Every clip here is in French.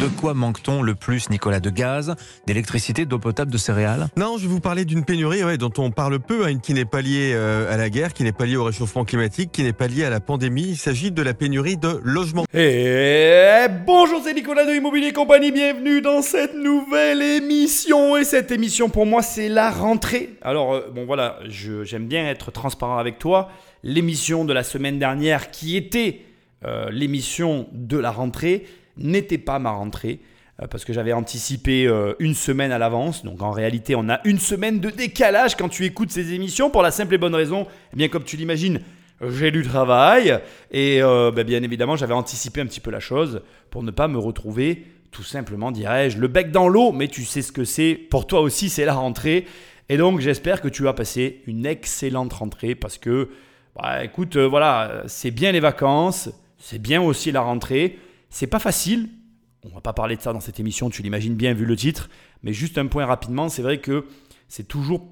De quoi manque-t-on le plus, Nicolas De gaz, d'électricité, d'eau potable, de céréales? Non, je vais vous parler d'une pénurie ouais, dont on parle peu, hein, qui n'est pas liée euh, à la guerre, qui n'est pas liée au réchauffement climatique, qui n'est pas liée à la pandémie. Il s'agit de la pénurie de logements. Et bonjour, c'est Nicolas de Immobilier Compagnie. Bienvenue dans cette nouvelle émission. Et cette émission, pour moi, c'est la rentrée. Alors, euh, bon, voilà, j'aime bien être transparent avec toi. L'émission de la semaine dernière, qui était euh, l'émission de la rentrée, n'était pas ma rentrée euh, parce que j'avais anticipé euh, une semaine à l'avance. Donc en réalité, on a une semaine de décalage quand tu écoutes ces émissions pour la simple et bonne raison, eh bien comme tu l'imagines, j'ai du travail et euh, ben, bien évidemment, j'avais anticipé un petit peu la chose pour ne pas me retrouver tout simplement, dirais-je, le bec dans l'eau, mais tu sais ce que c'est. Pour toi aussi, c'est la rentrée. Et donc, j'espère que tu vas passer une excellente rentrée parce que, bah, écoute, voilà, c'est bien les vacances, c'est bien aussi la rentrée. C'est pas facile. On va pas parler de ça dans cette émission, tu l'imagines bien vu le titre. Mais juste un point rapidement, c'est vrai que c'est toujours,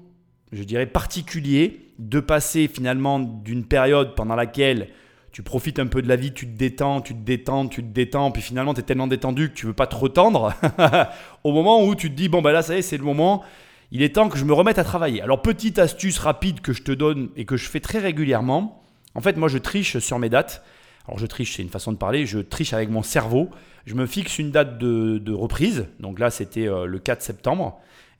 je dirais, particulier de passer finalement d'une période pendant laquelle tu profites un peu de la vie, tu te détends, tu te détends, tu te détends, puis finalement tu es tellement détendu que tu veux pas te retendre, au moment où tu te dis, bon ben là ça y est, c'est le moment, il est temps que je me remette à travailler. Alors petite astuce rapide que je te donne et que je fais très régulièrement, en fait moi je triche sur mes dates, alors je triche, c'est une façon de parler, je triche avec mon cerveau. Je me fixe une date de, reprise. Donc là, c'était euh, le 4 septembre.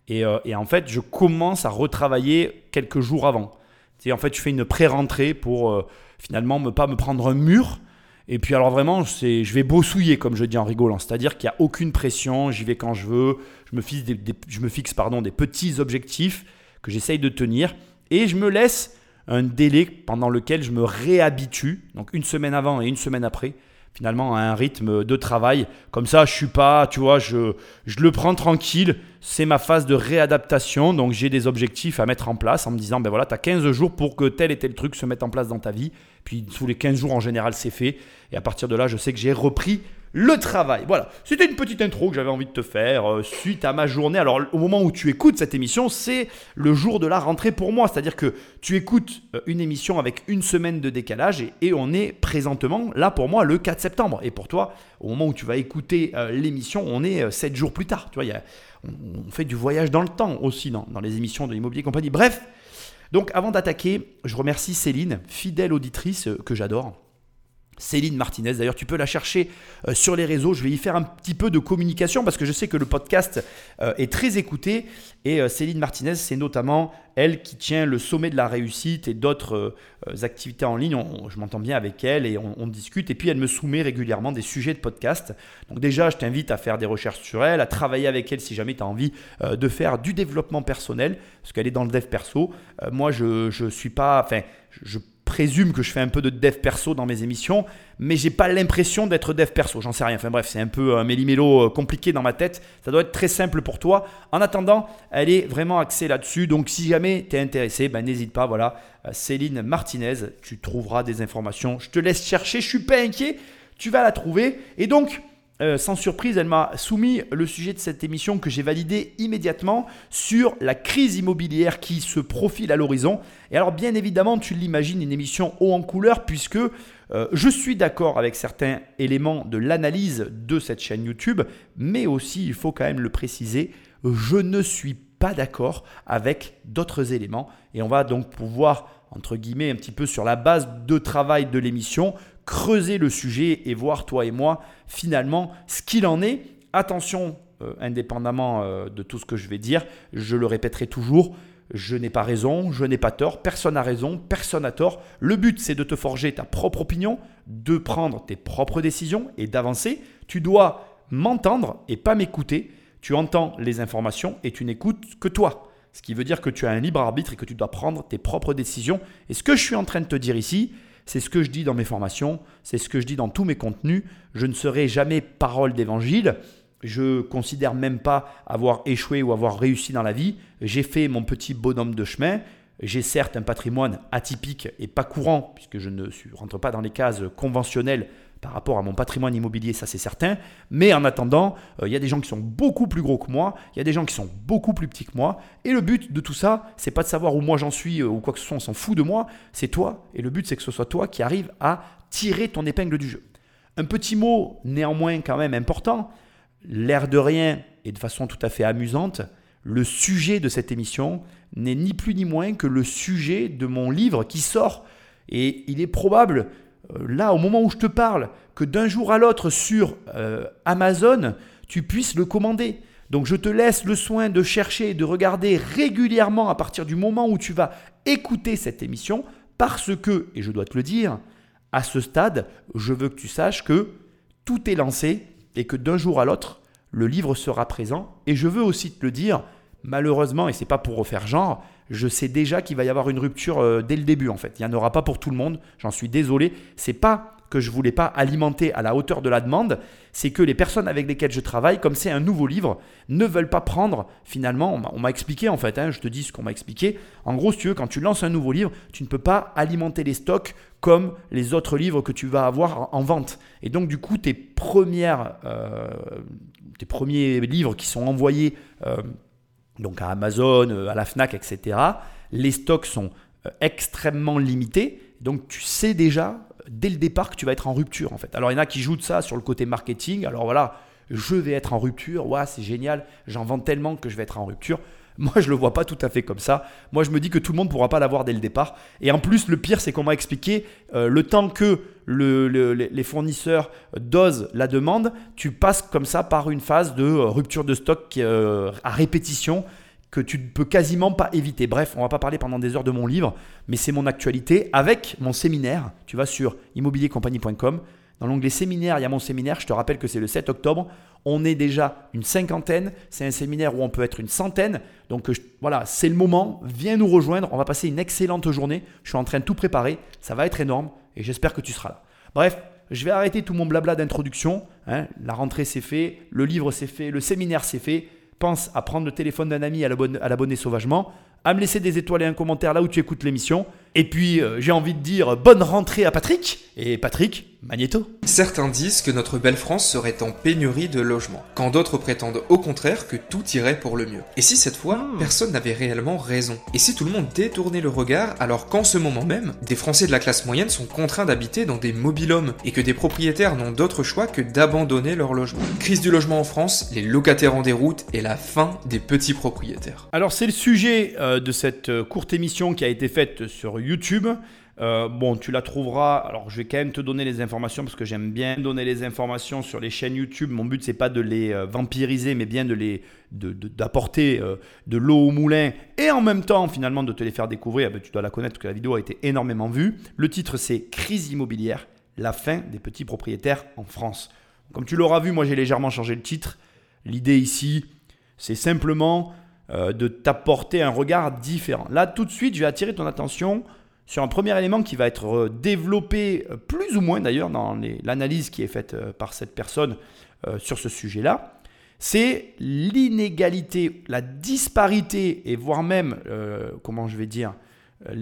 Euh, et, en fait, je commence à retravailler quelques jours avant. C'est en fait, je fais une pré-rentrée pour euh, finalement ne pas me prendre un mur. Et puis alors vraiment, je vais bossouiller comme je dis en rigolant. C'est-à-dire qu'il n'y a aucune pression, j'y vais quand je veux. Je me fixe, je me fixe pardon, des petits objectifs que j'essaye de tenir. Et je me laisse un délai pendant lequel je me réhabitue, donc une semaine avant et une semaine après, finalement à un rythme de travail. Comme ça, je suis pas, tu vois, je, je le prends tranquille. C'est ma phase de réadaptation. Donc j'ai des objectifs à mettre en place en me disant, ben voilà, tu as 15 jours pour que tel et tel truc se mette en place dans ta vie. Puis sous les 15 jours en général, c'est fait. Et à partir de là, je sais que j'ai repris le travail. Voilà, c'était une petite intro que j'avais envie de te faire euh, suite à ma journée. Alors au moment où tu écoutes cette émission, c'est le jour de la rentrée pour moi. C'est-à-dire que tu écoutes euh, une émission avec une semaine de décalage et, on est présentement là pour moi le 4 septembre. Et pour toi, au moment où tu vas écouter euh, l'émission, on est 7 jours plus tard. Tu vois, on, fait du voyage dans le temps aussi dans, dans les émissions de l'immobilier compagnie. Bref, donc avant d'attaquer, je remercie Céline, fidèle auditrice que j'adore Céline Martinez. D'ailleurs, tu peux la chercher euh, sur les réseaux. Je vais y faire un petit peu de communication parce que je sais que le podcast euh, est très écouté. Et euh, Céline Martinez, c'est notamment elle qui tient le sommet de la réussite et d'autres activités en ligne. je m'entends bien avec elle et on, discute. Et puis, elle me soumet régulièrement des sujets de podcast. Donc déjà, je t'invite à faire des recherches sur elle, à travailler avec elle si jamais tu as envie de faire du développement personnel, parce qu'elle est dans le dev perso. moi, je ne suis pas... Enfin, je présume que je fais un peu de dev perso dans mes émissions, mais j'ai pas l'impression d'être dev perso. J'en sais rien. Enfin bref, c'est un peu un méli-mélo euh, compliqué dans ma tête. Ça doit être très simple pour toi. En attendant, elle est vraiment axée là-dessus. Donc si jamais tu es intéressé, ben, n'hésite pas. Voilà, euh, Céline Martinez, tu trouveras des informations. Je te laisse chercher. Je suis pas inquiet. Tu vas la trouver. Et donc, euh, sans surprise, elle m'a soumis le sujet de cette émission que j'ai validé immédiatement sur la crise immobilière qui se profile à l'horizon. Et alors bien évidemment, tu l'imagines, une émission haut en couleur puisque euh, je suis d'accord avec certains éléments de l'analyse de cette chaîne YouTube, mais aussi, il faut quand même le préciser, je ne suis pas d'accord avec d'autres éléments. Et on va donc pouvoir, entre guillemets, un petit peu sur la base de travail de l'émission, creuser le sujet et voir toi et moi finalement ce qu'il en est. Attention, euh, indépendamment euh, de tout ce que je vais dire, je le répéterai toujours, je n'ai pas raison, je n'ai pas tort, personne n'a raison, personne n'a tort. Le but, c'est de te forger ta propre opinion, de prendre tes propres décisions et d'avancer. Tu dois m'entendre et pas m'écouter. Tu entends les informations et tu n'écoutes que toi. Ce qui veut dire que tu as un libre arbitre et que tu dois prendre tes propres décisions. Et ce que je suis en train de te dire ici, c'est ce que je dis dans mes formations, c'est ce que je dis dans tous mes contenus. Je ne serai jamais parole d'évangile. Je considère même pas avoir échoué ou avoir réussi dans la vie. J'ai fait mon petit bonhomme de chemin. J'ai certes un patrimoine atypique et pas courant, puisque je ne rentre pas dans les cases conventionnelles par rapport à mon patrimoine immobilier, ça c'est certain. Mais en attendant, euh, il y a des gens qui sont beaucoup plus gros que moi, il y a des gens qui sont beaucoup plus petits que moi. Et le but de tout ça, c'est pas de savoir où moi j'en suis euh, ou quoi que ce soit, on s'en fout de moi, c'est toi. Et le but, c'est que ce soit toi qui arrive à tirer ton épingle du jeu. Un petit mot néanmoins quand même important. l'air de rien et de façon tout à fait amusante, le sujet de cette émission n'est ni plus ni moins que le sujet de mon livre qui sort. Et il est probable, là, au moment où je te parle, que d'un jour à l'autre sur euh, Amazon, tu puisses le commander. Donc je te laisse le soin de chercher et de regarder régulièrement à partir du moment où tu vas écouter cette émission, parce que, et je dois te le dire, à ce stade, je veux que tu saches que tout est lancé et que d'un jour à l'autre, le livre sera présent. Et je veux aussi te le dire, malheureusement, et c'est pas pour refaire genre, je sais déjà qu'il va y avoir une rupture euh, dès le début en fait. Il n'y en aura pas pour tout le monde, j'en suis désolé. C'est pas que je voulais pas alimenter à la hauteur de la demande, c'est que les personnes avec lesquelles je travaille, comme c'est un nouveau livre, ne veulent pas prendre finalement, on m'a expliqué en fait, hein, je te dis ce qu'on m'a expliqué, en gros si tu veux, quand tu lances un nouveau livre, tu ne peux pas alimenter les stocks comme les autres livres que tu vas avoir en, vente. Et donc du coup, tes, premières, euh, tes premiers livres qui sont envoyés... Euh, donc à Amazon, euh, à la FNAC, etc., les stocks sont euh, extrêmement limités. Donc tu sais déjà dès le départ que tu vas être en rupture en fait. Alors il y en a qui jouent de ça sur le côté marketing. Alors voilà, je vais être en rupture, ouais, c'est génial, j'en vends tellement que je vais être en rupture. Moi, je ne le vois pas tout à fait comme ça. Moi, je me dis que tout le monde ne pourra pas l'avoir dès le départ. Et en plus, le pire, c'est qu'on m'a expliqué euh, le temps que les fournisseurs dosent la demande, tu passes comme ça par une phase de euh, rupture de stock euh, à répétition que tu ne peux quasiment pas éviter. Bref, on va pas parler pendant des heures de mon livre, mais c'est mon actualité avec mon séminaire. Tu vas sur immobiliercompagnie.com. Dans l'onglet séminaire, il y a mon séminaire. Je te rappelle que c'est le 7 octobre. On est déjà une cinquantaine. C'est un séminaire où on peut être une centaine. Donc voilà, c'est le moment. Viens nous rejoindre. On va passer une excellente journée. Je suis en train de tout préparer. Ça va être énorme et j'espère que tu seras là. Bref, je vais arrêter tout mon blabla d'introduction. Hein. La rentrée c'est fait, le livre c'est fait, le séminaire c'est fait. Pense à prendre le téléphone d'un ami à l'abonner sauvagement à me laisser des étoiles et un commentaire là où tu écoutes l'émission. Et puis, euh, j'ai envie de dire bonne rentrée à Patrick. Et Patrick, Magnéto. Certains disent que notre belle France serait en pénurie de logements, quand d'autres prétendent au contraire que tout irait pour le mieux. Et si cette fois, hmm. personne n'avait réellement raison? Et si tout le monde détournait le regard alors qu'en ce moment même, des Français de la classe moyenne sont contraints d'habiter dans des mobilhomes et que des propriétaires n'ont d'autre choix que d'abandonner leur logement? Crise du logement en France, les locataires en déroute et la fin des petits propriétaires. Alors c'est le sujet euh, de cette euh, courte émission qui a été faite sur YouTube. Euh, bon, tu la trouveras. Alors, je vais quand même te donner les informations parce que j'aime bien donner les informations sur les chaînes YouTube. Mon but, c'est pas de les euh, vampiriser, mais bien de les d'apporter euh, de, l'eau au moulin et en même temps, finalement, de te les faire découvrir. Eh ben, tu dois la connaître parce que la vidéo a été énormément vue. Le titre, c'est Crise immobilière, la fin des petits propriétaires en France. Comme tu l'auras vu, moi, j'ai légèrement changé le titre. L'idée ici, c'est simplement de t'apporter un regard différent. Là, tout de suite, je vais attirer ton attention sur un premier élément qui va être euh, développé euh, plus ou moins d'ailleurs dans l'analyse qui est faite euh, par cette personne sur ce sujet-là, c'est l'inégalité, la disparité et voire même, comment je vais dire, ça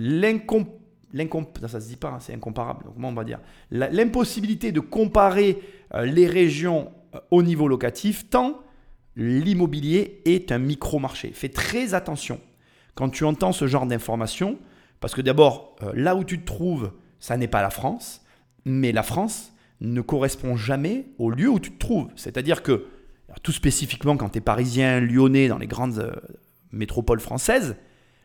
se dit pas, hein, c'est incomparable, comment on va dire L'impossibilité de comparer les régions au niveau locatif, tant l'immobilier est un micro-marché. Fais très attention quand tu entends ce genre d'informations parce que d'abord, euh, là où tu te trouves, ça n'est pas la France, mais la France ne correspond jamais au lieu où tu te trouves. C'est-à-dire que, tout spécifiquement quand tu es parisien, lyonnais, dans les grandes euh, métropoles françaises,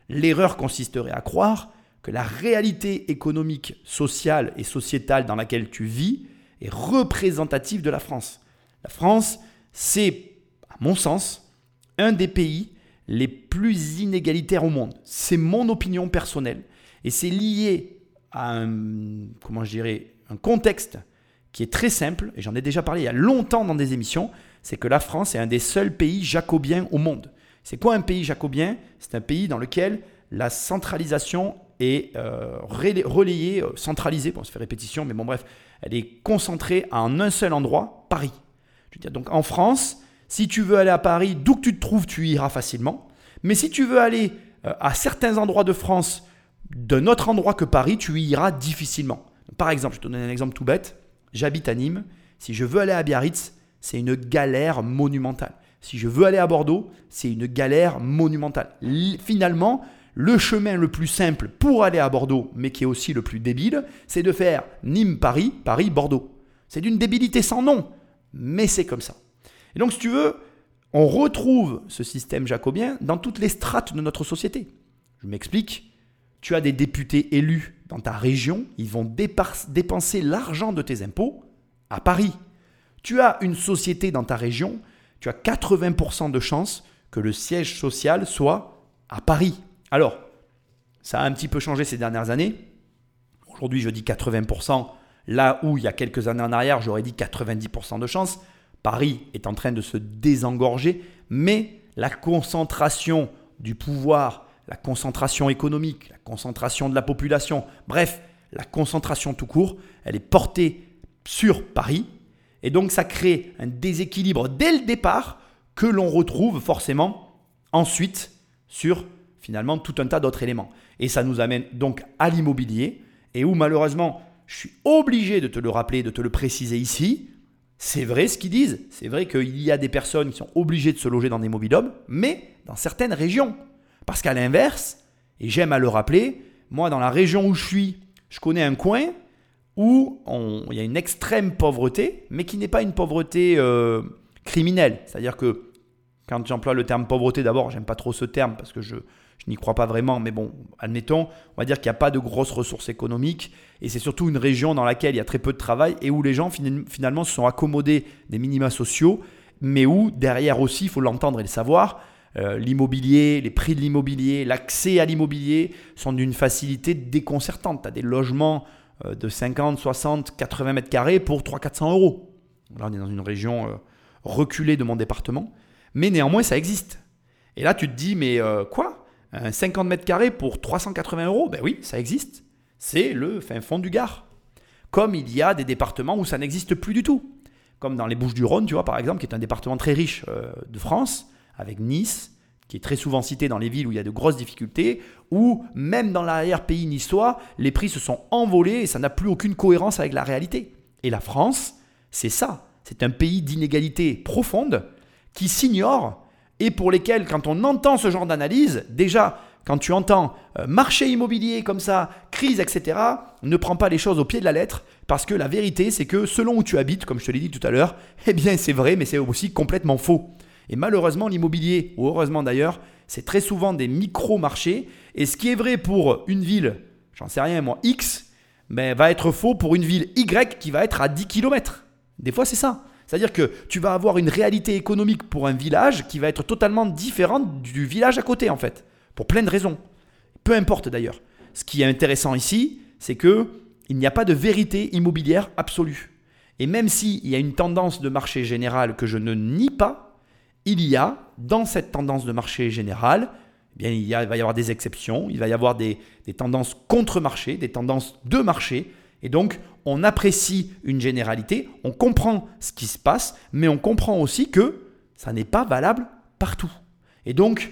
l'erreur consisterait à croire que la réalité économique, sociale et sociétale dans laquelle tu vis est représentative de la France. La France, c'est, à mon sens, un des pays les plus inégalitaires au monde. C'est mon opinion personnelle. Et c'est lié à un, comment je dirais, un contexte qui est très simple, et j'en ai déjà parlé il y a longtemps dans des émissions, c'est que la France est un des seuls pays jacobiens au monde. C'est quoi un pays jacobien? C'est un pays dans lequel la centralisation est euh, relayée, euh, centralisée, bon, ça fait répétition, mais bon bref, elle est concentrée en un seul endroit, Paris. Je veux dire, donc en France, si tu veux aller à Paris, d'où que tu te trouves, tu iras facilement. Mais si tu veux aller euh, à certains endroits de France, d'un autre endroit que Paris, tu y iras difficilement. Par exemple, je te donne un exemple tout bête. J'habite à Nîmes. Si je veux aller à Biarritz, c'est une galère monumentale. Si je veux aller à Bordeaux, c'est une galère monumentale. Finalement, le chemin le plus simple pour aller à Bordeaux, mais qui est aussi le plus débile, c'est de faire Nîmes-Paris, Paris-Bordeaux. C'est d'une débilité sans nom, mais c'est comme ça. Et donc, si tu veux, on retrouve ce système jacobien dans toutes les strates de notre société. Je m'explique. Tu as des députés élus dans ta région, ils vont dépenser l'argent de tes impôts à Paris. Tu as une société dans ta région, tu as 80% de chances que le siège social soit à Paris. Alors, ça a un petit peu changé ces dernières années. Aujourd'hui, je dis 80%, là où il y a quelques années en arrière, j'aurais dit 90% de chances. Paris est en train de se désengorger, mais la concentration du pouvoir, la concentration économique, la concentration de la population, bref, la concentration tout court, elle est portée sur Paris. Et donc ça crée un déséquilibre dès le départ que l'on retrouve forcément ensuite sur finalement tout un tas d'autres éléments. Et ça nous amène donc à l'immobilier, et où malheureusement, je suis obligé de te le rappeler, de te le préciser ici, c'est vrai ce qu'ils disent. C'est vrai qu'il y a des personnes qui sont obligées de se loger dans des mobilhomes, mais dans certaines régions. Parce qu'à l'inverse, et j'aime à le rappeler, moi dans la région où je suis, je connais un coin où il y a une extrême pauvreté, mais qui n'est pas une pauvreté euh, criminelle. C'est-à-dire que quand j'emploie le terme pauvreté, d'abord, j'aime pas trop ce terme parce que je, je n'y crois pas vraiment, mais bon, admettons, on va dire qu'il n'y a pas de grosses ressources économiques et c'est surtout une région dans laquelle il y a très peu de travail et où les gens finalement se sont accommodés des minima sociaux, mais où derrière aussi, il faut l'entendre et le savoir, euh, l'immobilier, les prix de l'immobilier, l'accès à l'immobilier sont d'une facilité déconcertante. Tu as des logements euh, de 50, 60, 80 mètres carrés pour 300-400 euros. Là, on est dans une région euh, reculée de mon département, mais néanmoins, ça existe. Et là, tu te dis, mais quoi? 50 mètres carrés pour 380 euros, ben oui, ça existe. C'est le fin fond du Gard. Comme il y a des départements où ça n'existe plus du tout. Comme dans les Bouches-du-Rhône, tu vois, par exemple, qui est un département très riche euh, de France, avec Nice, qui est très souvent cité dans les villes où il y a de grosses difficultés, où même dans l'arrière-pays niçois, les prix se sont envolés et ça n'a plus aucune cohérence avec la réalité. Et la France, c'est ça. C'est un pays d'inégalité profonde qui s'ignore et pour lesquels, quand on entend ce genre d'analyse, déjà, quand tu entends euh, marché immobilier comme ça, crise, etc., ne prends pas les choses au pied de la lettre, parce que la vérité, c'est que selon où tu habites, comme je te l'ai dit tout à l'heure, eh bien c'est vrai, mais c'est aussi complètement faux. Et malheureusement, l'immobilier, ou heureusement d'ailleurs, c'est très souvent des micro-marchés, et ce qui est vrai pour une ville, j'en sais rien moi, X, mais va être faux pour une ville Y qui va être à 10 km. Des fois, c'est ça. C'est-à-dire que tu vas avoir une réalité économique pour un village qui va être totalement différente du village à côté, en fait, pour plein de raisons. Peu importe d'ailleurs. Ce qui est intéressant ici, c'est que il n'y a pas de vérité immobilière absolue. Et même s'il y a une tendance de marché général que je ne nie pas, il y a, dans cette tendance de marché général, eh bien, il, va y avoir des exceptions, il va y avoir des, des tendances contre-marché, des tendances de marché. Et donc, on apprécie une généralité, on comprend ce qui se passe, mais on comprend aussi que ça n'est pas valable partout. Et donc,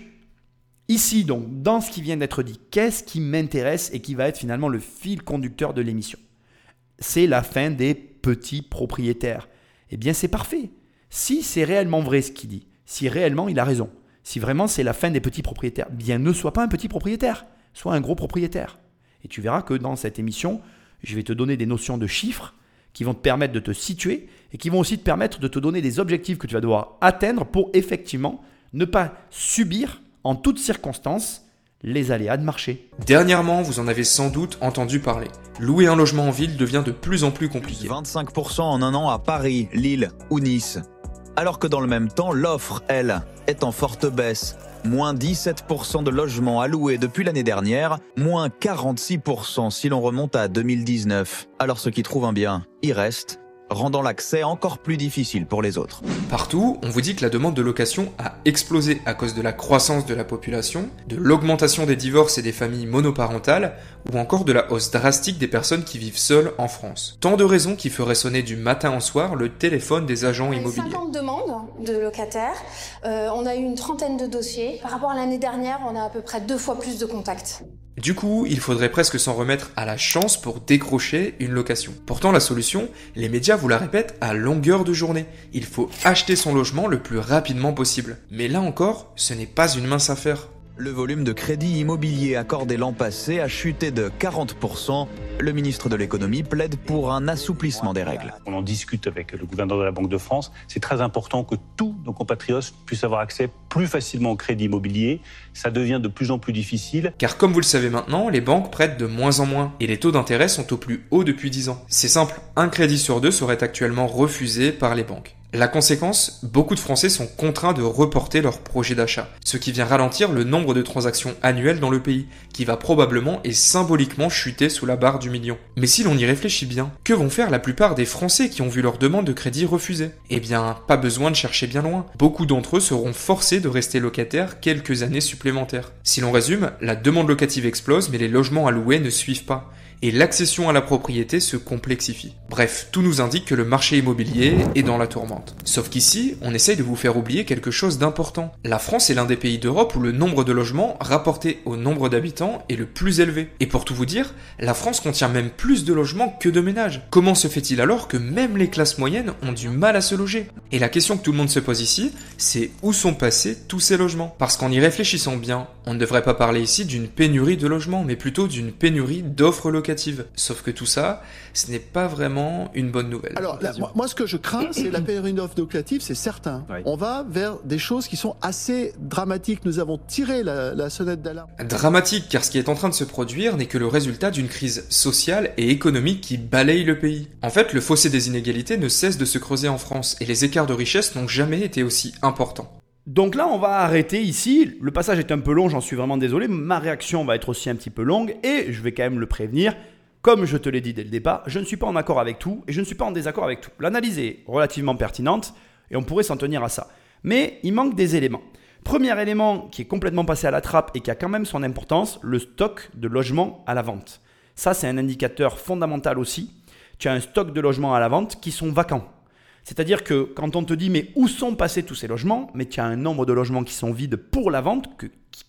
ici, donc, dans ce qui vient d'être dit, qu'est-ce qui m'intéresse et qui va être finalement le fil conducteur de l'émission? C'est la fin des petits propriétaires. Eh bien, c'est parfait. Si c'est réellement vrai ce qu'il dit, si réellement il a raison, si vraiment c'est la fin des petits propriétaires, bien ne sois pas un petit propriétaire, sois un gros propriétaire. Et tu verras que dans cette émission, je vais te donner des notions de chiffres qui vont te permettre de te situer et qui vont aussi te permettre de te donner des objectifs que tu vas devoir atteindre pour effectivement ne pas subir en toutes circonstances les aléas de marché. Dernièrement, vous en avez sans doute entendu parler. Louer un logement en ville devient de plus en plus compliqué. 25% en un an à Paris, Lille ou Nice. Alors que dans le même temps, l'offre, elle, est en forte baisse moins 17% de logements alloués depuis l'année dernière, moins 46% si l'on remonte à 2019. Alors ceux qui trouvent un bien y restent rendant l'accès encore plus difficile pour les autres. Partout, on vous dit que la demande de location a explosé à cause de la croissance de la population, de l'augmentation des divorces et des familles monoparentales, ou encore de la hausse drastique des personnes qui vivent seules en France. Tant de raisons qui feraient sonner du matin au soir le téléphone des agents immobiliers. 50 demandes de locataires, euh, on a eu une trentaine de dossiers. Par rapport à l'année dernière, on a à peu près deux fois plus de contacts. Du coup, il faudrait presque s'en remettre à la chance pour décrocher une location. Pourtant, la solution, les médias vous la répètent à longueur de journée. Il faut acheter son logement le plus rapidement possible. Mais là encore, ce n'est pas une mince affaire. Le volume de crédit immobilier accordé l'an passé a chuté de 40%. Le ministre de l'économie plaide pour un assouplissement des règles. On en discute avec le gouverneur de la Banque de France. C'est très important que tous nos compatriotes puissent avoir accès plus facilement au crédit immobilier. Ça devient de plus en plus difficile. Car comme vous le savez maintenant, les banques prêtent de moins en moins et les taux d'intérêt sont au plus haut depuis 10 ans. C'est simple, un crédit sur deux serait actuellement refusé par les banques. La conséquence, beaucoup de Français sont contraints de reporter leur projet d'achat, ce qui vient ralentir le nombre de transactions annuelles dans le pays, qui va probablement et symboliquement chuter sous la barre du million. Mais si l'on y réfléchit bien, que vont faire la plupart des Français qui ont vu leur demande de crédit refusée? Eh bien, pas besoin de chercher bien loin. Beaucoup d'entre eux seront forcés de rester locataires quelques années supplémentaires. Si l'on résume, la demande locative explose mais les logements louer ne suivent pas et l'accession à la propriété se complexifie. Bref, tout nous indique que le marché immobilier est dans la tourmente. Sauf qu'ici, on essaye de vous faire oublier quelque chose d'important. La France est l'un des pays d'Europe où le nombre de logements rapporté au nombre d'habitants est le plus élevé. Et pour tout vous dire, la France contient même plus de logements que de ménages. Comment se fait-il alors que même les classes moyennes ont du mal à se loger? Et la question que tout le monde se pose ici, c'est où sont passés tous ces logements? Parce qu'en y réfléchissant bien, on ne devrait pas parler ici d'une pénurie de logements, mais plutôt d'une pénurie d'offres locatives Sauf que tout ça, ce n'est pas vraiment une bonne nouvelle. Alors, moi, ce que je crains, c'est la pénurie d'offres locatives, c'est certain. On va vers des choses qui sont assez dramatiques. Nous avons tiré la, la sonnette d'alarme. Dramatique, car ce qui est en train de se produire n'est que le résultat d'une crise sociale et économique qui balaye le pays. En fait, le fossé des inégalités ne cesse de se creuser en France, et les écarts de richesse n'ont jamais été aussi importants. Donc là, on va arrêter ici. Le passage est un peu long, j'en suis vraiment désolé. Ma réaction va être aussi un petit peu longue et je vais quand même le prévenir. Comme je te l'ai dit dès le départ, je ne suis pas en accord avec tout et je ne suis pas en désaccord avec tout. L'analyse est relativement pertinente et on pourrait s'en tenir à ça. Mais il manque des éléments. Premier élément qui est complètement passé à la trappe et qui a quand même son importance, le stock de logements à la vente. Ça, c'est un indicateur fondamental aussi. Tu as un stock de logements à la vente qui sont vacants. C'est-à-dire que quand on te dit mais où sont passés tous ces logements, mais tu as un nombre de logements qui sont vides pour la vente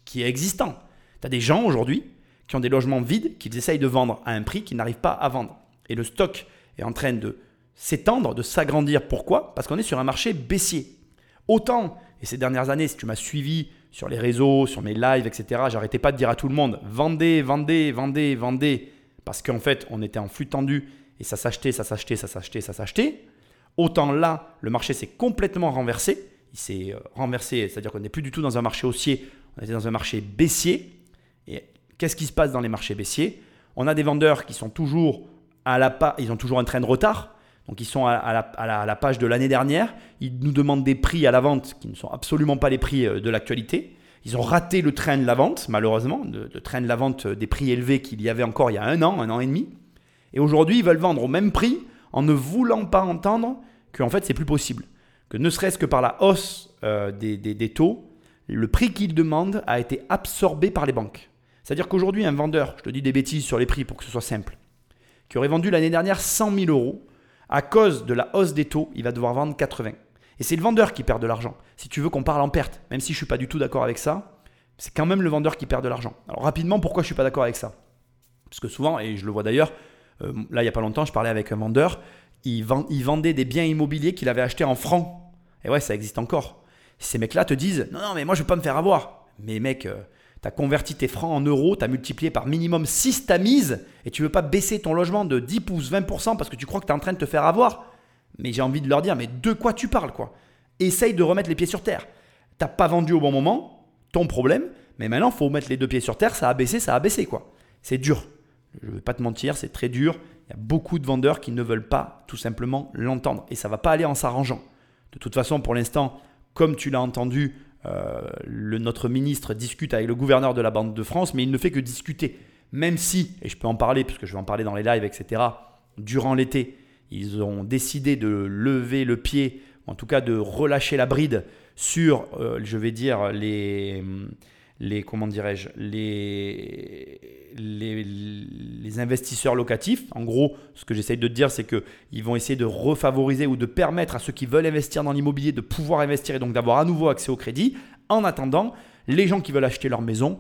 qui est existant. Tu as des gens aujourd'hui qui ont des logements vides qu'ils essayent de vendre à un prix qu'ils n'arrivent pas à vendre. Et le stock est en train de s'étendre, de s'agrandir. Pourquoi? Parce qu'on est sur un marché baissier. Autant, et ces dernières années, si tu m'as suivi sur les réseaux, sur mes lives, etc., j'arrêtais pas de dire à tout le monde vendez, vendez, vendez, vendez, parce qu'en fait, on était en flux tendu et ça s'achetait, ça s'achetait, ça s'achetait, ça s'achetait. Autant là, le marché s'est complètement renversé. Il s'est euh, renversé, c'est-à-dire qu'on n'est plus du tout dans un marché haussier, on était dans un marché baissier. Et qu'est-ce qui se passe dans les marchés baissiers? On a des vendeurs qui sont toujours à la pa ils ont toujours un train de retard. Donc ils sont à, la, page de l'année dernière. Ils nous demandent des prix à la vente qui ne sont absolument pas les prix euh, de l'actualité. Ils ont raté le train de la vente, malheureusement, le train de la vente des prix élevés qu'il y avait encore il y a un an, un an et demi. Et aujourd'hui, ils veulent vendre au même prix en ne voulant pas entendre qu'en fait, c'est plus possible. Que ne serait-ce que par la hausse euh, des, taux, le prix qu'ils demandent a été absorbé par les banques. C'est-à-dire qu'aujourd'hui, un vendeur, je te dis des bêtises sur les prix pour que ce soit simple, qui aurait vendu l'année dernière 100 000 euros, à cause de la hausse des taux, il va devoir vendre 80. Et c'est le vendeur qui perd de l'argent. Si tu veux qu'on parle en perte, même si je ne suis pas du tout d'accord avec ça, c'est quand même le vendeur qui perd de l'argent. Alors rapidement, pourquoi je ne suis pas d'accord avec ça? Parce que souvent, et je le vois d'ailleurs, euh, là il n'y a pas longtemps, je parlais avec un vendeur, il, vendait des biens immobiliers qu'il avait achetés en francs. Et ouais, ça existe encore. Ces mecs-là te disent Non, non, mais moi je ne veux pas me faire avoir. Mais mec, euh, tu as converti tes francs en euros, tu as multiplié par minimum 6 ta mise et tu veux pas baisser ton logement de 10 ou 20% parce que tu crois que tu es en train de te faire avoir. Mais j'ai envie de leur dire Mais de quoi tu parles quoi? Essaye de remettre les pieds sur terre. T'as pas vendu au bon moment, ton problème, mais maintenant faut mettre les deux pieds sur terre, ça a baissé, ça a baissé quoi. C'est dur. Je ne vais pas te mentir, c'est très dur. Il y a beaucoup de vendeurs qui ne veulent pas tout simplement l'entendre. Et ça ne va pas aller en s'arrangeant. De toute façon, pour l'instant, comme tu l'as entendu, euh, notre ministre discute avec le gouverneur de la Banque de France, mais il ne fait que discuter. Même si, et je peux en parler, puisque je vais en parler dans les lives, etc., durant l'été, ils ont décidé de lever le pied, en tout cas de relâcher la bride sur, euh, je vais dire, les, les comment dirais-je, les les, investisseurs locatifs. En gros, ce que j'essaye de te dire, c'est qu'ils vont essayer de refavoriser ou de permettre à ceux qui veulent investir dans l'immobilier de pouvoir investir et donc d'avoir à nouveau accès au crédit. En attendant, les gens qui veulent acheter leur maison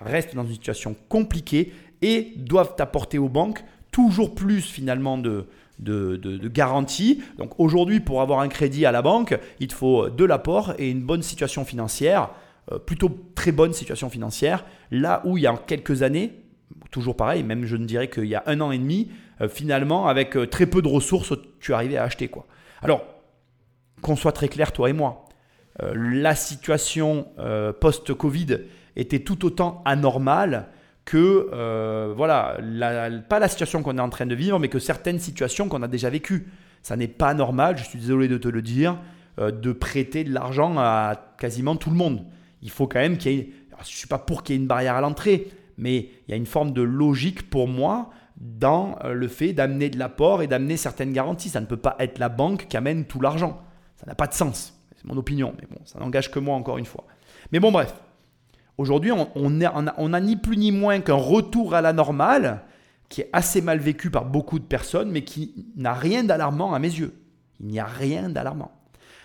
restent dans une situation compliquée et doivent apporter aux banques toujours plus finalement de, de, de, garantie. Donc aujourd'hui, pour avoir un crédit à la banque, il te faut de l'apport et une bonne situation financière. Euh, plutôt très bonne situation financière, là où il y a quelques années, toujours pareil, même je ne dirais qu'il y a un an et demi, euh, finalement, avec euh, très peu de ressources, tu arrivais à acheter. quoi. Alors, qu'on soit très clair, toi et moi, la situation post-Covid était tout autant anormale que, voilà, pas la situation qu'on est en train de vivre, mais que certaines situations qu'on a déjà vécues. Ça n'est pas normal, je suis désolé de te le dire, de prêter de l'argent à quasiment tout le monde il faut quand même qu'il y ait. je ne suis pas pour qu'il y ait une barrière à l'entrée, mais il y a une forme de logique pour moi dans euh, le fait d'amener de l'apport et d'amener certaines garanties. Ça ne peut pas être la banque qui amène tout l'argent. Ça n'a pas de sens. C'est mon opinion, mais bon, ça n'engage que moi encore une fois. Mais bon, bref. Aujourd'hui, on, on, a, ni plus ni moins qu'un retour à la normale qui est assez mal vécu par beaucoup de personnes, mais qui n'a rien d'alarmant à mes yeux. Il n'y a rien d'alarmant.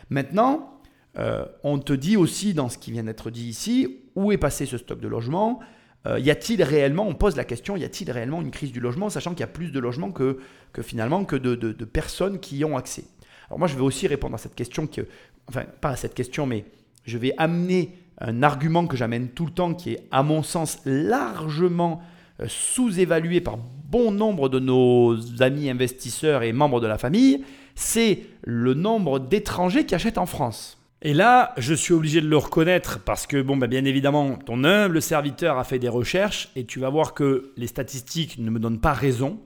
Maintenant, euh, on te dit aussi dans ce qui vient d'être dit ici, où est passé ce stock de logements euh, Y a-t-il réellement, on pose la question, y a-t-il réellement une crise du logement, sachant qu'il y a plus de logements que, finalement que de, personnes qui y ont accès? Alors moi je vais aussi répondre à cette question, que, enfin pas à cette question, mais je vais amener un argument que j'amène tout le temps, qui est à mon sens largement euh, sous-évalué par bon nombre de nos amis investisseurs et membres de la famille, c'est le nombre d'étrangers qui achètent en France. Et là, je suis obligé de le reconnaître parce que, bon, bah, bien évidemment, ton humble serviteur a fait des recherches et tu vas voir que les statistiques ne me donnent pas raison.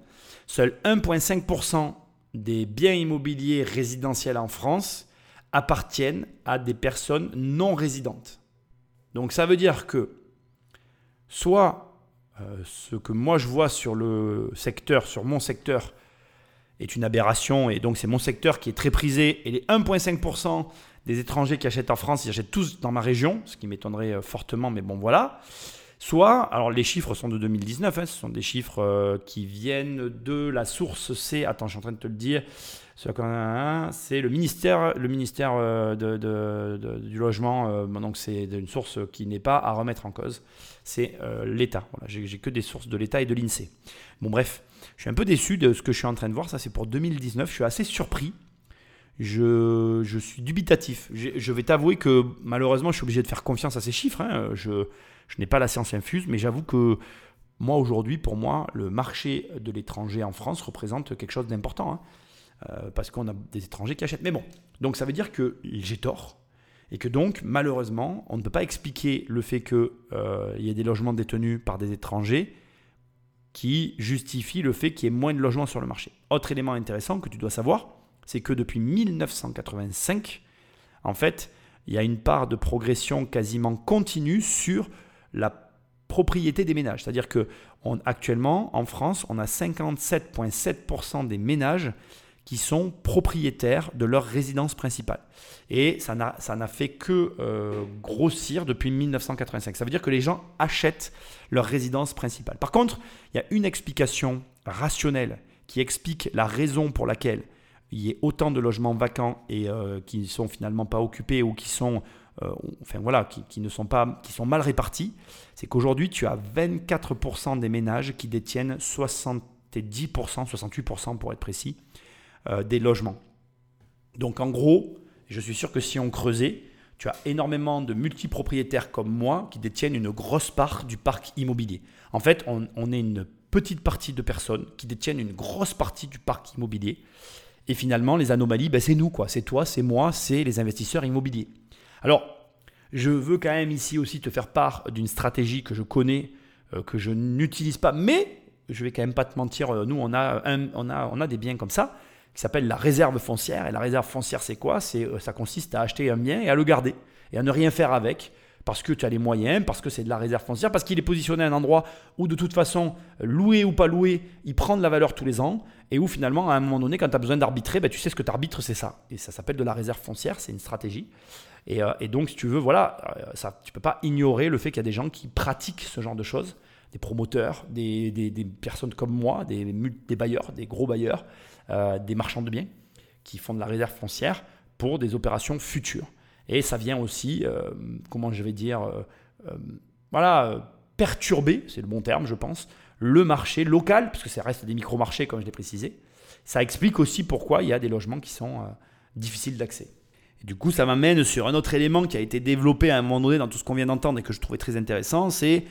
Seul 1,5% des biens immobiliers résidentiels en France appartiennent à des personnes non résidentes. Donc ça veut dire que soit euh, ce que moi je vois sur le secteur, sur mon secteur, est une aberration et donc c'est mon secteur qui est très prisé et les 1,5% des étrangers qui achètent en France, ils achètent tous dans ma région, ce qui m'étonnerait euh, fortement, mais bon voilà. Soit, alors les chiffres sont de 2019, hein, ce sont des chiffres euh, qui viennent de la source C, attends, je suis en train de te le dire, c'est le ministère, le ministère euh, du logement, donc c'est une source qui n'est pas à remettre en cause, c'est l'État. Voilà, J'ai que des sources de l'État et de l'INSEE. Bon bref, je suis un peu déçu de ce que je suis en train de voir, ça c'est pour 2019, je suis assez surpris je, suis dubitatif. Je, vais t'avouer que malheureusement, je suis obligé de faire confiance à ces chiffres. Hein. Je, n'ai pas la science infuse, mais j'avoue que moi, aujourd'hui, pour moi, le marché de l'étranger en France représente quelque chose d'important. Hein. Euh, parce qu'on a des étrangers qui achètent. Mais bon, donc ça veut dire que j'ai tort. Et que donc, malheureusement, on ne peut pas expliquer le fait qu'il euh, y ait des logements détenus par des étrangers qui justifie le fait qu'il y ait moins de logements sur le marché. Autre élément intéressant que tu dois savoir, c'est que depuis 1985, en fait, il y a une part de progression quasiment continue sur la propriété des ménages. C'est-à-dire que actuellement, en France, on a 57,7% des ménages qui sont propriétaires de leur résidence principale. Et ça n'a fait que euh, grossir depuis 1985. Ça veut dire que les gens achètent leur résidence principale. Par contre, il y a une explication rationnelle qui explique la raison pour laquelle il y ait autant de logements vacants et euh, qui ne sont finalement pas occupés ou qui sont, euh, enfin voilà, qui, ne sont pas, qui sont mal répartis, c'est qu'aujourd'hui tu as 24% des ménages qui détiennent 70%, 68% pour être précis, euh, des logements. Donc en gros, je suis sûr que si on creusait, tu as énormément de multipropriétaires comme moi qui détiennent une grosse part du parc immobilier. En fait, on, on est une petite partie de personnes qui détiennent une grosse partie du parc immobilier. Et finalement, les anomalies, ben, c'est nous, quoi. C'est toi, c'est moi, c'est les investisseurs immobiliers. Alors, je veux quand même ici aussi te faire part d'une stratégie que je connais, euh, que je n'utilise pas, mais je vais quand même pas te mentir, euh, nous, on a, on a, on a des biens comme ça qui s'appelle la réserve foncière. Et la réserve foncière, c'est quoi? C'est euh, Ça consiste à acheter un bien et à le garder et à ne rien faire avec parce que tu as les moyens, parce que c'est de la réserve foncière, parce qu'il est positionné à un endroit où de toute façon, loué ou pas loué, il prend de la valeur tous les ans, et où finalement, à un moment donné, quand tu as besoin d'arbitrer, ben, tu sais ce que tu arbitres, c'est ça. Et ça s'appelle de la réserve foncière, c'est une stratégie. Et, euh, donc, si tu veux, voilà, euh, ça, tu peux pas ignorer le fait qu'il y a des gens qui pratiquent ce genre de choses, des promoteurs, des, personnes comme moi, des, bailleurs, des gros bailleurs, euh, des marchands de biens, qui font de la réserve foncière pour des opérations futures. Et ça vient aussi, euh, comment je vais dire, euh, euh, voilà, perturber, c'est le bon terme, je pense, le marché local, puisque ça reste des micro-marchés, comme je l'ai précisé. Ça explique aussi pourquoi il y a des logements qui sont difficiles d'accès. Du coup, ça m'amène sur un autre élément qui a été développé à un moment donné dans tout ce qu'on vient d'entendre et que je trouvais très intéressant, c'est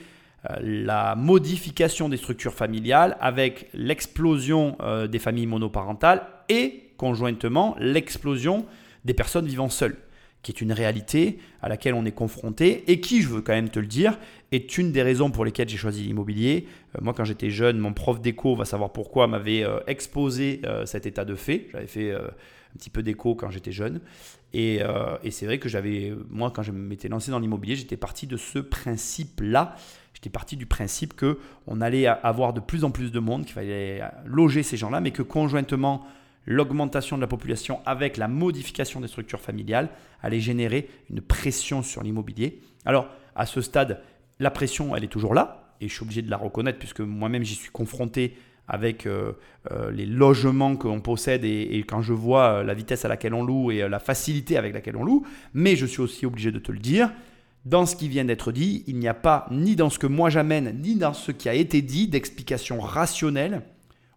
la modification des structures familiales avec l'explosion des familles monoparentales et conjointement l'explosion des personnes vivant seules, qui est une réalité à laquelle on est confronté et qui, je veux quand même te le dire, est une des raisons pour lesquelles j'ai choisi l'immobilier. Euh, moi, quand j'étais jeune, mon prof d'éco, va savoir pourquoi, m'avait exposé cet état de fait. J'avais fait un petit peu d'éco quand j'étais jeune. Et, et c'est vrai que j'avais, moi, quand je m'étais lancé dans l'immobilier, j'étais parti de ce principe-là J'étais parti du principe que on allait avoir de plus en plus de monde, qu'il fallait loger ces gens-là, mais que conjointement, l'augmentation de la population avec la modification des structures familiales allait générer une pression sur l'immobilier. Alors, à ce stade, la pression, elle est toujours là, et je suis obligé de la reconnaître puisque moi-même j'y suis confronté avec euh, euh, les logements qu'on possède et, et, quand je vois euh, la vitesse à laquelle on loue et la facilité avec laquelle on loue, mais je suis aussi obligé de te le dire, dans ce qui vient d'être dit, il n'y a pas, ni dans ce que moi j'amène, ni dans ce qui a été dit, d'explication rationnelle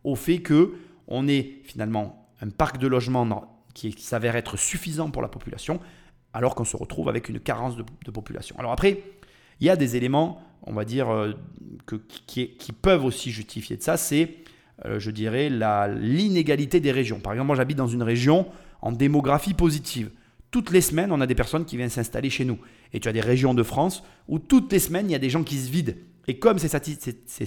au fait que on ait finalement un parc de logements qui, s'avère être suffisant pour la population, alors qu'on se retrouve avec une carence de, population. Alors après, il y a des éléments, on va dire, euh, qui, peuvent aussi justifier de ça, c'est, euh, je dirais, l'inégalité des régions. Par exemple, moi j'habite dans une région en démographie positive toutes les semaines, on a des personnes qui viennent s'installer chez nous. Et tu as des régions de France où toutes les semaines, il y a des gens qui se vident. Et comme ces,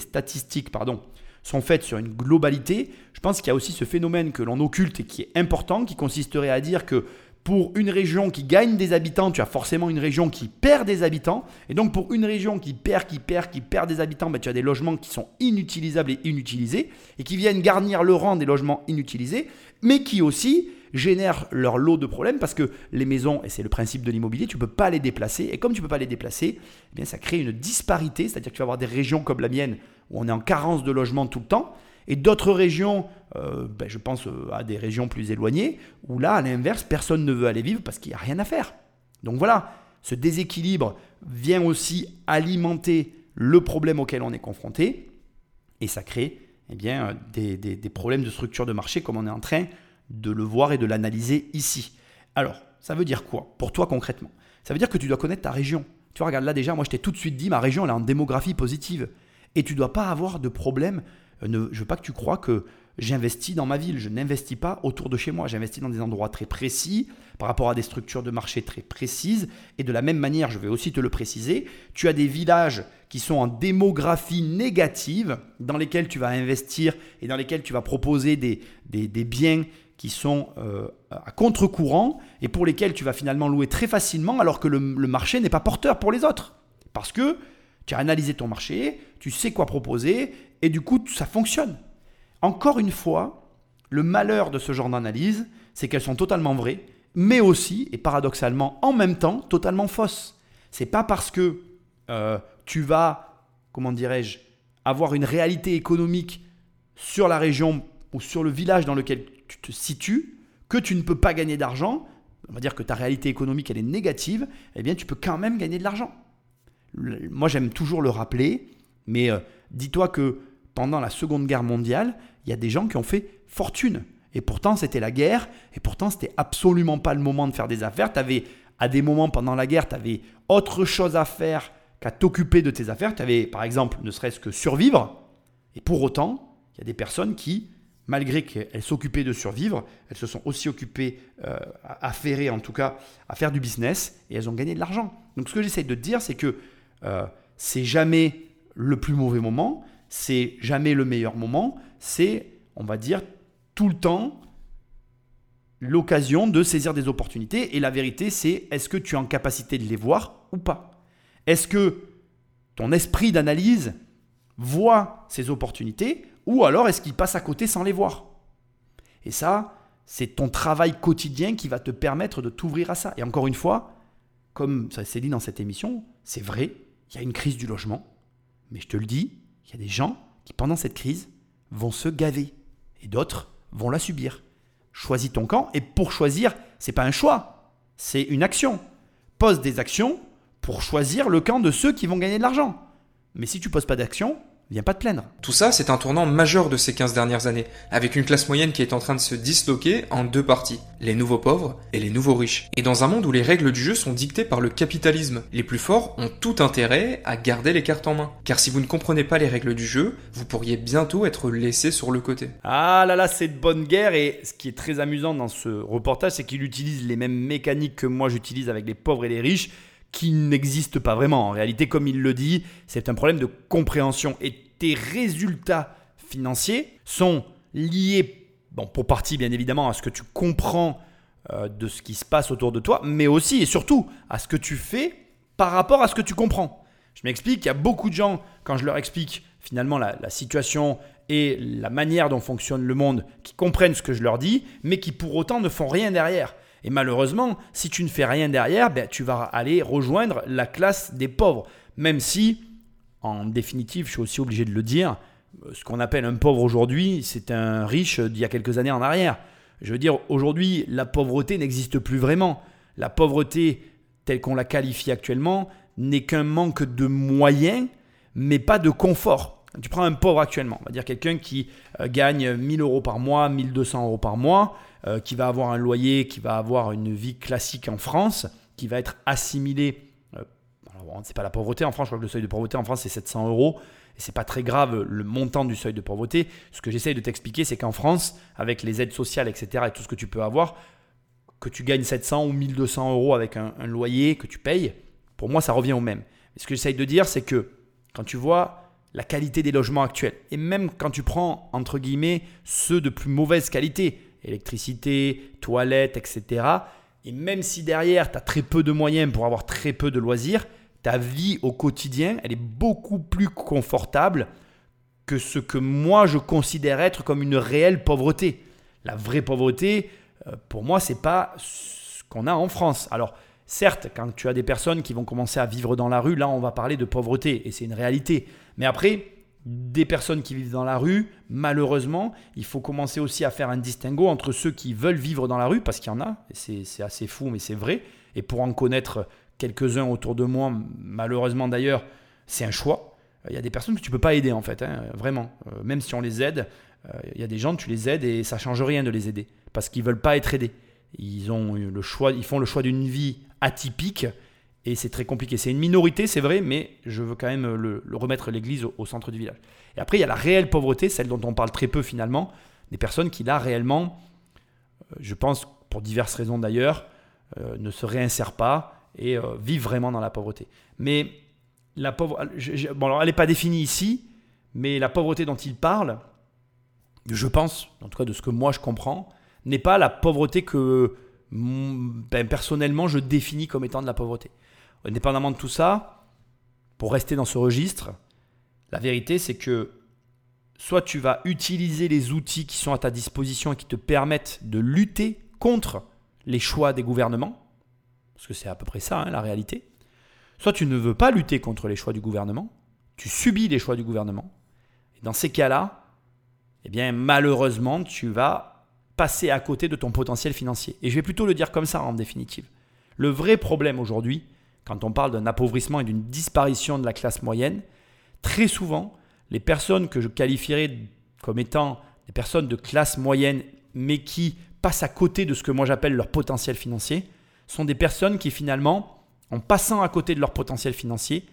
statistiques pardon, sont faites sur une globalité, je pense qu'il y a aussi ce phénomène que l'on occulte et qui est important, qui consisterait à dire que pour une région qui gagne des habitants, tu as forcément une région qui perd des habitants. Et donc pour une région qui perd, qui perd, qui perd des habitants, ben, tu as des logements qui sont inutilisables et inutilisés, et qui viennent garnir le rang des logements inutilisés, mais qui aussi génèrent leur lot de problèmes parce que les maisons, et c'est le principe de l'immobilier, tu ne peux pas les déplacer. Et comme tu ne peux pas les déplacer, eh ça crée une disparité, c'est-à-dire que tu vas avoir des régions comme la mienne où on est en carence de logements tout le temps, et d'autres régions, euh, ben, je pense euh, à des régions plus éloignées, où là, à l'inverse, personne ne veut aller vivre parce qu'il n'y a rien à faire. Donc voilà, ce déséquilibre vient aussi alimenter le problème auquel on est confronté, et ça crée eh bien, des, des problèmes de structure de marché comme on est en train de le voir et de l'analyser ici. Alors, ça veut dire quoi pour toi concrètement? Ça veut dire que tu dois connaître ta région. Tu vois, regarde là déjà, moi je t'ai tout de suite dit, ma région elle est en démographie positive. Et tu dois pas avoir de problème. Euh, ne, je veux pas que tu crois que j'investis dans ma ville. Je n'investis pas autour de chez moi. J'investis dans des endroits très précis, par rapport à des structures de marché très précises. Et de la même manière, je vais aussi te le préciser, tu as des villages qui sont en démographie négative, dans lesquels tu vas investir et dans lesquels tu vas proposer des, des, des biens qui sont euh, à contre-courant et pour lesquels tu vas finalement louer très facilement alors que le, marché n'est pas porteur pour les autres. Parce que tu as analysé ton marché, tu sais quoi proposer et du coup ça fonctionne. Encore une fois, le malheur de ce genre d'analyse, c'est qu'elles sont totalement vraies, mais aussi et paradoxalement en même temps totalement fausses. C'est pas parce que euh, tu vas, comment dirais-je, avoir une réalité économique sur la région ou sur le village dans lequel tu te situes, que tu ne peux pas gagner d'argent, on va dire que ta réalité économique elle est négative, eh bien tu peux quand même gagner de l'argent. Moi j'aime toujours le rappeler, mais euh, dis-toi que pendant la Seconde Guerre mondiale, il y a des gens qui ont fait fortune. Et pourtant c'était la guerre, et pourtant c'était absolument pas le moment de faire des affaires. Tu avais à des moments pendant la guerre, tu avais autre chose à faire qu'à t'occuper de tes affaires. Tu avais par exemple ne serait-ce que survivre. Et pour autant, il y a des personnes qui malgré qu'elles s'occupaient de survivre, elles se sont aussi occupées euh, à, faire, en tout cas, à faire du business, et elles ont gagné de l'argent. Donc ce que j'essaie de te dire, c'est que euh, c'est jamais le plus mauvais moment, c'est jamais le meilleur moment, c'est, on va dire, tout le temps l'occasion de saisir des opportunités. Et la vérité, c'est est-ce que tu es en capacité de les voir ou pas? Est-ce que ton esprit d'analyse voit ces opportunités ou alors est-ce qu'il passe à côté sans les voir? Et ça, c'est ton travail quotidien qui va te permettre de t'ouvrir à ça. Et encore une fois, comme ça s'est dit dans cette émission, c'est vrai, il y a une crise du logement. Mais je te le dis, il y a des gens qui, pendant cette crise, vont se gaver. Et d'autres vont la subir. Choisis ton camp. Et pour choisir, c'est pas un choix, c'est une action. Pose des actions pour choisir le camp de ceux qui vont gagner de l'argent. Mais si tu poses pas d'action, viens pas te plaindre. Tout ça, c'est un tournant majeur de ces 15 dernières années, avec une classe moyenne qui est en train de se disloquer en deux parties, les nouveaux pauvres et les nouveaux riches. Et dans un monde où les règles du jeu sont dictées par le capitalisme, les plus forts ont tout intérêt à garder les cartes en main. Car si vous ne comprenez pas les règles du jeu, vous pourriez bientôt être laissé sur le côté. Ah là là, c'est de bonne guerre et ce qui est très amusant dans ce reportage, c'est qu'il utilise les mêmes mécaniques que moi j'utilise avec les pauvres et les riches qui n'existent pas vraiment. En réalité, comme il le dit, c'est un problème de compréhension. Et tes résultats financiers sont liés, bon, pour partie bien évidemment, à ce que tu comprends euh, de ce qui se passe autour de toi, mais aussi et surtout à ce que tu fais par rapport à ce que tu comprends. Je m'explique, il y a beaucoup de gens, quand je leur explique finalement la situation et la manière dont fonctionne le monde, qui comprennent ce que je leur dis, mais qui pour autant ne font rien derrière. Et malheureusement, si tu ne fais rien derrière, ben, tu vas aller rejoindre la classe des pauvres. Même si, en définitive, je suis aussi obligé de le dire, ce qu'on appelle un pauvre aujourd'hui, c'est un riche d'il y a quelques années en arrière. Je veux dire, aujourd'hui, la pauvreté n'existe plus vraiment. La pauvreté, telle qu'on la qualifie actuellement, n'est qu'un manque de moyens, mais pas de confort. Tu prends un pauvre actuellement, on va dire quelqu'un qui euh, gagne 1000 euros par mois, 1200 euros par mois, euh, qui va avoir un loyer, qui va avoir une vie classique en France, qui va être assimilé. Euh, c'est pas la pauvreté en France, je crois que le seuil de pauvreté en France c'est 700 euros. Et c'est pas très grave le montant du seuil de pauvreté. Ce que j'essaye de t'expliquer, c'est qu'en France, avec les aides sociales, etc., et tout ce que tu peux avoir, que tu gagnes 700 ou 1200 euros avec un, loyer que tu payes, pour moi, ça revient au même. Et ce que j'essaye de dire, c'est que quand tu vois la qualité des logements actuels, et même quand tu prends, entre guillemets, ceux de plus mauvaise qualité, électricité, toilettes, etc., et même si derrière, tu as très peu de moyens pour avoir très peu de loisirs, ta vie au quotidien, elle est beaucoup plus confortable que ce que moi je considère être comme une réelle pauvreté. La vraie pauvreté, euh, pour moi, c'est pas ce qu'on a en France. Alors, certes, quand tu as des personnes qui vont commencer à vivre dans la rue, là, on va parler de pauvreté et c'est une réalité. Mais après, des personnes qui vivent dans la rue, malheureusement, il faut commencer aussi à faire un distinguo entre ceux qui veulent vivre dans la rue, parce qu'il y en a, c'est assez fou, mais c'est vrai. Et pour en connaître quelques-uns autour de moi, malheureusement d'ailleurs, c'est un choix. Il y a des personnes que tu ne peux pas aider en fait, hein, vraiment. Euh, même si on les aide, euh, il y a des gens, tu les aides et ça change rien de les aider, parce qu'ils ne veulent pas être aidés. Ils, ont le choix, ils font le choix d'une vie atypique et c'est très compliqué. C'est une minorité, c'est vrai, mais je veux quand même le, remettre l'église au, centre du village. Et après, il y a la réelle pauvreté, celle dont on parle très peu finalement, des personnes qui là réellement, euh, je pense pour diverses raisons d'ailleurs, euh, ne se réinsèrent pas et euh, vivent vraiment dans la pauvreté. Mais la pauvreté, bon alors elle n'est pas définie ici, mais la pauvreté dont il parle, je pense, en tout cas de ce que moi je comprends, n'est pas la pauvreté que ben, personnellement je définis comme étant de la pauvreté. Indépendamment de tout ça, pour rester dans ce registre, la vérité c'est que soit tu vas utiliser les outils qui sont à ta disposition et qui te permettent de lutter contre les choix des gouvernements, parce que c'est à peu près ça hein, la réalité, soit tu ne veux pas lutter contre les choix du gouvernement, tu subis les choix du gouvernement, et dans ces cas-là, eh bien malheureusement tu vas passer à côté de ton potentiel financier. Et je vais plutôt le dire comme ça en définitive. Le vrai problème aujourd'hui, quand on parle d'un appauvrissement et d'une disparition de la classe moyenne, très souvent, les personnes que je qualifierais comme étant des personnes de classe moyenne, mais qui passent à côté de ce que moi j'appelle leur potentiel financier, sont des personnes qui finalement, en passant à côté de leur potentiel financier,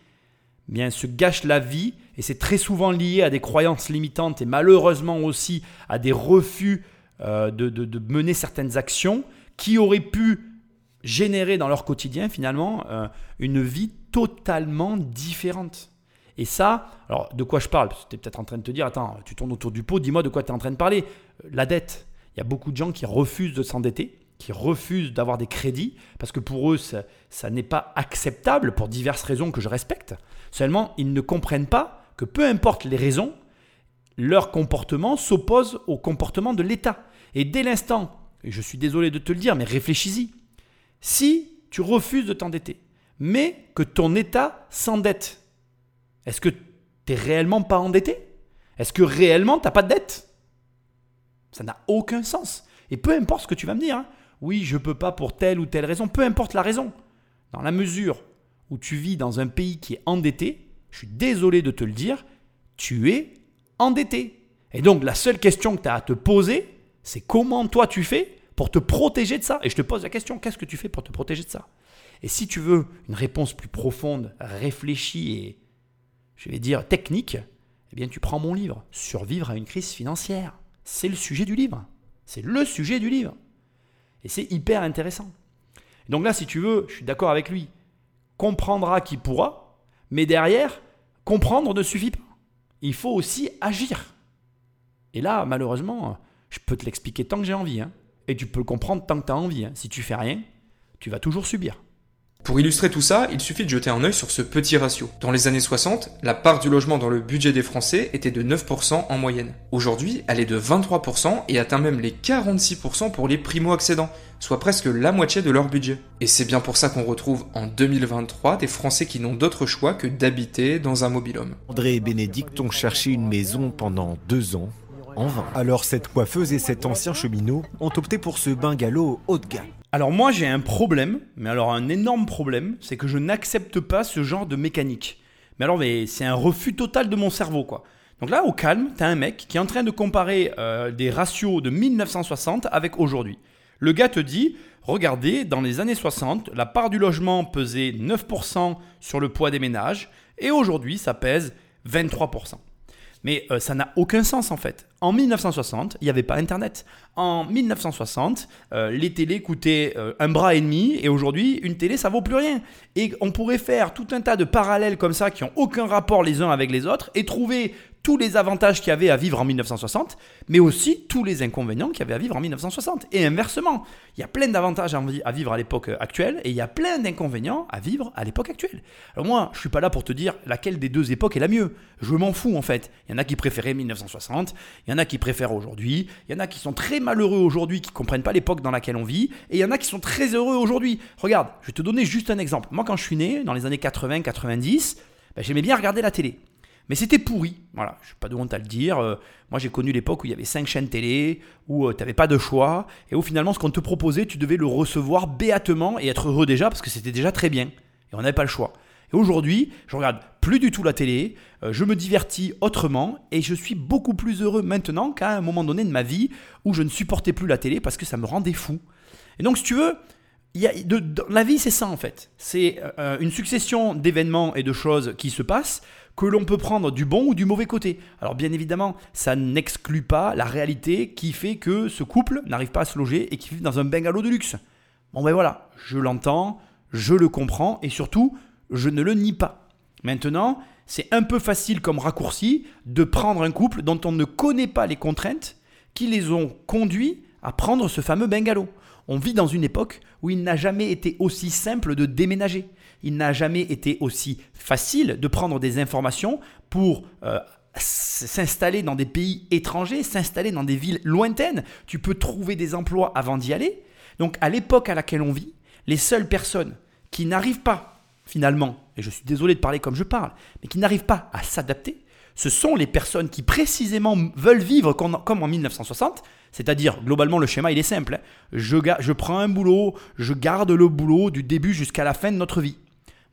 eh bien, se gâchent la vie et c'est très souvent lié à des croyances limitantes et malheureusement aussi à des refus euh, de, de, mener certaines actions qui auraient pu générer dans leur quotidien finalement euh, une vie totalement différente. Et ça, alors de quoi je parle? Tu es peut-être en train de te dire, attends, tu tournes autour du pot, dis-moi de quoi tu es en train de parler. Euh, la dette. Il y a beaucoup de gens qui refusent de s'endetter, qui refusent d'avoir des crédits, parce que pour eux, ça, ça n'est pas acceptable pour diverses raisons que je respecte. Seulement, ils ne comprennent pas que peu importe les raisons, leur comportement s'oppose au comportement de l'État. Et dès l'instant, et je suis désolé de te le dire, mais réfléchis-y, si tu refuses de t'endetter, mais que ton État s'endette, est-ce que tu n'es réellement pas endetté? Est-ce que réellement tu n'as pas de dette? Ça n'a aucun sens. Et peu importe ce que tu vas me dire, hein. oui, je ne peux pas pour telle ou telle raison, peu importe la raison. Dans la mesure où tu vis dans un pays qui est endetté, je suis désolé de te le dire, tu es endetté. Et donc la seule question que tu as à te poser, c'est comment toi tu fais pour te protéger de ça. Et je te pose la question, qu'est-ce que tu fais pour te protéger de ça? Et si tu veux une réponse plus profonde, réfléchie et, je vais dire, technique, eh bien tu prends mon livre, Survivre à une crise financière. C'est le sujet du livre. C'est le sujet du livre. Et c'est hyper intéressant. Donc là, si tu veux, je suis d'accord avec lui. Comprendra qui pourra, mais derrière, comprendre ne suffit pas. Il faut aussi agir. Et là, malheureusement, je peux te l'expliquer tant que j'ai envie. Hein. Et tu peux le comprendre tant que tu as envie. Hein. Si tu fais rien, tu vas toujours subir. Pour illustrer tout ça, il suffit de jeter un œil sur ce petit ratio. Dans les années 60, la part du logement dans le budget des Français était de 9% en moyenne. Aujourd'hui, elle est de 23% et atteint même les 46% pour les primo-accédants, soit presque la moitié de leur budget. Et c'est bien pour ça qu'on retrouve en 2023 des Français qui n'ont d'autre choix que d'habiter dans un mobil-home. André et Bénédicte ont cherché une maison pendant deux ans en vain. Alors cette coiffeuse et cet ancien cheminot ont opté pour ce bungalow haut de gamme. Alors moi j'ai un problème, mais alors un énorme problème, c'est que je n'accepte pas ce genre de mécanique. Mais alors mais c'est un refus total de mon cerveau quoi. Donc là au calme, tu as un mec qui est en train de comparer euh, des ratios de 1960 avec aujourd'hui. Le gars te dit, regardez, dans les années 60, la part du logement pesait 9% sur le poids des ménages, et aujourd'hui ça pèse 23%. Mais euh, ça n'a aucun sens en fait. En 1960, il n'y avait pas Internet. En 1960, euh, les télés coûtaient euh, un bras et demi et aujourd'hui, une télé, ça vaut plus rien. Et on pourrait faire tout un tas de parallèles comme ça qui n'ont aucun rapport les uns avec les autres et trouver tous les avantages qu'il y avait à vivre en 1960, mais aussi tous les inconvénients qu'il y avait à vivre en 1960. Et inversement, il y a plein d'avantages à vivre à l'époque actuelle et il y a plein d'inconvénients à vivre à l'époque actuelle. Alors moi, je suis pas là pour te dire laquelle des deux époques est la mieux. Je m'en fous en fait. Il y en a qui préféraient 1960, il y en a qui préfèrent aujourd'hui, il y en a qui sont très malheureux aujourd'hui, qui comprennent pas l'époque dans laquelle on vit, et il y en a qui sont très heureux aujourd'hui. Regarde, je vais te donner juste un exemple. Moi, quand je suis né, dans les années 80-90, ben, j'aimais bien regarder la télé. Mais c'était pourri. Voilà, je n'ai pas de honte à le dire. Euh, moi, j'ai connu l'époque où il y avait cinq chaînes télé, où euh, tu n'avais pas de choix, et où finalement, ce qu'on te proposait, tu devais le recevoir béatement et être heureux déjà, parce que c'était déjà très bien. Et on n'avait pas le choix. Et aujourd'hui, je regarde plus du tout la télé, euh, je me divertis autrement, et je suis beaucoup plus heureux maintenant qu'à un moment donné de ma vie où je ne supportais plus la télé parce que ça me rendait fou. Et donc, si tu veux, la vie, c'est ça en fait. C'est une succession d'événements et de choses qui se passent que l'on peut prendre du bon ou du mauvais côté. Alors bien évidemment, ça n'exclut pas la réalité qui fait que ce couple n'arrive pas à se loger et qui vit dans un bungalow de luxe. Bon ben voilà, je l'entends, je le comprends et surtout, je ne le nie pas. Maintenant, c'est un peu facile comme raccourci de prendre un couple dont on ne connaît pas les contraintes qui les ont conduits à prendre ce fameux bungalow. On vit dans une époque où il n'a jamais été aussi simple de déménager il n'a jamais été aussi facile de prendre des informations pour euh, s'installer dans des pays étrangers, s'installer dans des villes lointaines. Tu peux trouver des emplois avant d'y aller. Donc à l'époque à laquelle on vit, les seules personnes qui n'arrivent pas finalement, et je suis désolé de parler comme je parle, mais qui n'arrivent pas à s'adapter, ce sont les personnes qui précisément veulent vivre comme en 1960, c'est-à-dire globalement le schéma il est simple, hein. je, je prends un boulot, je garde le boulot du début jusqu'à la fin de notre vie.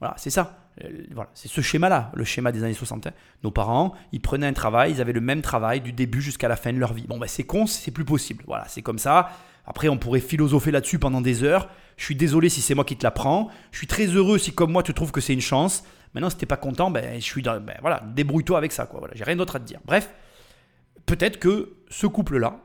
Voilà, c'est ça. Euh, voilà, c'est ce schéma-là, le schéma des années 60. Hein. Nos parents, ils prenaient un travail, ils avaient le même travail du début jusqu'à la fin de leur vie. Bon, ben c'est con, c'est plus possible. Voilà, c'est comme ça. Après, on pourrait philosopher là-dessus pendant des heures. Je suis désolé si c'est moi qui te l'apprends. Je suis très heureux si, comme moi, tu trouves que c'est une chance. Maintenant, si t'es pas content, ben, je suis dans, ben, voilà, débrouille-toi avec ça, quoi. Voilà, j'ai rien d'autre à te dire. Bref, peut-être que ce couple-là,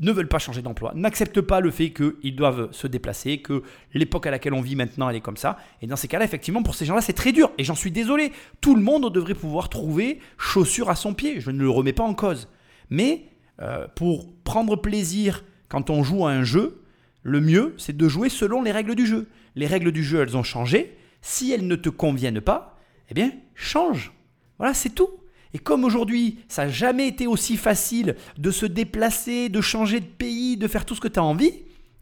ne veulent pas changer d'emploi, n'acceptent pas le fait qu'ils doivent se déplacer, que l'époque à laquelle on vit maintenant, elle est comme ça. Et dans ces cas-là, effectivement, pour ces gens-là, c'est très dur. Et j'en suis désolé. Tout le monde devrait pouvoir trouver chaussure à son pied. Je ne le remets pas en cause. Mais euh, pour prendre plaisir quand on joue à un jeu, le mieux, c'est de jouer selon les règles du jeu. Les règles du jeu, elles ont changé. Si elles ne te conviennent pas, eh bien, change. Voilà, c'est tout. Et comme aujourd'hui, ça n'a jamais été aussi facile de se déplacer, de changer de pays, de faire tout ce que tu as envie,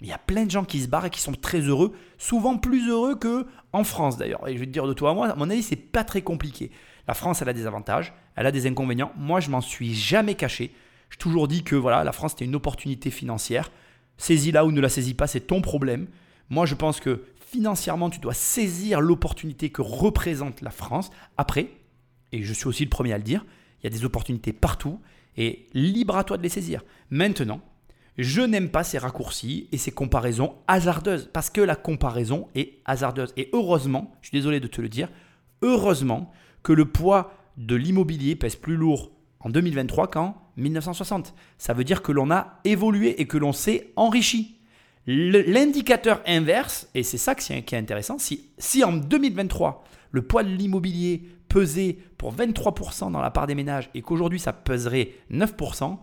il y a plein de gens qui se barrent et qui sont très heureux, souvent plus heureux que en France d'ailleurs. Et je vais te dire de toi à moi, à mon avis, c'est pas très compliqué. La France, elle a des avantages, elle a des inconvénients. Moi, je m'en suis jamais caché. J'ai toujours dit que voilà, la France c'était une opportunité financière. Saisis-la ou ne la saisis pas, c'est ton problème. Moi, je pense que financièrement, tu dois saisir l'opportunité que représente la France. Après, et je suis aussi le premier à le dire, Il y a des opportunités partout et libre à toi de les saisir. Maintenant, je n'aime pas ces raccourcis et ces comparaisons hasardeuses parce que la comparaison est hasardeuse. Et heureusement, je suis désolé de te le dire, heureusement que le poids de l'immobilier pèse plus lourd en 2023 qu'en 1960. Ça veut dire que l'on a évolué et que l'on s'est enrichi. L'indicateur inverse, et c'est ça qui est intéressant, si, en 2023, le poids de l'immobilier pesait pour 23% dans la part des ménages et qu'aujourd'hui ça peserait 9%,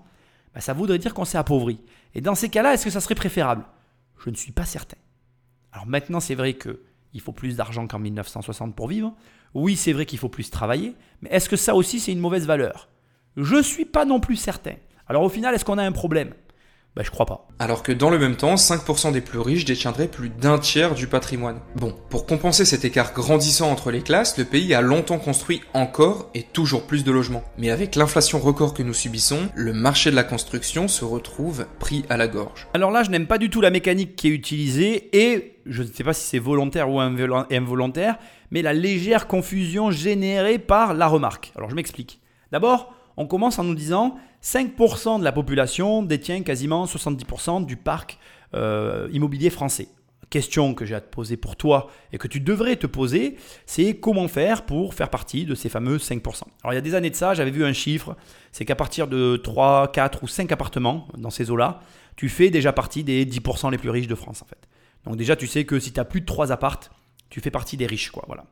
bah, ça voudrait dire qu'on s'est appauvri. Et dans ces cas-là, est-ce que ça serait préférable? Je ne suis pas certain. Alors maintenant, c'est vrai qu'il faut plus d'argent qu'en 1960 pour vivre. Oui, c'est vrai qu'il faut plus travailler. Mais est-ce que ça aussi, c'est une mauvaise valeur? Je ne suis pas non plus certain. Alors au final, est-ce qu'on a un problème? Ben, je crois pas. Alors que dans le même temps, 5% des plus riches détiendraient plus d'un tiers du patrimoine. Bon, pour compenser cet écart grandissant entre les classes, le pays a longtemps construit encore et toujours plus de logements. Mais avec l'inflation record que nous subissons, le marché de la construction se retrouve pris à la gorge. Alors là, je n'aime pas du tout la mécanique qui est utilisée et je ne sais pas si c'est volontaire ou involontaire, mais la légère confusion générée par la remarque. Alors je m'explique. D'abord, on commence en nous disant 5% de la population détient quasiment 70% du parc euh, immobilier français. Question que j'ai à te poser pour toi et que tu devrais te poser, c'est comment faire pour faire partie de ces fameux 5%. Alors il y a des années de ça, j'avais vu un chiffre, c'est qu'à partir de 3, 4 ou 5 appartements dans ces eaux-là, tu fais déjà partie des 10% les plus riches de France en fait. Donc déjà tu sais que si tu as plus de 3 appartes, tu fais partie des riches quoi, voilà.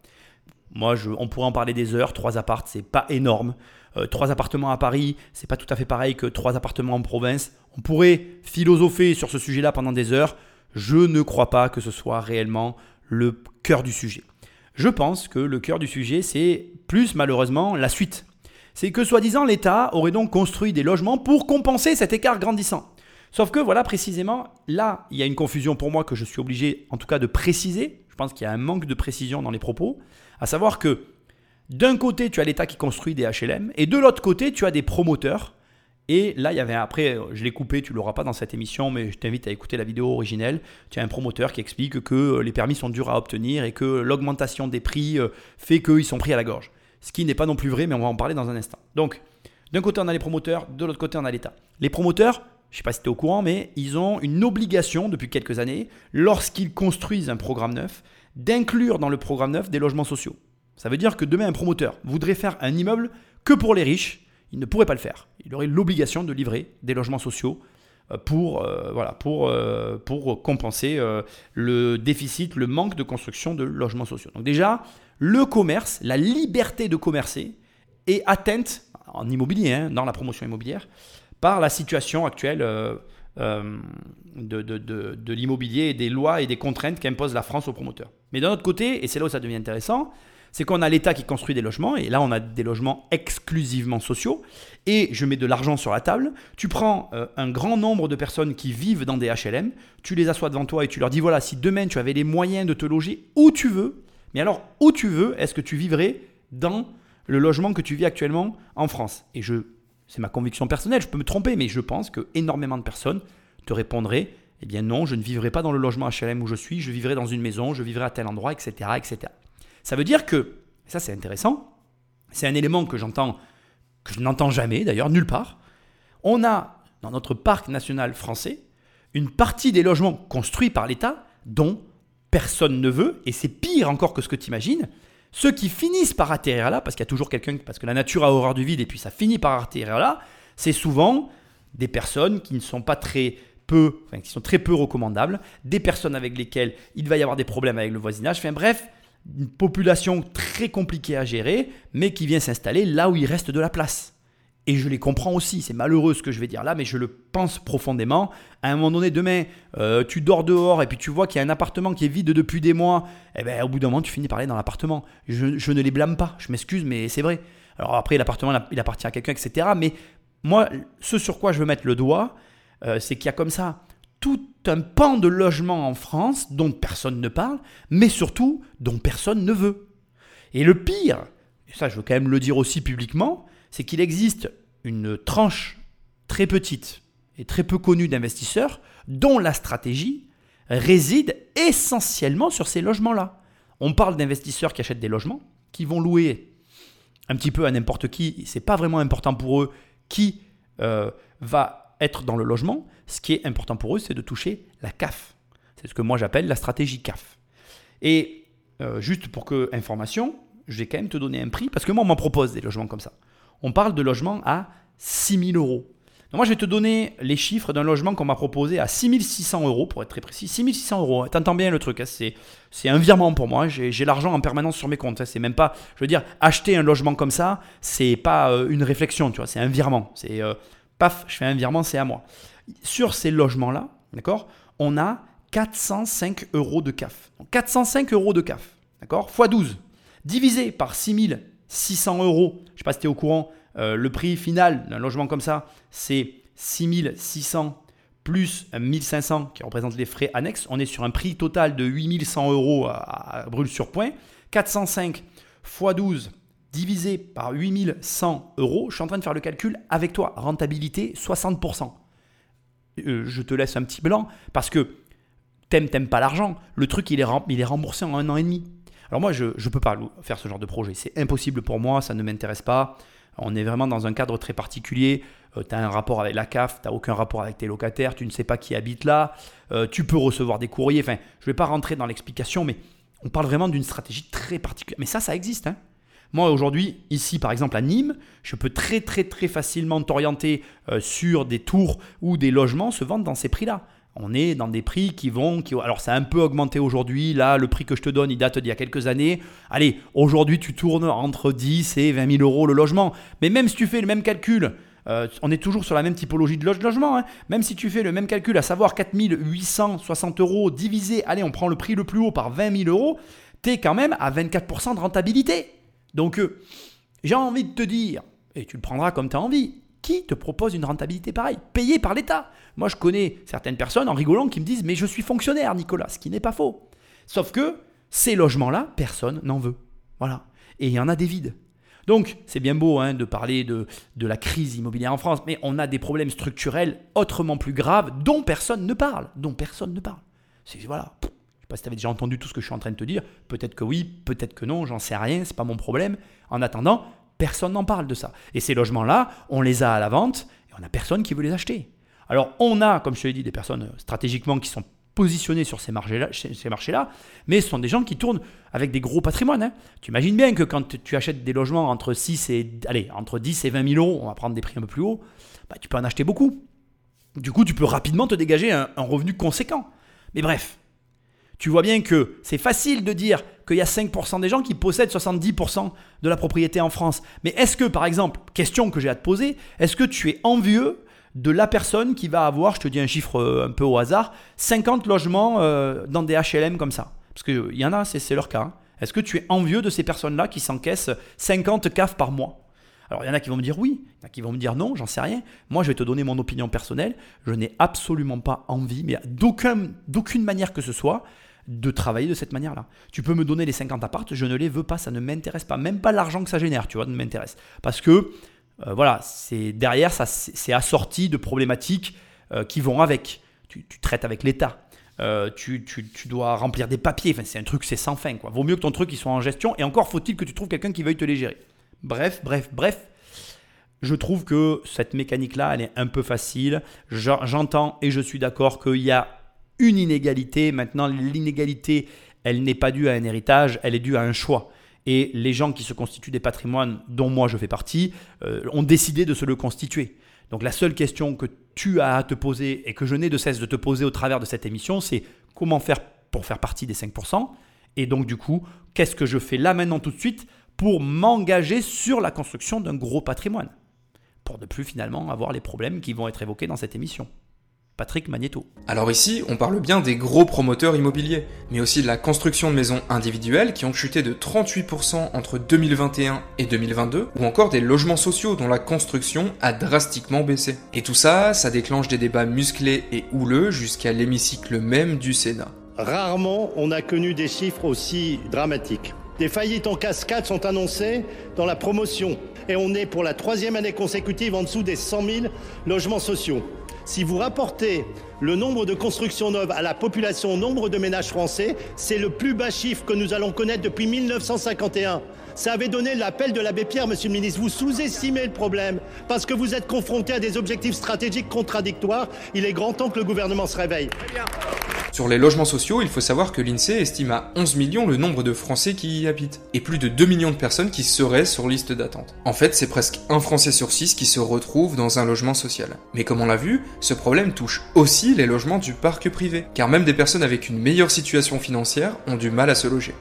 Moi, je, on pourrait en parler des heures. Trois appartes, c'est pas énorme. Euh, trois appartements à Paris, c'est pas tout à fait pareil que trois appartements en province. On pourrait philosopher sur ce sujet-là pendant des heures. Je ne crois pas que ce soit réellement le cœur du sujet. Je pense que le cœur du sujet, c'est plus malheureusement la suite. C'est que soi-disant l'État aurait donc construit des logements pour compenser cet écart grandissant. Sauf que voilà précisément, là, il y a une confusion pour moi que je suis obligé en tout cas de préciser. Je pense qu'il y a un manque de précision dans les propos. À savoir que d'un côté, tu as l'État qui construit des HLM, et de l'autre côté, tu as des promoteurs. Et là, il y avait après, je l'ai coupé, tu l'auras pas dans cette émission, mais je t'invite à écouter la vidéo originelle. Tu as un promoteur qui explique que les permis sont durs à obtenir et que l'augmentation des prix euh, fait qu'ils sont pris à la gorge. Ce qui n'est pas non plus vrai, mais on va en parler dans un instant. Donc, d'un côté, on a les promoteurs, de l'autre côté, on a l'État. Les promoteurs, je ne sais pas si tu es au courant, mais ils ont une obligation depuis quelques années, lorsqu'ils construisent un programme neuf, d'inclure dans le programme neuf des logements sociaux. Ça veut dire que demain, un promoteur voudrait faire un immeuble que pour les riches, il ne pourrait pas le faire. Il aurait l'obligation de livrer des logements sociaux euh, pour, euh, voilà, pour, euh, pour compenser le déficit, le manque de construction de logements sociaux. Donc déjà, le commerce, la liberté de commercer est atteinte en immobilier, hein, dans la promotion immobilière, par la situation actuelle de, de, de l'immobilier et des lois et des contraintes qu'impose la France aux promoteurs. Mais d'un autre côté, et c'est là où ça devient intéressant, c'est qu'on a l'État qui construit des logements, et là on a des logements exclusivement sociaux, et je mets de l'argent sur la table, tu prends euh, un grand nombre de personnes qui vivent dans des HLM, tu les assois devant toi et tu leur dis, voilà, si demain tu avais les moyens de te loger où tu veux, mais alors où tu veux, est-ce que tu vivrais dans le logement que tu vis actuellement en France? Et je, c'est ma conviction personnelle, je peux me tromper, mais je pense que énormément de personnes te répondraient, eh bien non, je ne vivrai pas dans le logement HLM où je suis, je vivrai dans une maison, je vivrai à tel endroit, etc. etc. Ça veut dire que, ça c'est intéressant, c'est un élément que j'entends, que je n'entends jamais d'ailleurs, nulle part. On a dans notre parc national français une partie des logements construits par l'État dont personne ne veut, et c'est pire encore que ce que tu imagines. Ceux qui finissent par atterrir là, parce qu'il y a toujours quelqu'un, parce que la nature a horreur du vide, et puis ça finit par atterrir là, c'est souvent des personnes qui ne sont pas très peu, enfin, qui sont très peu recommandables, des personnes avec lesquelles il va y avoir des problèmes avec le voisinage, enfin bref, une population très compliquée à gérer, mais qui vient s'installer là où il reste de la place. Et je les comprends aussi, c'est malheureux ce que je vais dire là, mais je le pense profondément. À un moment donné, demain, euh, tu dors dehors et puis tu vois qu'il y a un appartement qui est vide depuis des mois, et eh ben, au bout d'un moment, tu finis par aller dans l'appartement. Je, je, ne les blâme pas, je m'excuse, mais c'est vrai. Alors après, l'appartement, il appartient à quelqu'un, etc. Mais moi, ce sur quoi je veux mettre le doigt, euh, c'est qu'il y a comme ça tout un pan de logement en France dont personne ne parle, mais surtout dont personne ne veut. Et le pire, ça je veux quand même le dire aussi publiquement, c'est qu'il existe une tranche très petite et très peu connue d'investisseurs dont la stratégie réside essentiellement sur ces logements-là. On parle d'investisseurs qui achètent des logements, qui vont louer un petit peu à n'importe qui, c'est pas vraiment important pour eux qui euh, va être dans le logement. Ce qui est important pour eux, c'est de toucher la CAF. C'est ce que moi j'appelle la stratégie CAF. Et euh, juste pour que information, je vais quand même te donner un prix parce que moi on m'en propose des logements comme ça. On parle de logements à 6 000 euros. Donc moi, je vais te donner les chiffres d'un logement qu'on m'a proposé à 6600 euros, pour être très précis. 6600 euros, t'entends bien le truc, hein, c'est, c'est un virement pour moi. J'ai, l'argent en permanence sur mes comptes. Hein. c'est même pas, je veux dire, acheter un logement comme ça, c'est pas euh, une réflexion, tu vois, c'est un virement. C'est euh, paf, je fais un virement, c'est à moi. Sur ces logements-là, d'accord, on a 405 euros de CAF. 405 euros de CAF, d'accord, x 12, divisé par 6600 euros. Je sais pas si tu es au courant, euh, le prix final d'un logement comme ça, c'est 6600 plus 1500 qui représente les frais annexes. On est sur un prix total de 8100 euros à, brûle sur point. 405 x 12 divisé par 8100 euros. Je suis en train de faire le calcul avec toi. Rentabilité 60%. Euh, je te laisse un petit blanc parce que t'aimes, t'aimes pas l'argent. Le truc, il est, il est remboursé en un an et demi. Alors moi, je ne peux pas faire ce genre de projet. C'est impossible pour moi, ça ne m'intéresse pas. On est vraiment dans un cadre très particulier. Euh, tu as un rapport avec la CAF, tu n'as aucun rapport avec tes locataires, tu ne sais pas qui habite là, euh, tu peux recevoir des courriers. Enfin, je ne vais pas rentrer dans l'explication, mais on parle vraiment d'une stratégie très particulière. Mais ça, ça existe. Hein. Moi, aujourd'hui, ici, par exemple, à Nîmes, je peux très, très, très facilement t'orienter euh, sur des tours où des logements se vendent dans ces prix-là on est dans des prix qui vont. Qui, alors, ça a un peu augmenté aujourd'hui. Là, le prix que je te donne, il date d'il y a quelques années. Allez, aujourd'hui, tu tournes entre 10 et 20 000 euros le logement. Mais même si tu fais le même calcul, euh, on est toujours sur la même typologie de logement. Hein. Même si tu fais le même calcul, à savoir 4 860 euros divisé, allez, on prend le prix le plus haut par 20 000 euros, tu es quand même à 24% de rentabilité. Donc, euh, j'ai envie de te dire, et tu le prendras comme tu as envie, qui te propose une rentabilité pareille, payée par l'État? Moi, je connais certaines personnes en rigolant qui me disent Mais je suis fonctionnaire, Nicolas, ce qui n'est pas faux. Sauf que ces logements-là, personne n'en veut. Voilà. Et il y en a des vides. Donc, c'est bien beau hein, de parler de, la crise immobilière en France, mais on a des problèmes structurels autrement plus graves dont personne ne parle. Dont personne ne parle. C'est voilà. Sais pas si tu avais déjà entendu tout ce que je suis en train de te dire. Peut-être que oui, peut-être que non, j'en sais rien, c'est pas mon problème. En attendant, Personne n'en parle de ça. Et ces logements-là, on les a à la vente et on n'a personne qui veut les acheter. Alors on a, comme je te l'ai dit, des personnes euh, stratégiquement qui sont positionnées sur ces marchés-là, mais ce sont des gens qui tournent avec des gros patrimoines. Hein. Tu imagines bien que quand tu achètes des logements entre 6 et allez, entre 10 et 20 000 euros, on va prendre des prix un peu plus hauts, bah, tu peux en acheter beaucoup. Du coup, tu peux rapidement te dégager un revenu conséquent. Mais bref, tu vois bien que c'est facile de dire qu'il y a 5% des gens qui possèdent 70% de la propriété en France. Mais est-ce que, par exemple, question que j'ai à te poser, est-ce que tu es envieux de la personne qui va avoir, je te dis un chiffre euh, un peu au hasard, 50 logements euh, dans des HLM comme ça? Parce qu'il y en a, c'est leur cas. Hein. Est-ce que tu es envieux de ces personnes-là qui s'encaissent 50 CAF par mois? Alors il y en a qui vont me dire oui, il y en a qui vont me dire non, j'en sais rien. Moi je vais te donner mon opinion personnelle. Je n'ai absolument pas envie, mais d'aucune manière que ce soit, de travailler de cette manière-là. Tu peux me donner les 50 appartes, je ne les veux pas, ça ne m'intéresse pas. Même pas l'argent que ça génère, tu vois, ne m'intéresse. Parce que, euh, voilà, c'est derrière, ça, c'est assorti de problématiques euh, qui vont avec. Tu, traites avec l'État. Euh, tu, dois remplir des papiers. Enfin, c'est un truc, c'est sans fin. Quoi. Vaut mieux que ton truc il soit en gestion. Et encore faut-il que tu trouves quelqu'un qui veuille te les gérer. Bref, bref, bref. Je trouve que cette mécanique-là, elle est un peu facile. J'entends et je suis d'accord qu'il y a une inégalité. Maintenant, l'inégalité, elle n'est pas due à un héritage, elle est due à un choix. Et les gens qui se constituent des patrimoines, dont moi je fais partie, euh, ont décidé de se le constituer. Donc la seule question que tu as à te poser et que je n'ai de cesse de te poser au travers de cette émission, c'est comment faire pour faire partie des 5% Et donc du coup, qu'est-ce que je fais là maintenant tout de suite pour m'engager sur la construction d'un gros patrimoine? Pour ne plus finalement avoir les problèmes qui vont être évoqués dans cette émission. Patrick Magneto. Alors ici, on parle bien des gros promoteurs immobiliers, mais aussi de la construction de maisons individuelles qui ont chuté de 38% entre 2021 et 2022, ou encore des logements sociaux dont la construction a drastiquement baissé. Et tout ça, ça déclenche des débats musclés et houleux jusqu'à l'hémicycle même du Sénat. Rarement on a connu des chiffres aussi dramatiques. Des faillites en cascade sont annoncées dans la promotion et on est pour la troisième année consécutive en dessous des 100 000 logements sociaux. Si vous rapportez le nombre de constructions neuves à la population, au nombre de ménages français, c'est le plus bas chiffre que nous allons connaître depuis 1951. Ça avait donné l'appel de l'abbé Pierre, monsieur le ministre. Vous sous-estimez le problème parce que vous êtes confronté à des objectifs stratégiques contradictoires. Il est grand temps que le gouvernement se réveille. Sur les logements sociaux, il faut savoir que l'INSEE estime à 11 millions le nombre de Français qui y habitent, et plus de 2 millions de personnes qui seraient sur liste d'attente. En fait, c'est presque un Français sur 6 qui se retrouve dans un logement social. Mais comme on l'a vu, ce problème touche aussi les logements du parc privé, car même des personnes avec une meilleure situation financière ont du mal à se loger.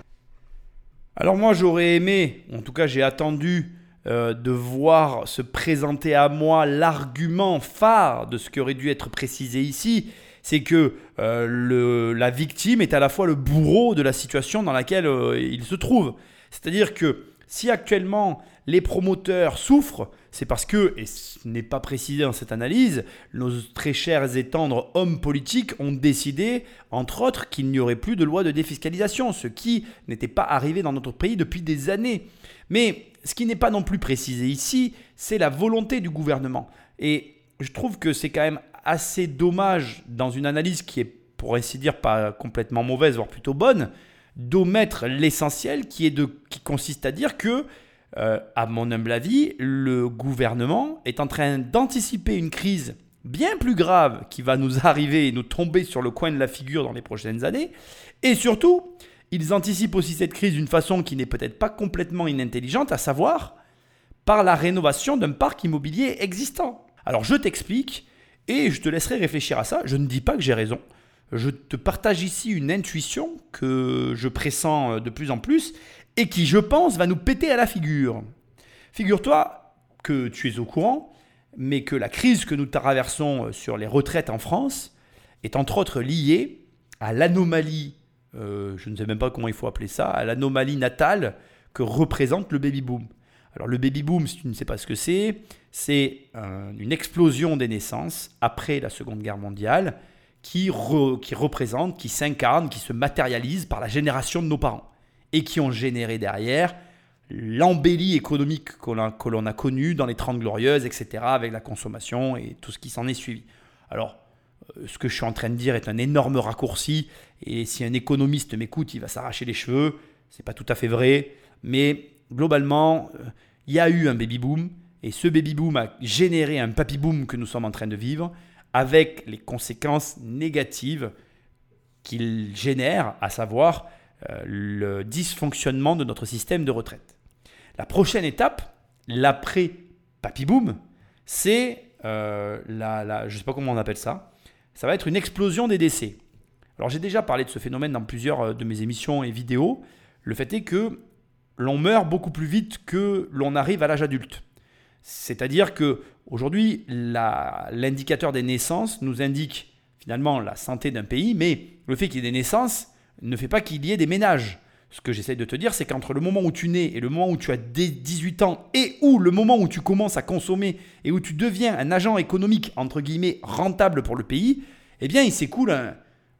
Alors moi j'aurais aimé, en tout cas j'ai attendu euh, de voir se présenter à moi l'argument phare de ce qui aurait dû être précisé ici, c'est que euh, la victime est à la fois le bourreau de la situation dans laquelle euh, il se trouve. C'est-à-dire que si actuellement les promoteurs souffrent, c'est parce que, et ce n'est pas précisé dans cette analyse, nos très chers et tendres hommes politiques ont décidé, entre autres, qu'il n'y aurait plus de loi de défiscalisation, ce qui n'était pas arrivé dans notre pays depuis des années. Mais ce qui n'est pas non plus précisé ici, c'est la volonté du gouvernement. Et je trouve que c'est quand même assez dommage dans une analyse qui est, pour ainsi dire, pas complètement mauvaise, voire plutôt bonne, d'omettre l'essentiel qui, qui consiste à dire que euh, à mon humble avis, le gouvernement est en train d'anticiper une crise bien plus grave qui va nous arriver et nous tomber sur le coin de la figure dans les prochaines années. Et surtout, ils anticipent aussi cette crise d'une façon qui n'est peut-être pas complètement inintelligente, à savoir par la rénovation d'un parc immobilier existant. Alors je t'explique et je te laisserai réfléchir à ça. Je ne dis pas que j'ai raison. Je te partage ici une intuition que je pressens de plus en plus et qui, je pense, va nous péter à la figure. Figure-toi que tu es au courant, mais que la crise que nous traversons sur les retraites en France est entre autres liée à l'anomalie, euh, je ne sais même pas comment il faut appeler ça, à l'anomalie natale que représente le baby-boom. Alors le baby-boom, si tu ne sais pas ce que c'est, c'est une explosion des naissances après la Seconde Guerre mondiale qui représente, qui s'incarne, qui se matérialise par la génération de nos parents et qui ont généré derrière l'embellie économique que l'on a connue dans les 30 glorieuses, etc., avec la consommation et tout ce qui s'en est suivi. Alors, euh, ce que je suis en train de dire est un énorme raccourci, et si un économiste m'écoute, il va s'arracher les cheveux. C'est pas tout à fait vrai, mais globalement, euh, il y a eu un baby boom, et ce baby boom a généré un papy boom que nous sommes en train de vivre, avec les conséquences négatives qu'il génère, à savoir le dysfonctionnement de notre système de retraite. La prochaine étape, l'après papy boom, c'est euh, la, je ne sais pas comment on appelle ça, ça va être une explosion des décès. Alors j'ai déjà parlé de ce phénomène dans plusieurs euh, de mes émissions et vidéos. Le fait est que l'on meurt beaucoup plus vite que l'on arrive à l'âge adulte. C'est-à-dire que aujourd'hui, l'indicateur des naissances nous indique finalement la santé d'un pays, mais le fait qu'il y ait des naissances, ne fait pas qu'il y ait des ménages. Ce que j'essaie de te dire, c'est qu'entre le moment où tu nais et le moment où tu as 18 ans et où le moment où tu commences à consommer et où tu deviens un agent économique, entre guillemets, rentable pour le pays, eh bien, il s'écoule un,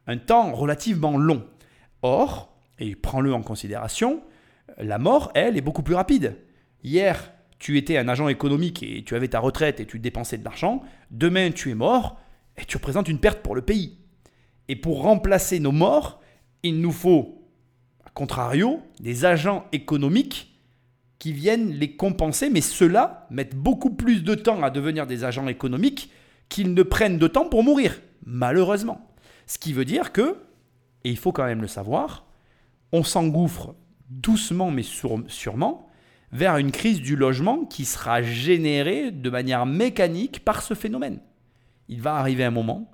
un temps relativement long. Or, et prends-le en considération, la mort, elle, est beaucoup plus rapide. Hier, tu étais un agent économique et tu avais ta retraite et tu dépensais de l'argent. Demain, tu es mort et tu représentes une perte pour le pays. Et pour remplacer nos morts, il nous faut, à contrario, des agents économiques qui viennent les compenser, mais ceux-là mettent beaucoup plus de temps à devenir des agents économiques qu'ils ne prennent de temps pour mourir, malheureusement. Ce qui veut dire que, et il faut quand même le savoir, on s'engouffre doucement mais sûrement vers une crise du logement qui sera générée de manière mécanique par ce phénomène. Il va arriver un moment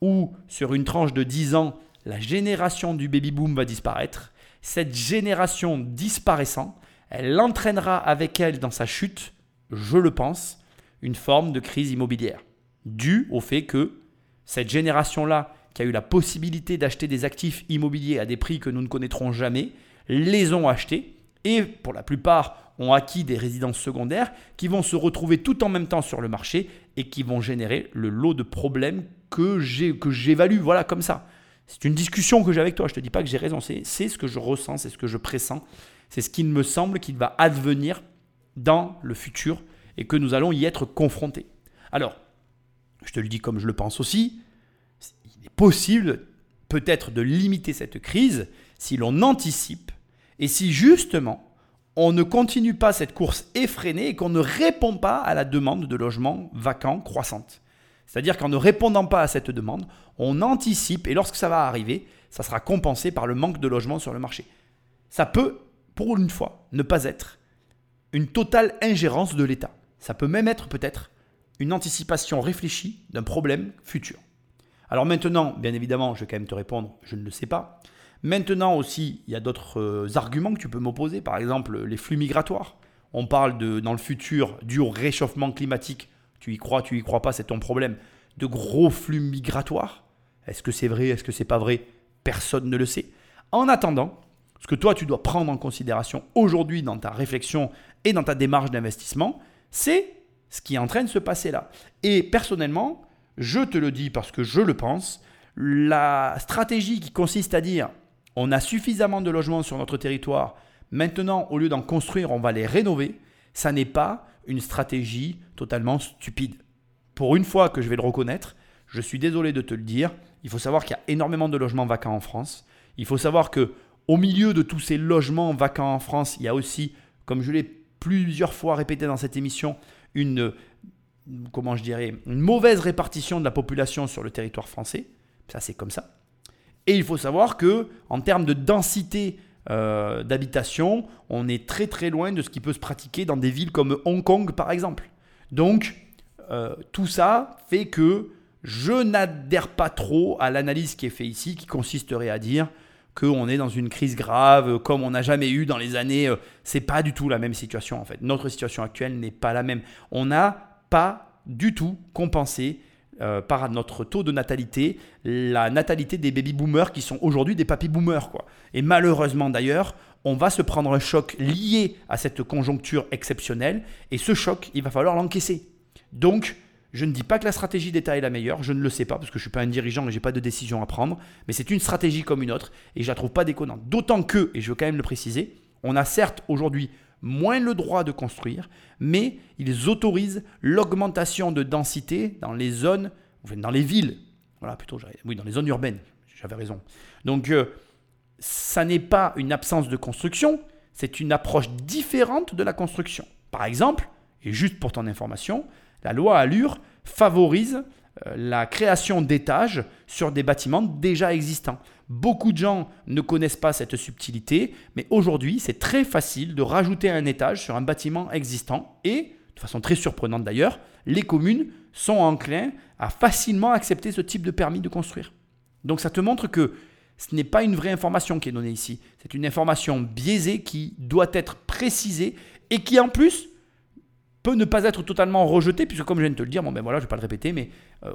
où, sur une tranche de 10 ans, la génération du baby-boom va disparaître. Cette génération disparaissant, elle entraînera avec elle dans sa chute, je le pense, une forme de crise immobilière, due au fait que cette génération-là, qui a eu la possibilité d'acheter des actifs immobiliers à des prix que nous ne connaîtrons jamais, les ont achetés et pour la plupart ont acquis des résidences secondaires qui vont se retrouver tout en même temps sur le marché et qui vont générer le lot de problèmes que j'évalue voilà comme ça. C'est une discussion que j'ai avec toi. Je ne te dis pas que j'ai raison. C'est ce que je ressens, c'est ce que je pressens. C'est ce qui me semble qu'il va advenir dans le futur et que nous allons y être confrontés. Alors, je te le dis comme je le pense aussi, il est possible peut-être de limiter cette crise si l'on anticipe et si justement on ne continue pas cette course effrénée et qu'on ne répond pas à la demande de logements vacants croissante. C'est-à-dire qu'en ne répondant pas à cette demande, on anticipe et lorsque ça va arriver, ça sera compensé par le manque de logements sur le marché. Ça peut, pour une fois, ne pas être une totale ingérence de l'État. Ça peut même être peut-être une anticipation réfléchie d'un problème futur. Alors maintenant, bien évidemment, je vais quand même te répondre, je ne le sais pas. Maintenant aussi, il y a d'autres euh, arguments que tu peux m'opposer, par exemple les flux migratoires. On parle de, dans le futur, dû au réchauffement climatique, tu y crois, tu y crois pas, c'est ton problème, de gros flux migratoires. Est-ce que c'est vrai, est-ce que c'est pas vrai? Personne ne le sait. En attendant, ce que toi tu dois prendre en considération aujourd'hui dans ta réflexion et dans ta démarche d'investissement, c'est ce qui est en train de se passer là. Et personnellement, je te le dis parce que je le pense, la stratégie qui consiste à dire on a suffisamment de logements sur notre territoire, maintenant au lieu d'en construire, on va les rénover, ça n'est pas une stratégie totalement stupide. Pour une fois que je vais le reconnaître, je suis désolé de te le dire, il faut savoir qu'il y a énormément de logements vacants en France. Il faut savoir que au milieu de tous ces logements vacants en France, il y a aussi, comme je l'ai plusieurs fois répété dans cette émission, une comment je dirais, une mauvaise répartition de la population sur le territoire français. Ça, c'est comme ça. Et il faut savoir que, en termes de densité euh, d'habitation, on est très très loin de ce qui peut se pratiquer dans des villes comme Hong Kong, par exemple. Donc, euh, tout ça fait que je n'adhère pas trop à l'analyse qui est faite ici, qui consisterait à dire qu'on est dans une crise grave, comme on n'a jamais eu dans les années. Euh, c'est pas du tout la même situation en fait. Notre situation actuelle n'est pas la même. On n'a pas du tout compensé euh, par notre taux de natalité, la natalité des baby boomers qui sont aujourd'hui des papy boomers. Quoi. Et malheureusement d'ailleurs, on va se prendre un choc lié à cette conjoncture exceptionnelle, et ce choc, il va falloir l'encaisser. Donc, je ne dis pas que la stratégie d'État est la meilleure, je ne le sais pas parce que je ne suis pas un dirigeant et je n'ai pas de décision à prendre, mais c'est une stratégie comme une autre et je la trouve pas déconnante. D'autant que, et je veux quand même le préciser, on a certes aujourd'hui moins le droit de construire, mais ils autorisent l'augmentation de densité dans les zones, dans les villes. Voilà, plutôt, oui, dans les zones urbaines. J'avais raison. Donc, euh, ça n'est pas une absence de construction, c'est une approche différente de la construction. Par exemple, et juste pour ton information, la loi Allure favorise euh, la création d'étages sur des bâtiments déjà existants. Beaucoup de gens ne connaissent pas cette subtilité, mais aujourd'hui, c'est très facile de rajouter un étage sur un bâtiment existant et, de façon très surprenante d'ailleurs, les communes sont enclins à facilement accepter ce type de permis de construire. Donc ça te montre que ce n'est pas une vraie information qui est donnée ici, c'est une information biaisée qui doit être précisée et qui en plus peut ne pas être totalement rejetée, puisque comme je viens de te le dire, bon ben voilà, je ne vais pas le répéter, mais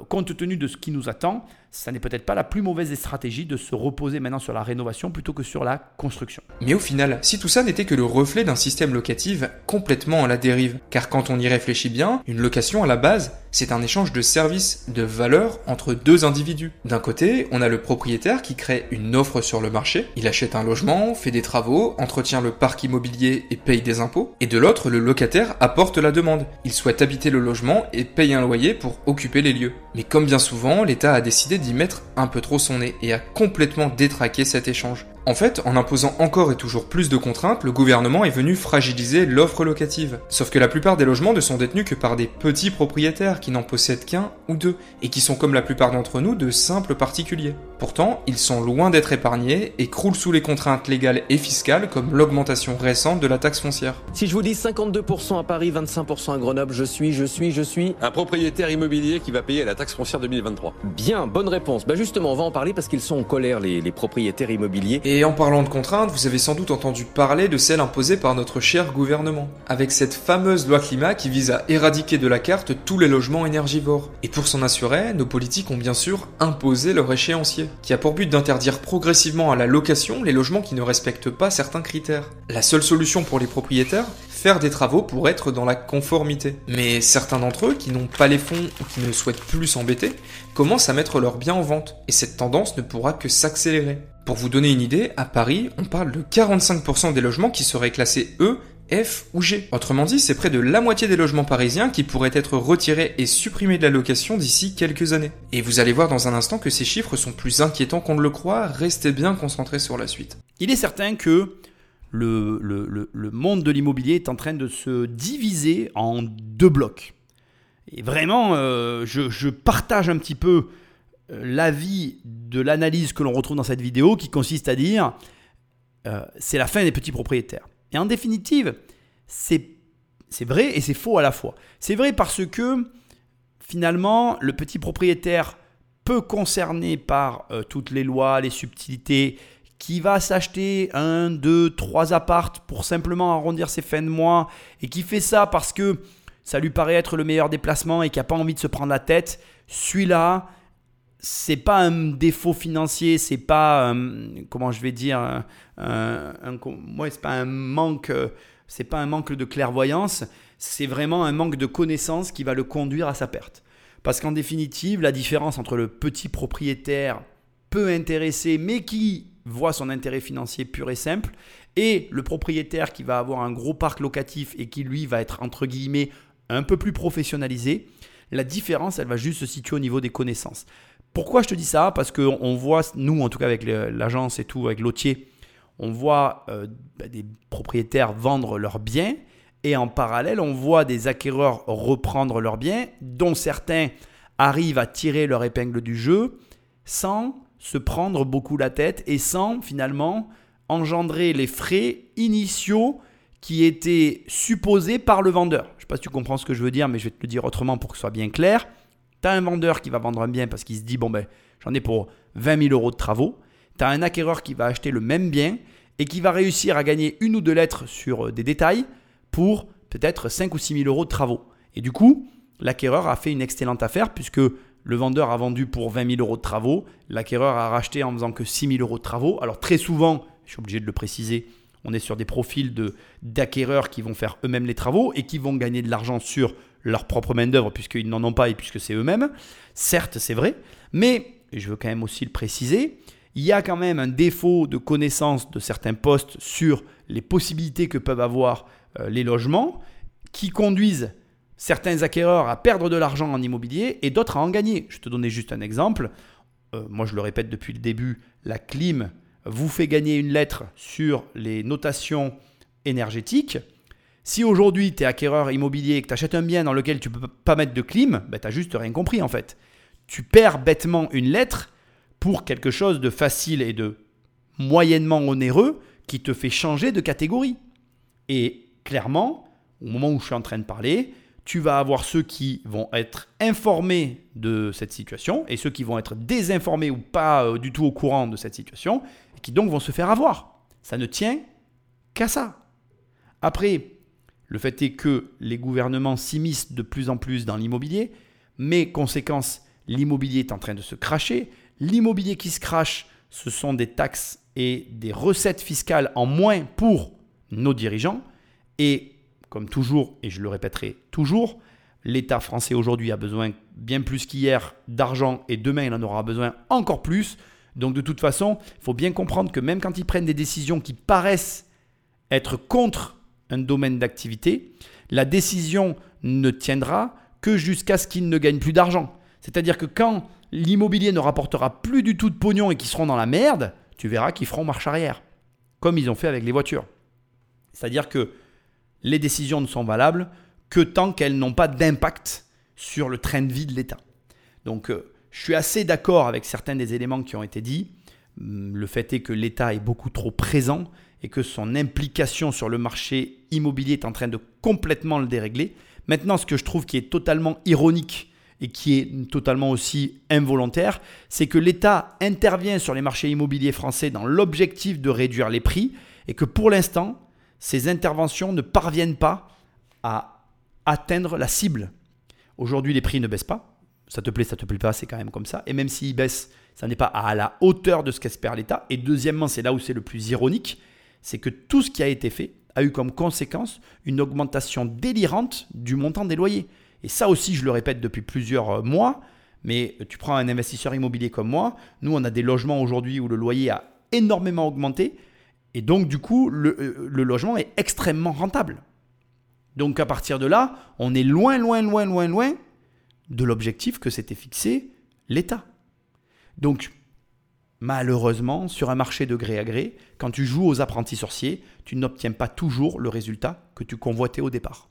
compte tenu de ce qui nous attend, ça n'est peut-être pas la plus mauvaise des stratégies de se reposer maintenant sur la rénovation plutôt que sur la construction. Mais au final, si tout ça n'était que le reflet d'un système locatif complètement à la dérive, car quand on y réfléchit bien, une location à la base, c'est un échange de services, de valeurs entre deux individus. D'un côté, on a le propriétaire qui crée une offre sur le marché, il achète un logement, fait des travaux, entretient le parc immobilier et paye des impôts, et de l'autre, le locataire apporte la demande. Il souhaite habiter le logement et paye un loyer pour occuper les lieux. Mais comme bien souvent, l'État a décidé d'y mettre un peu trop son nez et a complètement détraqué cet échange. En fait, en imposant encore et toujours plus de contraintes, le gouvernement est venu fragiliser l'offre locative. Sauf que la plupart des logements ne sont détenus que par des petits propriétaires qui n'en possèdent qu'un ou deux, et qui sont comme la plupart d'entre nous de simples particuliers. Pourtant, ils sont loin d'être épargnés et croulent sous les contraintes légales et fiscales comme l'augmentation récente de la taxe foncière. Si je vous dis 52% à Paris, 25% à Grenoble, je suis, je suis, je suis... Un propriétaire immobilier qui va payer la taxe foncière 2023. Bien, bonne réponse. Bah justement, on va en parler parce qu'ils sont en colère, les, les propriétaires immobiliers. Et en parlant de contraintes, vous avez sans doute entendu parler de celles imposées par notre cher gouvernement, avec cette fameuse loi climat qui vise à éradiquer de la carte tous les logements énergivores. Et pour s'en assurer, nos politiques ont bien sûr imposé leur échéancier, qui a pour but d'interdire progressivement à la location les logements qui ne respectent pas certains critères. La seule solution pour les propriétaires faire des travaux pour être dans la conformité. Mais certains d'entre eux, qui n'ont pas les fonds ou qui ne souhaitent plus s'embêter, commencent à mettre leurs biens en vente, et cette tendance ne pourra que s'accélérer. Pour vous donner une idée, à Paris, on parle de 45% des logements qui seraient classés E F ou G. Autrement dit, c'est près de la moitié des logements parisiens qui pourraient être retirés et supprimés de la location d'ici quelques années. Et vous allez voir dans un instant que ces chiffres sont plus inquiétants qu'on ne le croit, restez bien concentrés sur la suite. Il est certain que le, monde de l'immobilier est en train de se diviser en deux blocs. Et vraiment, euh, je, partage un petit peu l'avis de l'analyse que l'on retrouve dans cette vidéo qui consiste à dire euh, c'est la fin des petits propriétaires. Et en définitive, c'est vrai et c'est faux à la fois. C'est vrai parce que finalement, le petit propriétaire peu concerné par euh, toutes les lois, les subtilités, qui va s'acheter un, deux, trois appartes pour simplement arrondir ses fins de mois et qui fait ça parce que ça lui paraît être le meilleur déplacement et qui n'a pas envie de se prendre la tête, celui-là, c'est pas un défaut financier, c'est pas euh, comment je vais dire, un, un, c'est pas un manque, c'est pas un manque de clairvoyance, c'est vraiment un manque de connaissance qui va le conduire à sa perte. Parce qu'en définitive, la différence entre le petit propriétaire peu intéressé mais qui voit son intérêt financier pur et simple et le propriétaire qui va avoir un gros parc locatif et qui lui va être entre guillemets un peu plus professionnalisé, la différence, elle va juste se situer au niveau des connaissances. Pourquoi je te dis ça? Parce qu'on voit, nous en tout cas avec l'agence et tout, avec l'otier, on voit euh, bah, des propriétaires vendre leurs biens et en parallèle, on voit des acquéreurs reprendre leurs biens, dont certains arrivent à tirer leur épingle du jeu sans se prendre beaucoup la tête et sans finalement engendrer les frais initiaux qui étaient supposés par le vendeur. Je ne sais pas si tu comprends ce que je veux dire, mais je vais te le dire autrement pour que ce soit bien clair. Tu as un vendeur qui va vendre un bien parce qu'il se dit, bon ben, j'en ai pour 20 000 euros de travaux. Tu as un acquéreur qui va acheter le même bien et qui va réussir à gagner une ou deux lettres sur euh, des détails pour peut-être 5 ou 6 000 euros de travaux. Et du coup, l'acquéreur a fait une excellente affaire puisque le vendeur a vendu pour 20 000 euros de travaux, l'acquéreur a racheté en faisant que 6 000 euros de travaux. Alors très souvent, je suis obligé de le préciser, on est sur des profils d'acquéreurs qui vont faire eux-mêmes les travaux et qui vont gagner de l'argent sur leur propre main-d'œuvre puisqu'ils n'en ont pas et puisque c'est eux-mêmes. Certes, c'est vrai, mais je veux quand même aussi le préciser, il y a quand même un défaut de connaissance de certains postes sur les possibilités que peuvent avoir euh, les logements qui conduisent certains acquéreurs à perdre de l'argent en immobilier et d'autres à en gagner. Je te donnais juste un exemple. Euh, moi, je le répète depuis le début, la clim vous fait gagner une lettre sur les notations énergétiques. Si aujourd'hui tu es acquéreur immobilier et que tu achètes un bien dans lequel tu ne peux pas mettre de clim, ben, tu n'as juste rien compris en fait. Tu perds bêtement une lettre pour quelque chose de facile et de moyennement onéreux qui te fait changer de catégorie. Et clairement, au moment où je suis en train de parler, tu vas avoir ceux qui vont être informés de cette situation et ceux qui vont être désinformés ou pas euh, du tout au courant de cette situation et qui donc vont se faire avoir. Ça ne tient qu'à ça. Après, le fait est que les gouvernements s'immiscent de plus en plus dans l'immobilier, mais conséquence, l'immobilier est en train de se cracher. L'immobilier qui se crache, ce sont des taxes et des recettes fiscales en moins pour nos dirigeants. Et comme toujours, et je le répéterai toujours, l'État français aujourd'hui a besoin bien plus qu'hier d'argent et demain il en aura besoin encore plus. Donc de toute façon, il faut bien comprendre que même quand ils prennent des décisions qui paraissent être contre un domaine d'activité, la décision ne tiendra que jusqu'à ce qu'ils ne gagnent plus d'argent. C'est-à-dire que quand l'immobilier ne rapportera plus du tout de pognon et qu'ils seront dans la merde, tu verras qu'ils feront marche arrière, comme ils ont fait avec les voitures. C'est-à-dire que les décisions ne sont valables que tant qu'elles n'ont pas d'impact sur le train de vie de l'État. Donc euh, je suis assez d'accord avec certains des éléments qui ont été dits. Hum, le fait est que l'État est beaucoup trop présent et que son implication sur le marché immobilier est en train de complètement le dérégler. Maintenant, ce que je trouve qui est totalement ironique et qui est totalement aussi involontaire, c'est que l'État intervient sur les marchés immobiliers français dans l'objectif de réduire les prix et que pour l'instant, ces interventions ne parviennent pas à atteindre la cible. Aujourd'hui, les prix ne baissent pas. Ça te plaît, ça te plaît pas, c'est quand même comme ça. Et même s'ils baissent, ça n'est pas à la hauteur de ce qu'espère l'État. Et deuxièmement, c'est là où c'est le plus ironique, c'est que tout ce qui a été fait a eu comme conséquence une augmentation délirante du montant des loyers. Et ça aussi, je le répète depuis plusieurs euh, mois, mais tu prends un investisseur immobilier comme moi, nous on a des logements aujourd'hui où le loyer a énormément augmenté, Et donc, du coup, le, euh, le logement est extrêmement rentable. Donc, à partir de là, on est loin, loin, loin, loin, loin de l'objectif que s'était fixé l'État. Donc, malheureusement, sur un marché de gré à gré, quand tu joues aux apprentis sorciers, tu n'obtiens pas toujours le résultat que tu convoitais au départ.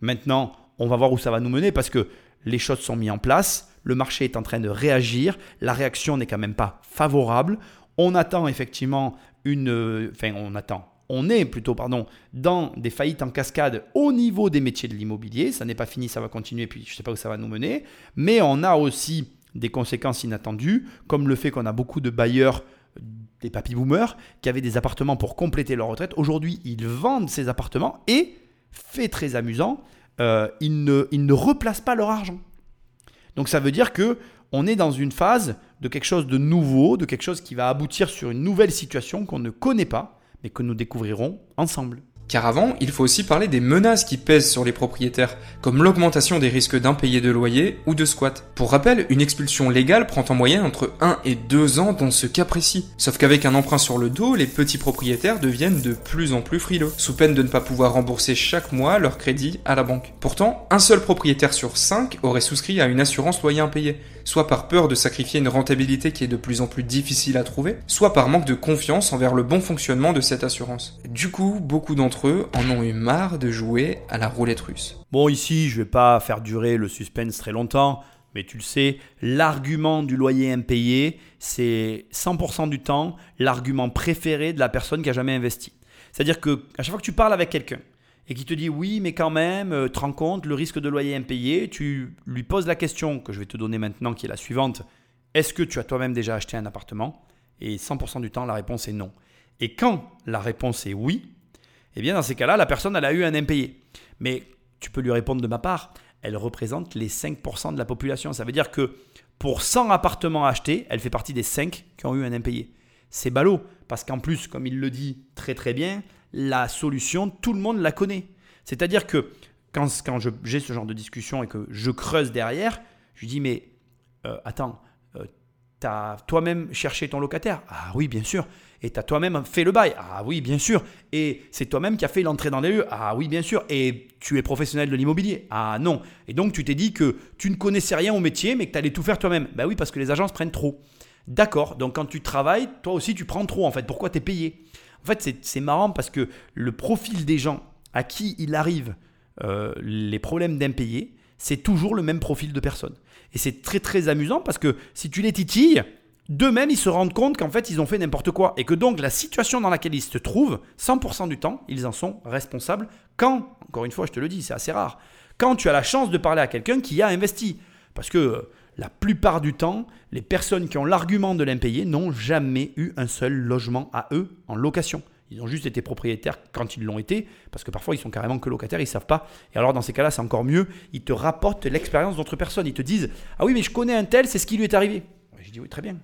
Maintenant, on va voir où ça va nous mener parce que les choses sont mises en place, le marché est en train de réagir, la réaction n'est quand même pas favorable. On attend effectivement une. Enfin, on attend. On est plutôt, pardon, dans des faillites en cascade au niveau des métiers de l'immobilier. Ça n'est pas fini, ça va continuer, puis je ne sais pas où ça va nous mener. Mais on a aussi des conséquences inattendues, comme le fait qu'on a beaucoup de bailleurs des papy boomers qui avaient des appartements pour compléter leur retraite. Aujourd'hui, ils vendent ces appartements et, fait très amusant, euh, ils, ne, ils replacent pas leur argent. Donc ça veut dire que on est dans une phase de quelque chose de nouveau, de quelque chose qui va aboutir sur une nouvelle situation qu'on ne connaît pas, mais que nous découvrirons ensemble. Car avant, il faut aussi parler des menaces qui pèsent sur les propriétaires, comme l'augmentation des risques d'impayés de loyer ou de squat. Pour rappel, une expulsion légale prend en moyenne entre 1 et 2 ans dans ce cas précis. Sauf qu'avec un emprunt sur le dos, les petits propriétaires deviennent de plus en plus frileux, sous peine de ne pas pouvoir rembourser chaque mois leur crédit à la banque. Pourtant, un seul propriétaire sur 5 aurait souscrit à une assurance loyer impayé, soit par peur de sacrifier une rentabilité qui est de plus en plus difficile à trouver, soit par manque de confiance envers le bon fonctionnement de cette assurance. Du coup, beaucoup d'entre eux en ont eu marre de jouer à la roulette russe. Bon, ici, je vais pas faire durer le suspense très longtemps, mais tu le sais, l'argument du loyer impayé, c'est 100% du temps l'argument préféré de la personne qui a jamais investi. C'est-à-dire que chaque fois que tu parles avec quelqu'un et qui te dit oui, mais quand même, euh, te rends compte, le risque de loyer impayé, tu lui poses la question que je vais te donner maintenant, qui est la suivante est-ce que tu as toi-même déjà acheté un appartement? Et 100% du temps, la réponse est non. Et quand la réponse est oui, eh bien dans ces cas-là, la personne, elle a eu un impayé. Mais tu peux lui répondre de ma part, elle représente les 5% de la population. Ça veut dire que pour 100 appartements achetés, elle fait partie des 5 qui ont eu un impayé. C'est ballot, parce qu'en plus, comme il le dit très très bien, la solution, tout le monde la connaît. C'est-à-dire que quand, quand j'ai ce genre de discussion et que je creuse derrière, je dis mais euh, attends, euh, tu as toi-même cherché ton locataire? Ah oui, bien sûr. Et tu as toi-même fait le bail? Ah oui, bien sûr. Et c'est toi-même qui as fait l'entrée dans les lieux? Ah oui, bien sûr. Et tu es professionnel de l'immobilier? Ah non. Et donc tu t'es dit que tu ne connaissais rien au métier, mais que tu allais tout faire toi-même. Ben oui, parce que les agences prennent trop. D'accord, donc quand tu travailles, toi aussi tu prends trop en fait. Pourquoi tu es payé? En fait, c'est marrant parce que le profil des gens à qui il arrive euh, les problèmes d'impayés, c'est toujours le même profil de personne. Et c'est très très amusant parce que si tu les titilles, d'eux-mêmes ils se rendent compte qu'en fait ils ont fait n'importe quoi. Et que donc la situation dans laquelle ils se trouvent, 100% du temps, ils en sont responsables quand, encore une fois je te le dis, c'est assez rare, quand tu as la chance de parler à quelqu'un qui a investi. Parce que euh, la plupart du temps, les personnes qui ont l'argument de l'impayé n'ont jamais eu un seul logement à eux en location. Ils ont juste été propriétaires quand ils l'ont été, parce que parfois ils sont carrément que locataires, ils ne savent pas. Et alors dans ces cas-là, c'est encore mieux, ils te rapportent l'expérience d'autres personnes. Ils te disent Ah oui, mais je connais un tel, c'est ce qui lui est arrivé. Je dis Oui, très bien.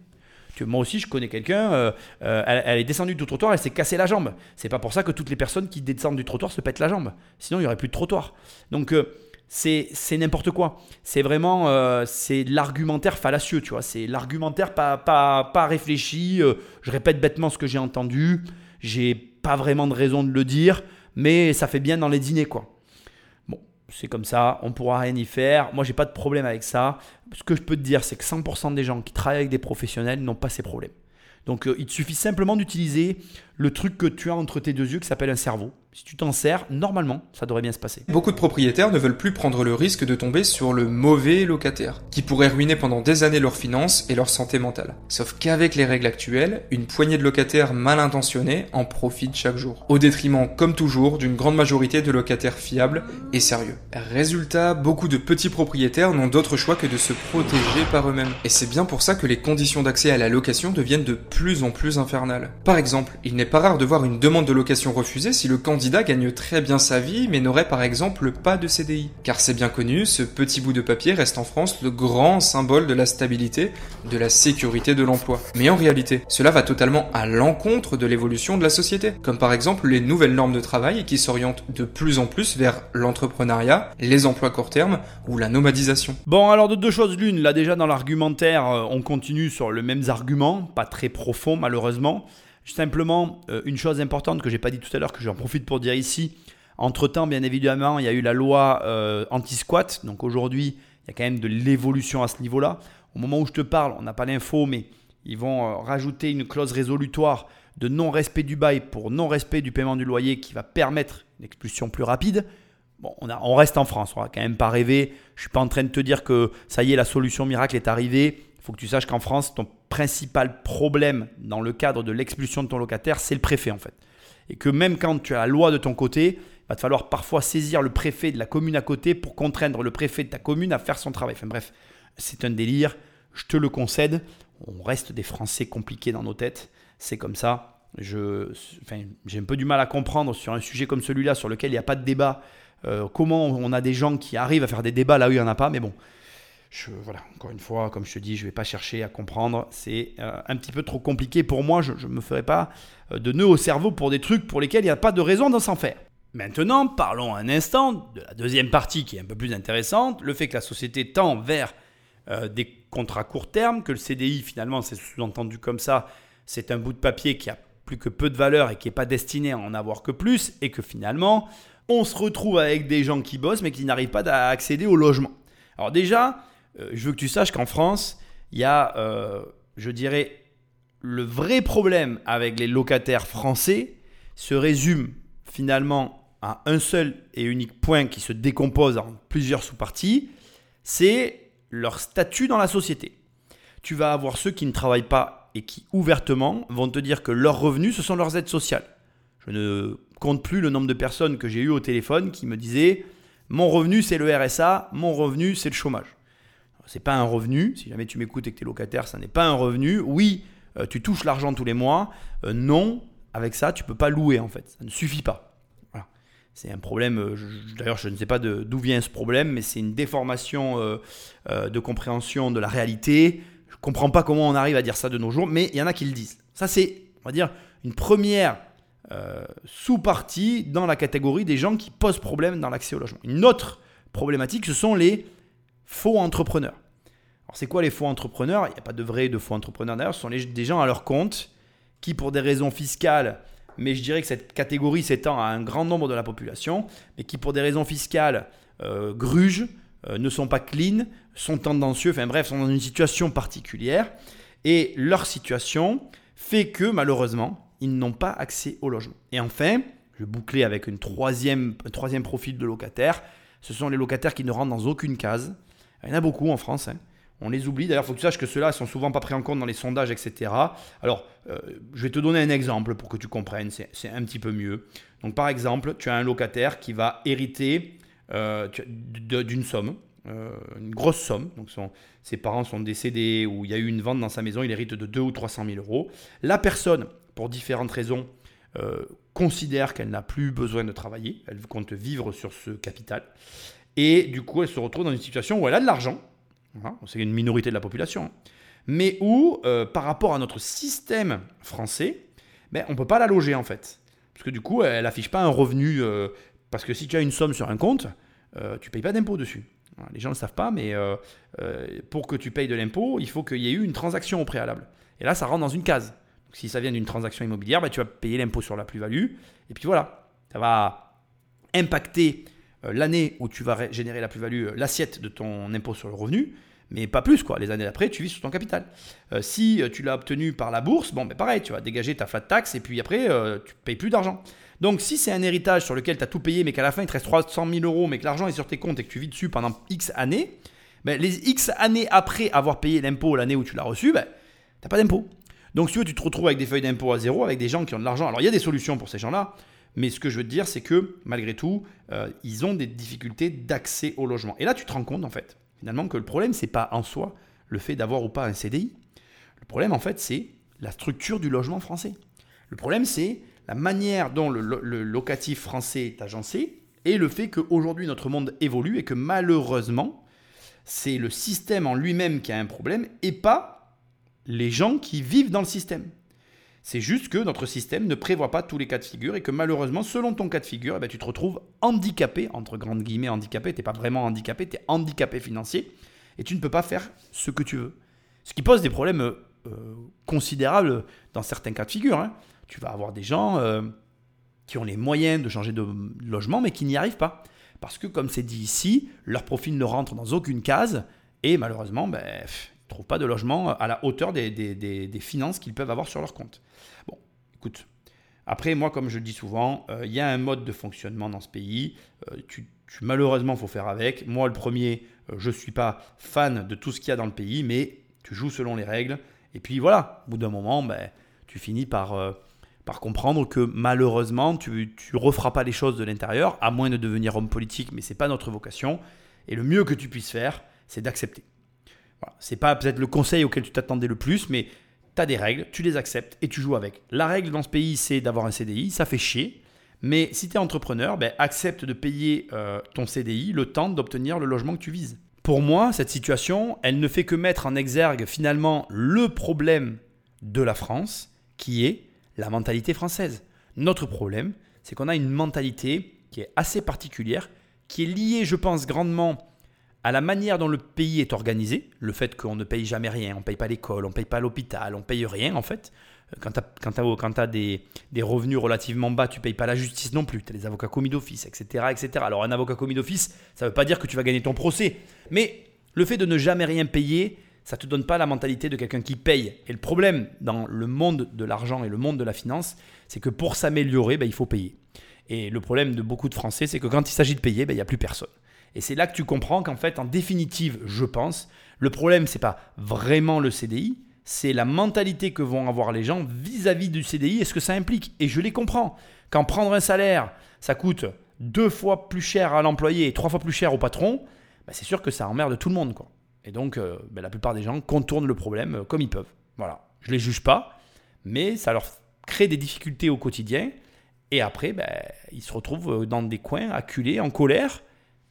Moi aussi, je connais quelqu'un, euh, euh, elle, est descendue du trottoir, elle s'est cassée la jambe. C'est pas pour ça que toutes les personnes qui descendent du trottoir se pètent la jambe. Sinon, il n'y aurait plus de trottoir. Donc, euh, c'est n'importe quoi. C'est vraiment c'est l'argumentaire fallacieux, tu vois. C'est l'argumentaire pas, pas, pas réfléchi. je répète bêtement ce que j'ai entendu. J'ai pas vraiment de raison de le dire, mais ça fait bien dans les dîners, quoi. Bon, c'est comme ça, on pourra rien y faire. Moi, j'ai pas de problème avec ça. Ce que je peux te dire, c'est que 100% des gens qui travaillent avec des professionnels n'ont pas ces problèmes. Donc, euh, il te suffit simplement d'utiliser le truc que tu as entre tes deux yeux qui s'appelle un cerveau. Si tu t'en sers, normalement, ça devrait bien se passer. Beaucoup de propriétaires ne veulent plus prendre le risque de tomber sur le mauvais locataire, qui pourrait ruiner pendant des années leurs finances et leur santé mentale. Sauf qu'avec les règles actuelles, une poignée de locataires mal intentionnés en profitent chaque jour, au détriment, comme toujours, d'une grande majorité de locataires fiables et sérieux. Résultat, beaucoup de petits propriétaires n'ont d'autre choix que de se protéger par eux-mêmes. Et c'est bien pour ça que les conditions d'accès à la location deviennent de plus en plus infernales. Par exemple, pas rare de voir une demande de location refusée si le candidat gagne très bien sa vie mais n'aurait par exemple pas de CDI. Car c'est bien connu, ce petit bout de papier reste en France le grand symbole de la stabilité, de la sécurité de l'emploi. Mais en réalité, cela va totalement à l'encontre de l'évolution de la société, comme par exemple les nouvelles normes de travail qui s'orientent de plus en plus vers l'entrepreneuriat, les emplois court terme ou la nomadisation. Bon, alors de deux choses l'une, là déjà dans l'argumentaire, euh, on continue sur le même argument, pas très profond malheureusement. Simplement, euh, une chose importante que j'ai pas dit tout à l'heure, que j'en profite pour dire ici. Entre-temps, bien évidemment, il y a eu la loi euh, anti-squat. Donc aujourd'hui, il y a quand même de l'évolution à ce niveau-là. Au moment où je te parle, on n'a pas l'info, mais ils vont euh, rajouter une clause résolutoire de non-respect du bail pour non-respect du paiement du loyer qui va permettre une expulsion plus rapide. Bon, on, reste en France, on va quand même pas rêver. Je suis pas en train de te dire que ça y est, la solution miracle est arrivée. Faut que tu saches qu'en France, ton principal problème dans le cadre de l'expulsion de ton locataire, c'est le préfet en fait. Et que même quand tu as la loi de ton côté, il va te falloir parfois saisir le préfet de la commune à côté pour contraindre le préfet de ta commune à faire son travail. Enfin bref, c'est un délire, je te le concède. On reste des Français compliqués dans nos têtes, c'est comme ça. Je, enfin, j'ai un peu du mal à comprendre sur un sujet comme celui-là, sur lequel il n'y a pas de débat, euh, comment on a des gens qui arrivent à faire des débats là où il n'y en a pas. Mais bon, voilà, encore une fois, comme je te dis, je ne vais pas chercher à comprendre. C'est euh, un petit peu trop compliqué pour moi. Je ne me ferai pas euh, de nœud au cerveau pour des trucs pour lesquels il n'y a pas de raison d'en s'en faire. Maintenant, parlons un instant de la deuxième partie qui est un peu plus intéressante, le fait que la société tend vers des contrats court terme, que le CDI finalement c'est sous-entendu comme ça, c'est un bout de papier qui a plus que peu de valeur et qui n'est pas destiné à en avoir que plus, et que finalement on se retrouve avec des gens qui bossent mais qui n'arrivent pas à accéder au logement. Alors déjà, euh, je veux que tu saches qu'en France, il y a, euh, je dirais, le vrai problème avec les locataires français se résume finalement à un seul et unique point qui se décompose en plusieurs sous-parties, c'est leur statut dans la société. Tu vas avoir ceux qui ne travaillent pas et qui ouvertement vont te dire que leurs revenus, ce sont leurs aides sociales. Je ne compte plus le nombre de personnes que j'ai eues au téléphone qui me disaient mon revenu c'est le RSA, mon revenu c'est le chômage. C'est pas un revenu, si jamais tu m'écoutes et que tu es locataire, ça n'est pas un revenu. Oui, euh, tu touches l'argent tous les mois. Euh, non, avec ça, tu peux pas louer en fait. Ça ne suffit pas. C'est un problème, euh, d'ailleurs je ne sais pas d'où vient ce problème, mais c'est une déformation de compréhension de la réalité. Je comprends pas comment on arrive à dire ça de nos jours, mais il y en a qui le disent. Ça c'est, on va dire, une première sous-partie dans la catégorie des gens qui posent problème dans l'accès au logement. Une autre problématique, ce sont les faux entrepreneurs. Alors c'est quoi les faux entrepreneurs? Il n'y a pas de vrais de faux entrepreneurs d'ailleurs, ce sont des gens à leur compte qui pour des raisons fiscales, mais je dirais que cette catégorie s'étend à un grand nombre de la population, mais qui pour des raisons fiscales euh, grugent, euh, ne sont pas clean, sont tendancieux, enfin bref, sont dans une situation particulière. Et leur situation fait que malheureusement, ils n'ont pas accès au logement. Et enfin, je boucler avec une troisième, un troisième profil de locataires. Ce sont les locataires qui ne rentrent dans aucune case. Il y en a beaucoup en France. Hein. On les oublie. D'ailleurs, il faut que tu saches que ceux-là sont souvent pas pris en compte dans les sondages, etc. Alors, euh, je vais te donner un exemple pour que tu comprennes. C'est un petit peu mieux. Donc, par exemple, tu as un locataire qui va hériter euh, d'une somme. Euh, une grosse somme. Donc ses parents sont décédés ou il y a eu une vente dans sa maison, il hérite de 2 ou 300 000 euros. La personne pour différentes raisons, considère qu'elle n'a plus besoin de travailler, elle compte vivre sur ce capital, et du coup elle se retrouve dans une situation où elle a de l'argent, c'est une minorité de la population, mais où euh, par rapport à notre système français, ben, on ne peut pas la loger en fait, parce que du coup elle n'affiche pas un revenu, euh, parce que si tu as une somme sur un compte, tu ne payes pas d'impôt dessus. Les gens ne le savent pas, mais pour que tu payes de l'impôt, il faut qu'il y ait eu une transaction au préalable. Et là, ça rentre dans une case. Si ça vient d'une transaction immobilière, bah, tu vas payer l'impôt sur la plus-value. Et puis voilà, ça va impacter euh, l'année où tu vas générer la plus-value, euh, l'assiette de ton impôt sur le revenu, mais pas plus. quoi. Les années d'après, tu vis sur ton capital. Euh, si tu l'as obtenu par la bourse, bon, ben pareil, tu vas dégager ta flat tax et puis après, tu payes plus d'argent. Donc si c'est un héritage sur lequel tu as tout payé, mais qu'à la fin, il te reste 300 000 euros, mais que l'argent est sur tes comptes et que tu vis dessus pendant X années, ben, les X années après avoir payé l'impôt l'année où tu l'as reçu, ben, tu n'as pas d'impôt. Donc, si tu veux, tu te retrouves avec des feuilles d'impôt à zéro, avec des gens qui ont de l'argent. Alors, il y a des solutions pour ces gens-là, mais ce que je veux dire, c'est que malgré tout, euh, ils ont des difficultés d'accès au logement. Et là, tu te rends compte, en fait, finalement, que le problème, c'est pas en soi le fait d'avoir ou pas un CDI. Le problème, en fait, c'est la structure du logement français. Le problème, c'est la manière dont le, le, locatif français est agencé et le fait qu'aujourd'hui, notre monde évolue et que malheureusement, c'est le système en lui-même qui a un problème et pas les gens qui vivent dans le système. C'est juste que notre système ne prévoit pas tous les cas de figure et que malheureusement, selon ton cas de figure, eh ben, tu te retrouves handicapé, entre grandes guillemets handicapé, tu n'es pas vraiment handicapé, tu es handicapé financier et tu ne peux pas faire ce que tu veux. Ce qui pose des problèmes euh, considérables dans certains cas de figure. Hein. tu vas avoir des gens euh, qui ont les moyens de changer de logement, mais qui n'y arrivent pas. Parce que, comme c'est dit ici, leur profil ne rentre dans aucune case, et malheureusement, ben, ils ne trouvent pas de logement à la hauteur des- des- des finances qu'ils peuvent avoir sur leur compte. Après, moi, comme je le dis souvent, euh, il y a un mode de fonctionnement dans ce pays. Euh, tu, malheureusement, faut faire avec. Moi, le premier, euh, je ne suis pas fan de tout ce qu'il y a dans le pays, mais tu joues selon les règles. Et puis voilà, au bout d'un moment, ben, tu finis par, euh, par comprendre que malheureusement, tu ne referas pas les choses de l'intérieur, à moins de devenir homme politique, mais ce n'est pas notre vocation. Et le mieux que tu puisses faire, c'est d'accepter. Voilà. C'est pas peut-être le conseil auquel tu t'attendais le plus, mais tu as des règles, tu les acceptes et tu joues avec. La règle dans ce pays, c'est d'avoir un CDI, ça fait chier. Mais si tu es entrepreneur, ben, accepte de payer euh, ton CDI le temps d'obtenir le logement que tu vises. Pour moi, cette situation, elle ne fait que mettre en exergue finalement le problème de la France, qui est la mentalité française. Notre problème, c'est qu'on a une mentalité qui est assez particulière, qui est liée, je pense, grandement à la manière dont le pays est organisé, le fait qu'on ne paye jamais rien, on ne paye pas l'école, on ne paye pas l'hôpital, on ne paye rien en fait. Euh, Quand tu as, des, revenus relativement bas, tu ne payes pas la justice non plus, tu as les avocats commis d'office, etc., etc. Alors un avocat commis d'office, ça ne veut pas dire que tu vas gagner ton procès, mais le fait de ne jamais rien payer, ça ne te donne pas la mentalité de quelqu'un qui paye. Et le problème dans le monde de l'argent et le monde de la finance, c'est que pour s'améliorer, ben, il faut payer. Et le problème de beaucoup de Français, c'est que quand il s'agit de payer, ben, il n'y a plus personne. Et c'est là que tu comprends qu'en fait, en définitive, je pense, le problème, c'est pas vraiment le CDI, c'est la mentalité que vont avoir les gens vis-à-vis du CDI et ce que ça implique. Et je les comprends. Quand prendre un salaire, ça coûte deux fois plus cher à l'employé et trois fois plus cher au patron, ben, c'est sûr que ça emmerde tout le monde. Et donc, euh, ben, la plupart des gens contournent le problème euh, comme ils peuvent. Voilà. Je les juge pas, mais ça leur crée des difficultés au quotidien. Et après, ben, ils se retrouvent euh, dans des coins acculés, en colère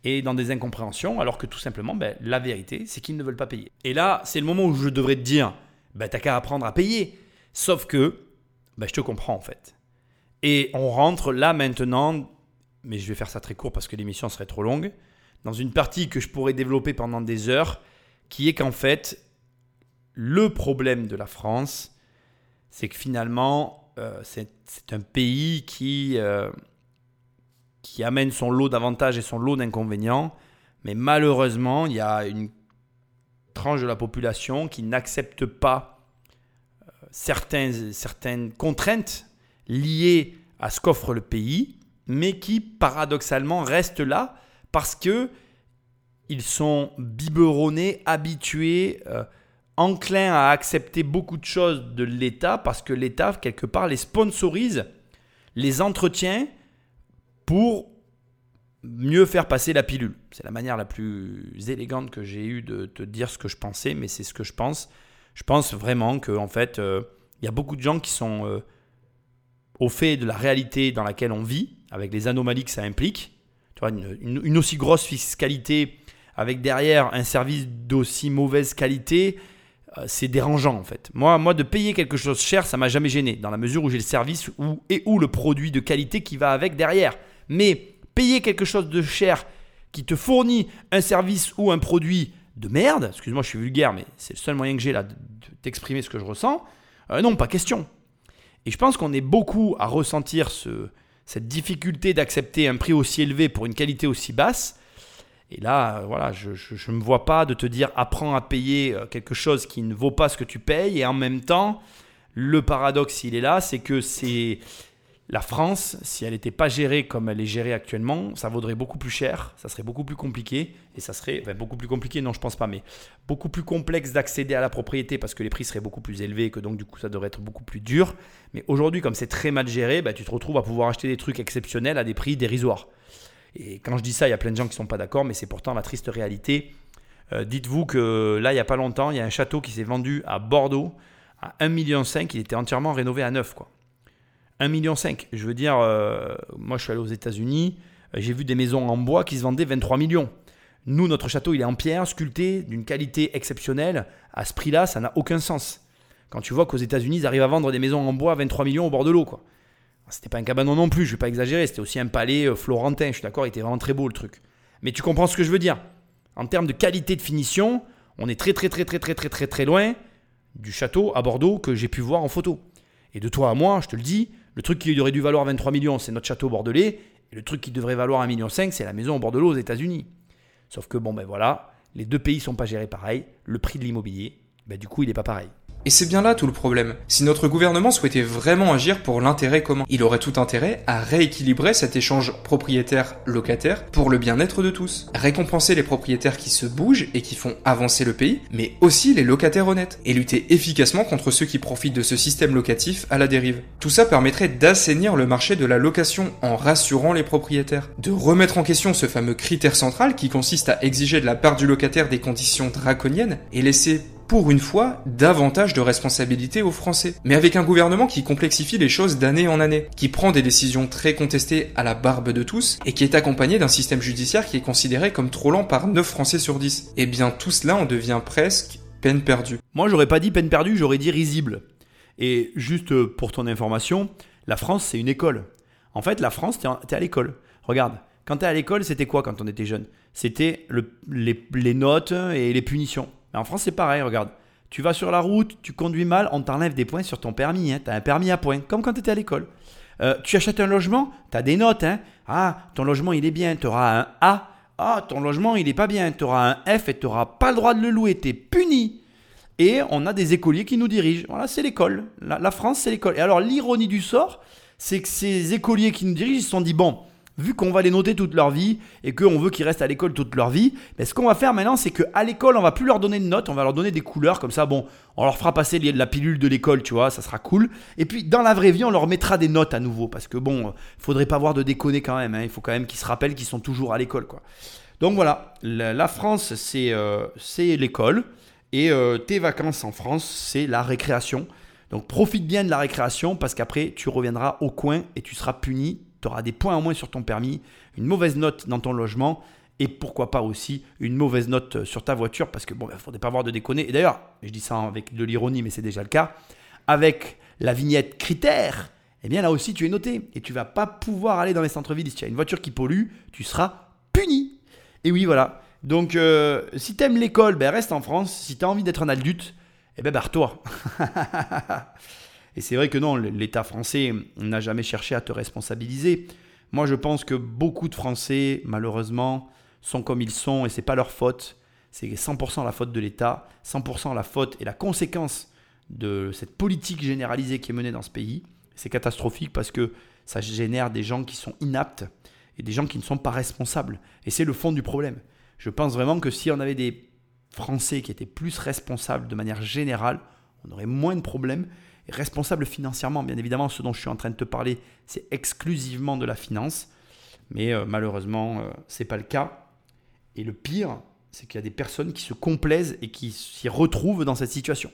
et dans des incompréhensions, alors que tout simplement, ben, la vérité, c'est qu'ils ne veulent pas payer. Et là, c'est le moment où je devrais te dire, ben, t'as qu'à apprendre à payer. Sauf que, ben, je te comprends en fait. Et on rentre là maintenant, mais je vais faire ça très court parce que l'émission serait trop longue, dans une partie que je pourrais développer pendant des heures, qui est qu'en fait, le problème de la France, c'est que finalement, euh, c'est un pays qui, euh, qui amène son lot d'avantages et son lot d'inconvénients, mais malheureusement, il y a une tranche de la population qui n'accepte pas euh, certains- certaines contraintes liées à ce qu'offre le pays, mais qui paradoxalement restent là parce que ils sont biberonnés, habitués, euh, enclins à accepter beaucoup de choses de l'État parce que l'État, quelque part, les sponsorise, les entretient pour mieux faire passer la pilule. C'est la manière la plus élégante que j'ai eue de te dire ce que je pensais, mais c'est ce que je pense. Je pense vraiment que en fait, euh, il y a beaucoup de gens qui sont euh, au fait de la réalité dans laquelle on vit, avec les anomalies que ça implique. Tu vois, une, aussi grosse fiscalité avec derrière un service d'aussi mauvaise qualité, euh, c'est dérangeant en fait. Moi, moi, de payer quelque chose cher, ça m'a jamais gêné, dans la mesure où j'ai le service et ou le produit de qualité qui va avec derrière. Mais payer quelque chose de cher qui te fournit un service ou un produit de merde, excuse-moi, je suis vulgaire, mais c'est le seul moyen que j'ai là de- de- d'exprimer ce que je ressens, euh, non, pas question. Et je pense qu'on est beaucoup à ressentir ce- cette difficulté d'accepter un prix aussi élevé pour une qualité aussi basse. Et là, euh, voilà, je ne me vois pas de te dire apprends à payer euh, quelque chose qui ne vaut pas ce que tu payes. Et en même temps, le paradoxe, il est là, c'est que c'est la France, si elle n'était pas gérée comme elle est gérée actuellement, ça vaudrait beaucoup plus cher, ça serait beaucoup plus compliqué, et ça serait beaucoup plus compliqué, non, je pense pas, mais beaucoup plus complexe d'accéder à la propriété parce que les prix seraient beaucoup plus élevés, et que donc du coup ça devrait être beaucoup plus dur. Mais aujourd'hui, comme c'est très mal géré, bah, tu te retrouves à pouvoir acheter des trucs exceptionnels à des prix dérisoires. Et quand je dis ça, il y a plein de gens qui ne sont pas d'accord, mais c'est pourtant la triste réalité. Euh, Dites-vous que là, il n'y a pas longtemps, il y a un château qui s'est vendu à Bordeaux à 1,5 million. Il était entièrement rénové à neuf. Quoi. 1,5 million. Je veux dire, euh, moi je suis allé aux États-Unis, euh, j'ai vu des maisons en bois qui se vendaient 23 millions. Nous, notre château, il est en pierre, sculpté, d'une qualité exceptionnelle. À ce prix-là, ça n'a aucun sens. Quand tu vois qu'aux États-Unis, ils arrivent à vendre des maisons en bois à 23 millions au bord de l'eau. C'était pas un cabanon non plus, je vais pas exagérer, c'était aussi un palais euh, florentin, je suis d'accord, il était vraiment très beau le truc. Mais tu comprends ce que je veux dire. En termes de qualité de finition, on est très très très très très très très très loin du château à Bordeaux que j'ai pu voir en photo. Et de toi à moi, je te le dis, le truc qui aurait dû valoir 23 millions, c'est notre château bordelais. Et le truc qui devrait valoir 1,5 million, c'est la maison au Bordelais aux États-Unis. Sauf que bon, ben voilà, les deux pays sont pas gérés pareil. Le prix de l'immobilier, ben du coup, il n'est pas pareil. Et c'est bien là tout le problème. Si notre gouvernement souhaitait vraiment agir pour l'intérêt commun, il aurait tout intérêt à rééquilibrer cet échange propriétaire-locataire pour le bien-être de tous. Récompenser les propriétaires qui se bougent et qui font avancer le pays, mais aussi les locataires honnêtes, et lutter efficacement contre ceux qui profitent de ce système locatif à la dérive. Tout ça permettrait d'assainir le marché de la location en rassurant les propriétaires, de remettre en question ce fameux critère central qui consiste à exiger de la part du locataire des conditions draconiennes et laisser pour une fois, davantage de responsabilités aux Français. Mais avec un gouvernement qui complexifie les choses d'année en année, qui prend des décisions très contestées à la barbe de tous, et qui est accompagné d'un système judiciaire qui est considéré comme trop lent par 9 Français sur 10. Eh bien tout cela en devient presque peine perdue. Moi j'aurais pas dit peine perdue, j'aurais dit risible. Et juste pour ton information, la France c'est une école. En fait la France, t'es à l'école. Regarde, quand t'es à l'école, c'était quoi quand on était jeune? C'était les, les notes et les punitions. Mais en France, c'est pareil, regarde. Tu vas sur la route, tu conduis mal, on t'enlève des points sur ton permis. Hein. Tu un permis à points, comme quand tu étais à l'école. Euh, tu achètes un logement, tu as des notes. Hein. Ah, ton logement, il est bien, tu auras un A. Ah, ton logement, il n'est pas bien, tu auras un F et tu n'auras pas le droit de le louer, tu es puni. Et on a des écoliers qui nous dirigent. Voilà, c'est l'école. La, la, France, c'est l'école. Et alors, l'ironie du sort, c'est que ces écoliers qui nous dirigent, ils se sont dit, bon, vu qu'on va les noter toute leur vie et qu'on veut qu'ils restent à l'école toute leur vie, ben, ce qu'on va faire maintenant, c'est qu'à l'école, on va plus leur donner de notes, on va leur donner des couleurs, comme ça, bon, on leur fera passer la pilule de l'école, tu vois, ça sera cool. Et puis, dans la vraie vie, on leur mettra des notes à nouveau, parce que bon, faudrait pas avoir de déconner quand même, hein. il faut quand même qu'ils se rappellent qu'ils sont toujours à l'école, quoi. Donc voilà, la, France, euh, c'est l'école, et euh, tes vacances en France, c'est la récréation. Donc profite bien de la récréation, parce qu'après, tu reviendras au coin et tu seras puni tu auras des points en moins sur ton permis, une mauvaise note dans ton logement et pourquoi pas aussi une mauvaise note sur ta voiture parce que bon, il ne faudrait pas avoir de déconner. Et d'ailleurs, je dis ça avec de l'ironie, mais c'est déjà le cas, avec la vignette critère, eh bien là aussi tu es noté et tu vas pas pouvoir aller dans les centres-villes. Si tu as une voiture qui pollue, tu seras puni. Et oui, voilà. Donc euh, si tu aimes l'école, ben, reste en France. Si tu as envie d'être un adulte, eh ben barre-toi. Et c'est vrai que non, l'État français n'a jamais cherché à te responsabiliser. Moi, je pense que beaucoup de Français, malheureusement, sont comme ils sont et c'est pas leur faute. C'est 100% la faute de l'État, 100% la faute et la conséquence de cette politique généralisée qui est menée dans ce pays. C'est catastrophique parce que ça génère des gens qui sont inaptes et des gens qui ne sont pas responsables. Et c'est le fond du problème. Je pense vraiment que si on avait des Français qui étaient plus responsables de manière générale, on aurait moins de problèmes responsable financièrement. Bien évidemment, ce dont je suis en train de te parler, c'est exclusivement de la finance. Mais euh, malheureusement, euh, ce n'est pas le cas. Et le pire, c'est qu'il y a des personnes qui se complaisent et qui s'y retrouvent dans cette situation.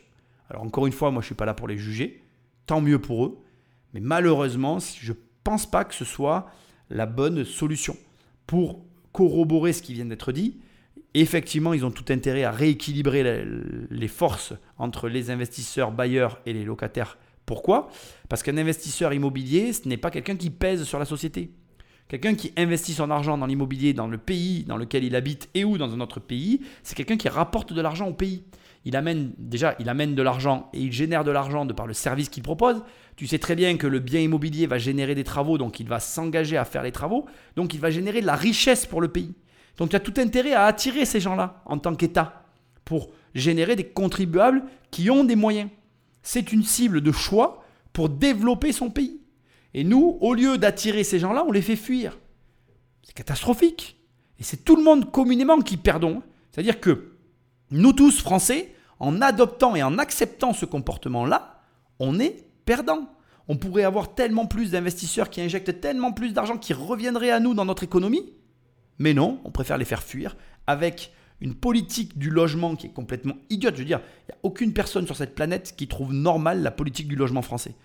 Alors encore une fois, moi je ne suis pas là pour les juger. Tant mieux pour eux. Mais malheureusement, je ne pense pas que ce soit la bonne solution. Pour corroborer ce qui vient d'être dit, effectivement, ils ont tout intérêt à rééquilibrer les forces entre les investisseurs bailleurs et les locataires. Pourquoi? Parce qu'un investisseur immobilier, ce n'est pas quelqu'un qui pèse sur la société. Quelqu'un qui investit son argent dans l'immobilier dans le pays dans lequel il habite et ou dans un autre pays, c'est quelqu'un qui rapporte de l'argent au pays. Il amène déjà, il amène de l'argent et il génère de l'argent de par le service qu'il propose. Tu sais très bien que le bien immobilier va générer des travaux, donc il va s'engager à faire les travaux, donc il va générer de la richesse pour le pays. Donc tu as tout intérêt à attirer ces gens-là en tant qu'État pour générer des contribuables qui ont des moyens. C'est une cible de choix pour développer son pays. Et nous, au lieu d'attirer ces gens-là, on les fait fuir. C'est catastrophique. Et c'est tout le monde communément qui perdons. C'est-à-dire que nous tous, Français, en adoptant et en acceptant ce comportement-là, on est perdant. On pourrait avoir tellement plus d'investisseurs qui injectent tellement plus d'argent qui reviendrait à nous dans notre économie mais non, on préfère les faire fuir avec une politique du logement qui est complètement idiote. Je veux dire, il n'y a aucune personne sur cette planète qui trouve normal la politique du logement français.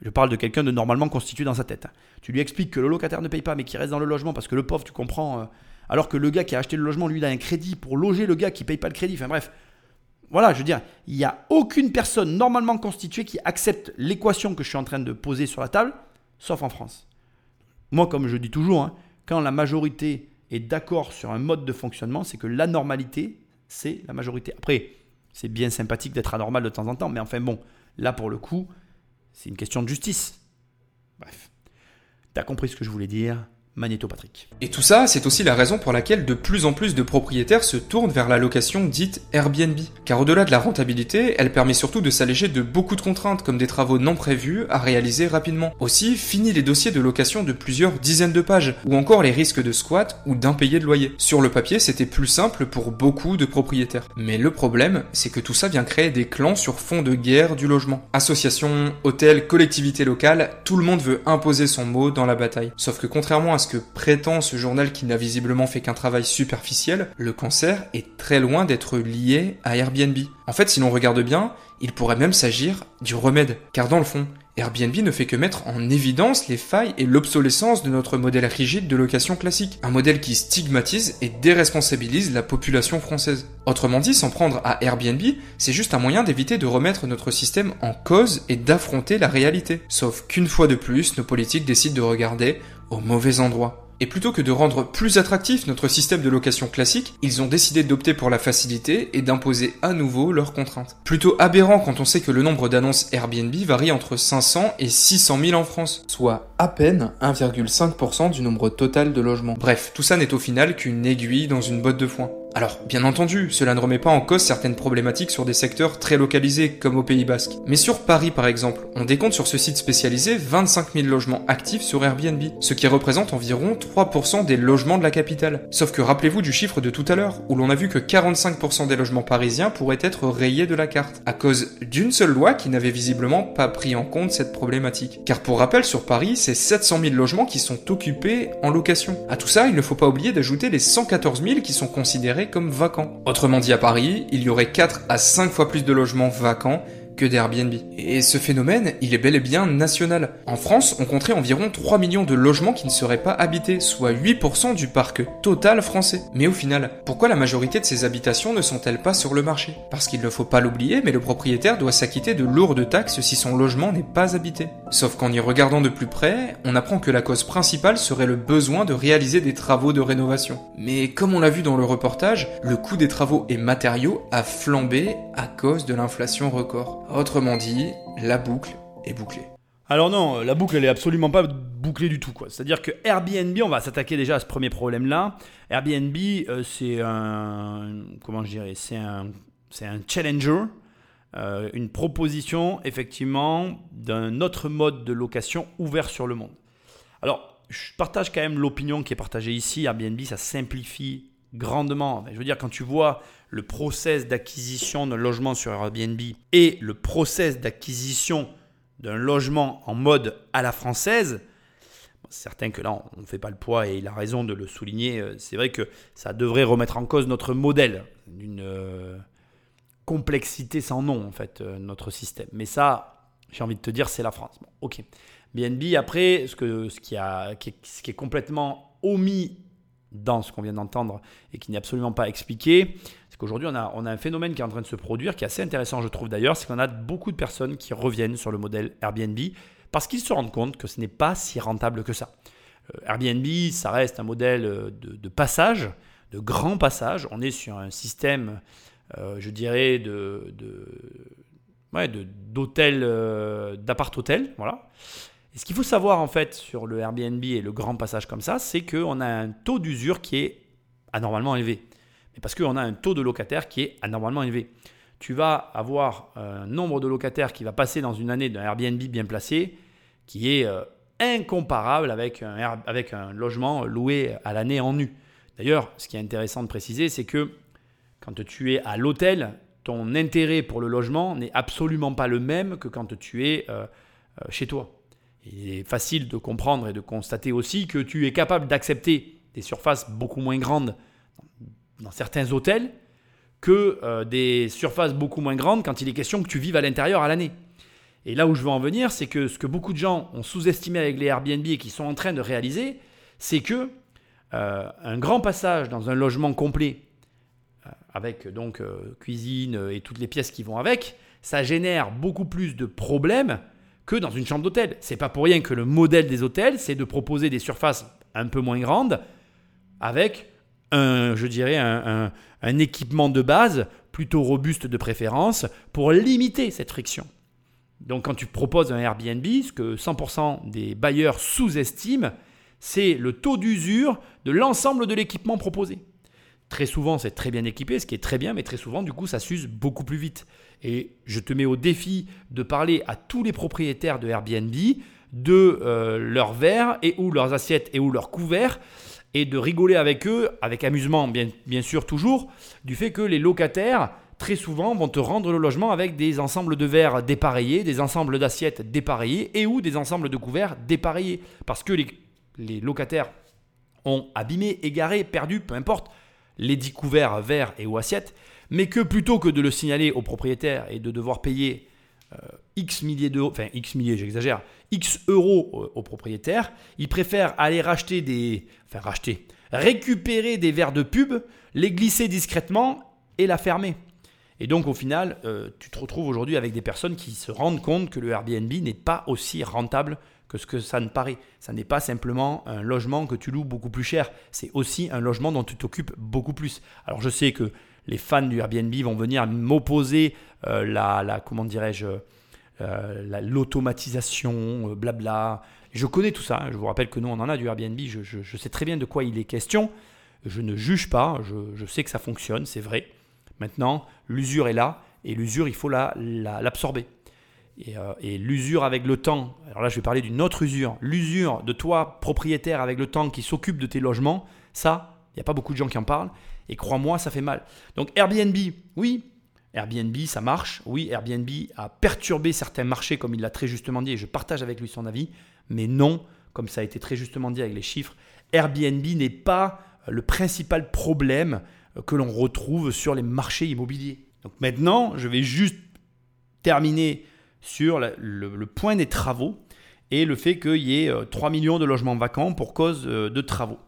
Je parle de quelqu'un de normalement constitué dans sa tête. Tu lui expliques que le locataire ne paye pas, mais qu'il reste dans le logement parce que le pauvre, tu comprends, euh, alors que le gars qui a acheté le logement, lui, il a un crédit pour loger le gars qui ne paye pas le crédit. Enfin bref, voilà, je veux dire, il n'y a aucune personne normalement constituée qui accepte l'équation que je suis en train de poser sur la table, sauf en France. Moi, comme je dis toujours, hein, quand la majorité est d'accord sur un mode de fonctionnement, c'est que la normalité, c'est la majorité. Après, c'est bien sympathique d'être anormal de temps en temps, mais enfin bon, là pour le coup, C'est une question de justice. Bref. T'as compris ce que je voulais dire? Magnéto Patrick. Et tout ça, c'est aussi la raison pour laquelle de plus en plus de propriétaires se tournent vers la location dite Airbnb. Car au-delà de la rentabilité, elle permet surtout de s'alléger de beaucoup de contraintes, comme des travaux non prévus à réaliser rapidement. Aussi, fini les dossiers de location de plusieurs dizaines de pages, ou encore les risques de squat ou d'impayé de loyer. Sur le papier, c'était plus simple pour beaucoup de propriétaires. Mais le problème, c'est que tout ça vient créer des clans sur fond de guerre du logement. Associations, hôtels, collectivités locales, tout le monde veut imposer son mot dans la bataille. Sauf que contrairement à que prétend ce journal qui n'a visiblement fait qu'un travail superficiel, le cancer est très loin d'être lié à Airbnb. En fait, si l'on regarde bien, il pourrait même s'agir du remède. Car dans le fond, Airbnb ne fait que mettre en évidence les failles et l'obsolescence de notre modèle rigide de location classique. Un modèle qui stigmatise et déresponsabilise la population française. Autrement dit, s'en prendre à Airbnb, c'est juste un moyen d'éviter de remettre notre système en cause et d'affronter la réalité. Sauf qu'une fois de plus, nos politiques décident de regarder au mauvais endroit. Et plutôt que de rendre plus attractif notre système de location classique, ils ont décidé d'opter pour la facilité et d'imposer à nouveau leurs contraintes. Plutôt aberrant quand on sait que le nombre d'annonces Airbnb varie entre 500 et 600 000 en France, soit à peine 1,5% du nombre total de logements. Bref, tout ça n'est au final qu'une aiguille dans une botte de foin. Alors, bien entendu, cela ne remet pas en cause certaines problématiques sur des secteurs très localisés, comme au Pays Basque. Mais sur Paris, par exemple, on décompte sur ce site spécialisé 25 000 logements actifs sur Airbnb, ce qui représente environ 3% des logements de la capitale. Sauf que rappelez-vous du chiffre de tout à l'heure, où l'on a vu que 45% des logements parisiens pourraient être rayés de la carte, à cause d'une seule loi qui n'avait visiblement pas pris en compte cette problématique. Car pour rappel, sur Paris, c'est 700 000 logements qui sont occupés en location. À tout ça, il ne faut pas oublier d'ajouter les 114 000 qui sont considérés comme vacants. Autrement dit, à Paris, il y aurait 4 à 5 fois plus de logements vacants que d'Airbnb. Et ce phénomène, il est bel et bien national. En France, on compterait environ 3 millions de logements qui ne seraient pas habités, soit 8% du parc total français. Mais au final, pourquoi la majorité de ces habitations ne sont-elles pas sur le marché? Parce qu'il ne faut pas l'oublier, mais le propriétaire doit s'acquitter de lourdes taxes si son logement n'est pas habité. Sauf qu'en y regardant de plus près, on apprend que la cause principale serait le besoin de réaliser des travaux de rénovation. Mais comme on l'a vu dans le reportage, le coût des travaux et matériaux a flambé à cause de l'inflation record. Autrement dit, la boucle est bouclée. Alors non, la boucle elle est absolument pas bouclée du tout. C'est-à-dire que Airbnb, on va s'attaquer déjà à ce premier problème là. Airbnb, euh, c'est un challenger, euh, une proposition effectivement d'un autre mode de location ouvert sur le monde. Alors je partage quand même l'opinion qui est partagée ici. Airbnb, ça simplifie grandement. Je veux dire, quand tu vois le process d'acquisition d'un logement sur Airbnb et le process d'acquisition d'un logement en mode à la française, c'est certain que là, on ne fait pas le poids et il a raison de le souligner. Euh, c'est vrai que ça devrait remettre en cause notre modèle d'une euh, complexité sans nom, en fait, euh, notre système. Mais ça, j'ai envie de te dire, c'est la France. Bon, ok. BNB, après, ce, que, ce, qui a, ce qui est complètement omis dans ce qu'on vient d'entendre et qui n'est absolument pas expliqué, c'est qu'aujourd'hui, on a, on a un phénomène qui est en train de se produire, qui est assez intéressant, je trouve d'ailleurs, c'est qu'on a beaucoup de personnes qui reviennent sur le modèle Airbnb parce qu'ils se rendent compte que ce n'est pas si rentable que ça. Euh, Airbnb, ça reste un modèle euh, de, passage, de grand passage. On est sur un système, euh, je dirais, de, de ouais, d'hôtel, d'appart-hôtel, voilà. Et ce qu'il faut savoir en fait sur le Airbnb et le grand passage comme ça, c'est qu'on a un taux d'usure qui est anormalement élevé. Mais parce qu'on a un taux de locataires qui est anormalement élevé. Tu vas avoir un nombre de locataires qui va passer dans une année d'un Airbnb bien placé qui est euh, incomparable avec un, avec un logement loué à l'année en nu. D'ailleurs, ce qui est intéressant de préciser, c'est que quand tu es à l'hôtel, ton intérêt pour le logement n'est absolument pas le même que quand tu es euh, euh, chez toi. Il est facile de comprendre et de constater aussi que tu es capable d'accepter des surfaces beaucoup moins grandes dans certains hôtels que euh, des surfaces beaucoup moins grandes quand il est question que tu vives à l'intérieur à l'année. Et là où je veux en venir, c'est que ce que beaucoup de gens ont sous-estimé avec les Airbnb et qui sont en train de réaliser, c'est que euh, un grand passage dans un logement complet, euh, avec donc cuisine et toutes les pièces qui vont avec, ça génère beaucoup plus de problèmes que dans une chambre d'hôtel. C'est pas pour rien que le modèle des hôtels, c'est de proposer des surfaces un peu moins grandes avec un, je dirais, un, équipement de base plutôt robuste de préférence pour limiter cette friction. Donc quand tu proposes un Airbnb, ce que 100% des bailleurs sous-estiment, c'est le taux d'usure de l'ensemble de l'équipement proposé. Très souvent, c'est très bien équipé, ce qui est très bien, mais très souvent, du coup, ça s'use beaucoup plus vite. Et je te mets au défi de parler à tous les propriétaires de Airbnb de euh, leurs verres et ou leurs assiettes et ou leurs couverts et de rigoler avec eux, avec amusement bien, sûr toujours, du fait que les locataires très souvent vont te rendre le logement avec des ensembles de verres dépareillés, des ensembles d'assiettes dépareillés et ou des ensembles de couverts dépareillés. Parce que les, les locataires ont abîmé, égaré, perdu, peu importe, les dix couverts, verres et ou assiettes, mais que plutôt que de le signaler au propriétaire et de devoir payer euh, X milliers d'euros, enfin X milliers, j'exagère, X euros au, au propriétaire, ils préfèrent aller racheter des, enfin racheter, récupérer des verres de pub, les glisser discrètement et la fermer. Et donc au final, euh, tu te retrouves aujourd'hui avec des personnes qui se rendent compte que le Airbnb n'est pas aussi rentable que ce que ça ne paraît. Ça n'est pas simplement un logement que tu loues beaucoup plus cher, c'est aussi un logement dont tu t'occupes beaucoup plus. Alors je sais que les fans du Airbnb vont venir m'opposer euh, la, la, comment dirais-je, euh, l'automatisation, euh, blabla. Je connais tout ça. hein. Je vous rappelle que nous, on en a du Airbnb. Je, je- sais très bien de quoi il est question. Je ne juge pas. Je, je sais que ça fonctionne, c'est vrai. Maintenant, l'usure est là et l'usure, il faut la- la- l'absorber. et, euh, et l'usure avec le temps, alors là je vais parler d'une autre usure, l'usure de toi, propriétaire avec le temps qui s'occupe de tes logements, ça, il n'y a pas beaucoup de gens qui en parlent. Et crois-moi, ça fait mal. Donc Airbnb, oui, Airbnb, ça marche. Oui, Airbnb a perturbé certains marchés, comme il l'a très justement dit, et je partage avec lui son avis. Mais non, comme ça a été très justement dit avec les chiffres, Airbnb n'est pas euh, le principal problème euh, que l'on retrouve sur les marchés immobiliers. Donc maintenant, je vais juste terminer sur le, point des travaux et le fait qu'il y ait euh, 3 millions de logements vacants pour cause euh, de travaux.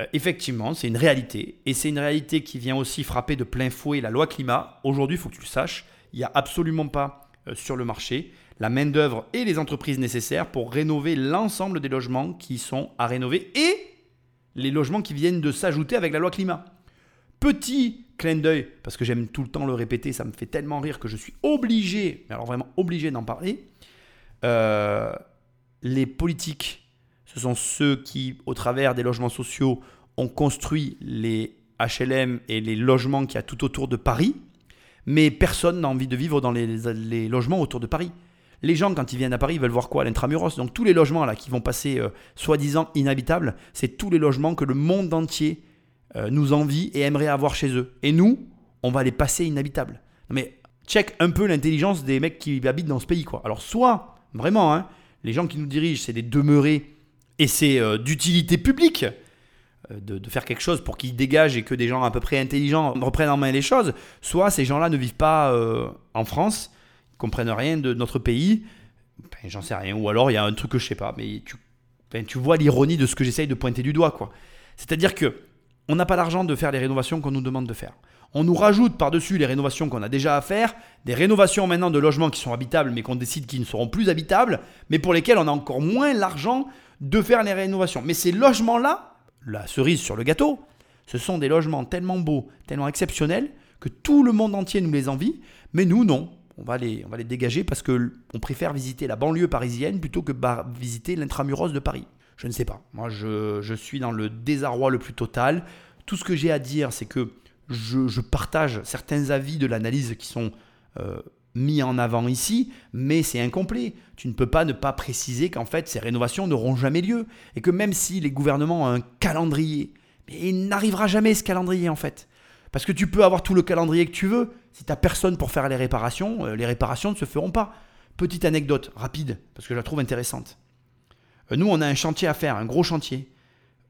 Euh, Effectivement, c'est une réalité. Et c'est une réalité qui vient aussi frapper de plein fouet la loi climat. Aujourd'hui, il faut que tu le saches, il n'y a absolument pas euh, sur le marché la main-d'œuvre et les entreprises nécessaires pour rénover l'ensemble des logements qui sont à rénover et les logements qui viennent de s'ajouter avec la loi climat. Petit clin d'œil, parce que j'aime tout le temps le répéter, ça me fait tellement rire que je suis obligé, mais alors vraiment obligé d'en parler. Euh, les politiques, ce sont ceux qui, au travers des logements sociaux, ont construit les HLM et les logements qu'il y a tout autour de Paris. Mais personne n'a envie de vivre dans les, logements autour de Paris. Les gens, quand ils viennent à Paris, ils veulent voir quoi? L'intramuros. Donc tous les logements qui vont passer euh, soi-disant inhabitables, c'est tous les logements que le monde entier euh, nous envie et aimerait avoir chez eux. Et nous, on va les passer inhabitables. Mais check un peu l'intelligence des mecs qui habitent dans ce pays. quoi. Alors soit, vraiment, hein, les gens qui nous dirigent, c'est des demeurés et c'est euh, d'utilité publique euh, de, faire quelque chose pour qu'ils dégagent et que des gens à peu près intelligents reprennent en main les choses, soit ces gens-là ne vivent pas euh, en France, ils comprennent rien de notre pays, Enfin, j'en sais rien, ou alors il y a un truc que je sais pas, mais tu, enfin, tu vois l'ironie de ce que j'essaye de pointer du doigt, quoi. C'est-à-dire que on n'a pas l'argent de faire les rénovations qu'on nous demande de faire. On nous rajoute par-dessus les rénovations qu'on a déjà à faire, des rénovations maintenant de logements qui sont habitables, mais qu'on décide qu'ils ne seront plus habitables, mais pour lesquels on a encore moins l'argent de faire les rénovations. Mais ces logements-là, la cerise sur le gâteau, ce sont des logements tellement beaux, tellement exceptionnels, que tout le monde entier nous les envie, mais nous, non. On va les, dégager parce que on préfère visiter la banlieue parisienne plutôt que visiter l'intramuros de Paris. Je ne sais pas. Moi, je, suis dans le désarroi le plus total. Tout ce que j'ai à dire, c'est que je, je partage certains avis de l'analyse qui sont euh, mis en avant ici, mais c'est incomplet. Tu ne peux pas ne pas préciser qu'en fait, ces rénovations n'auront jamais lieu. Et que même si les gouvernements ont un calendrier, mais il n'arrivera jamais ce calendrier en fait. Parce que tu peux avoir tout le calendrier que tu veux. Si tu n'as personne pour faire les réparations, euh, les réparations ne se feront pas. Petite anecdote rapide, parce que je la trouve intéressante. Euh, Nous, on a un chantier à faire, un gros chantier.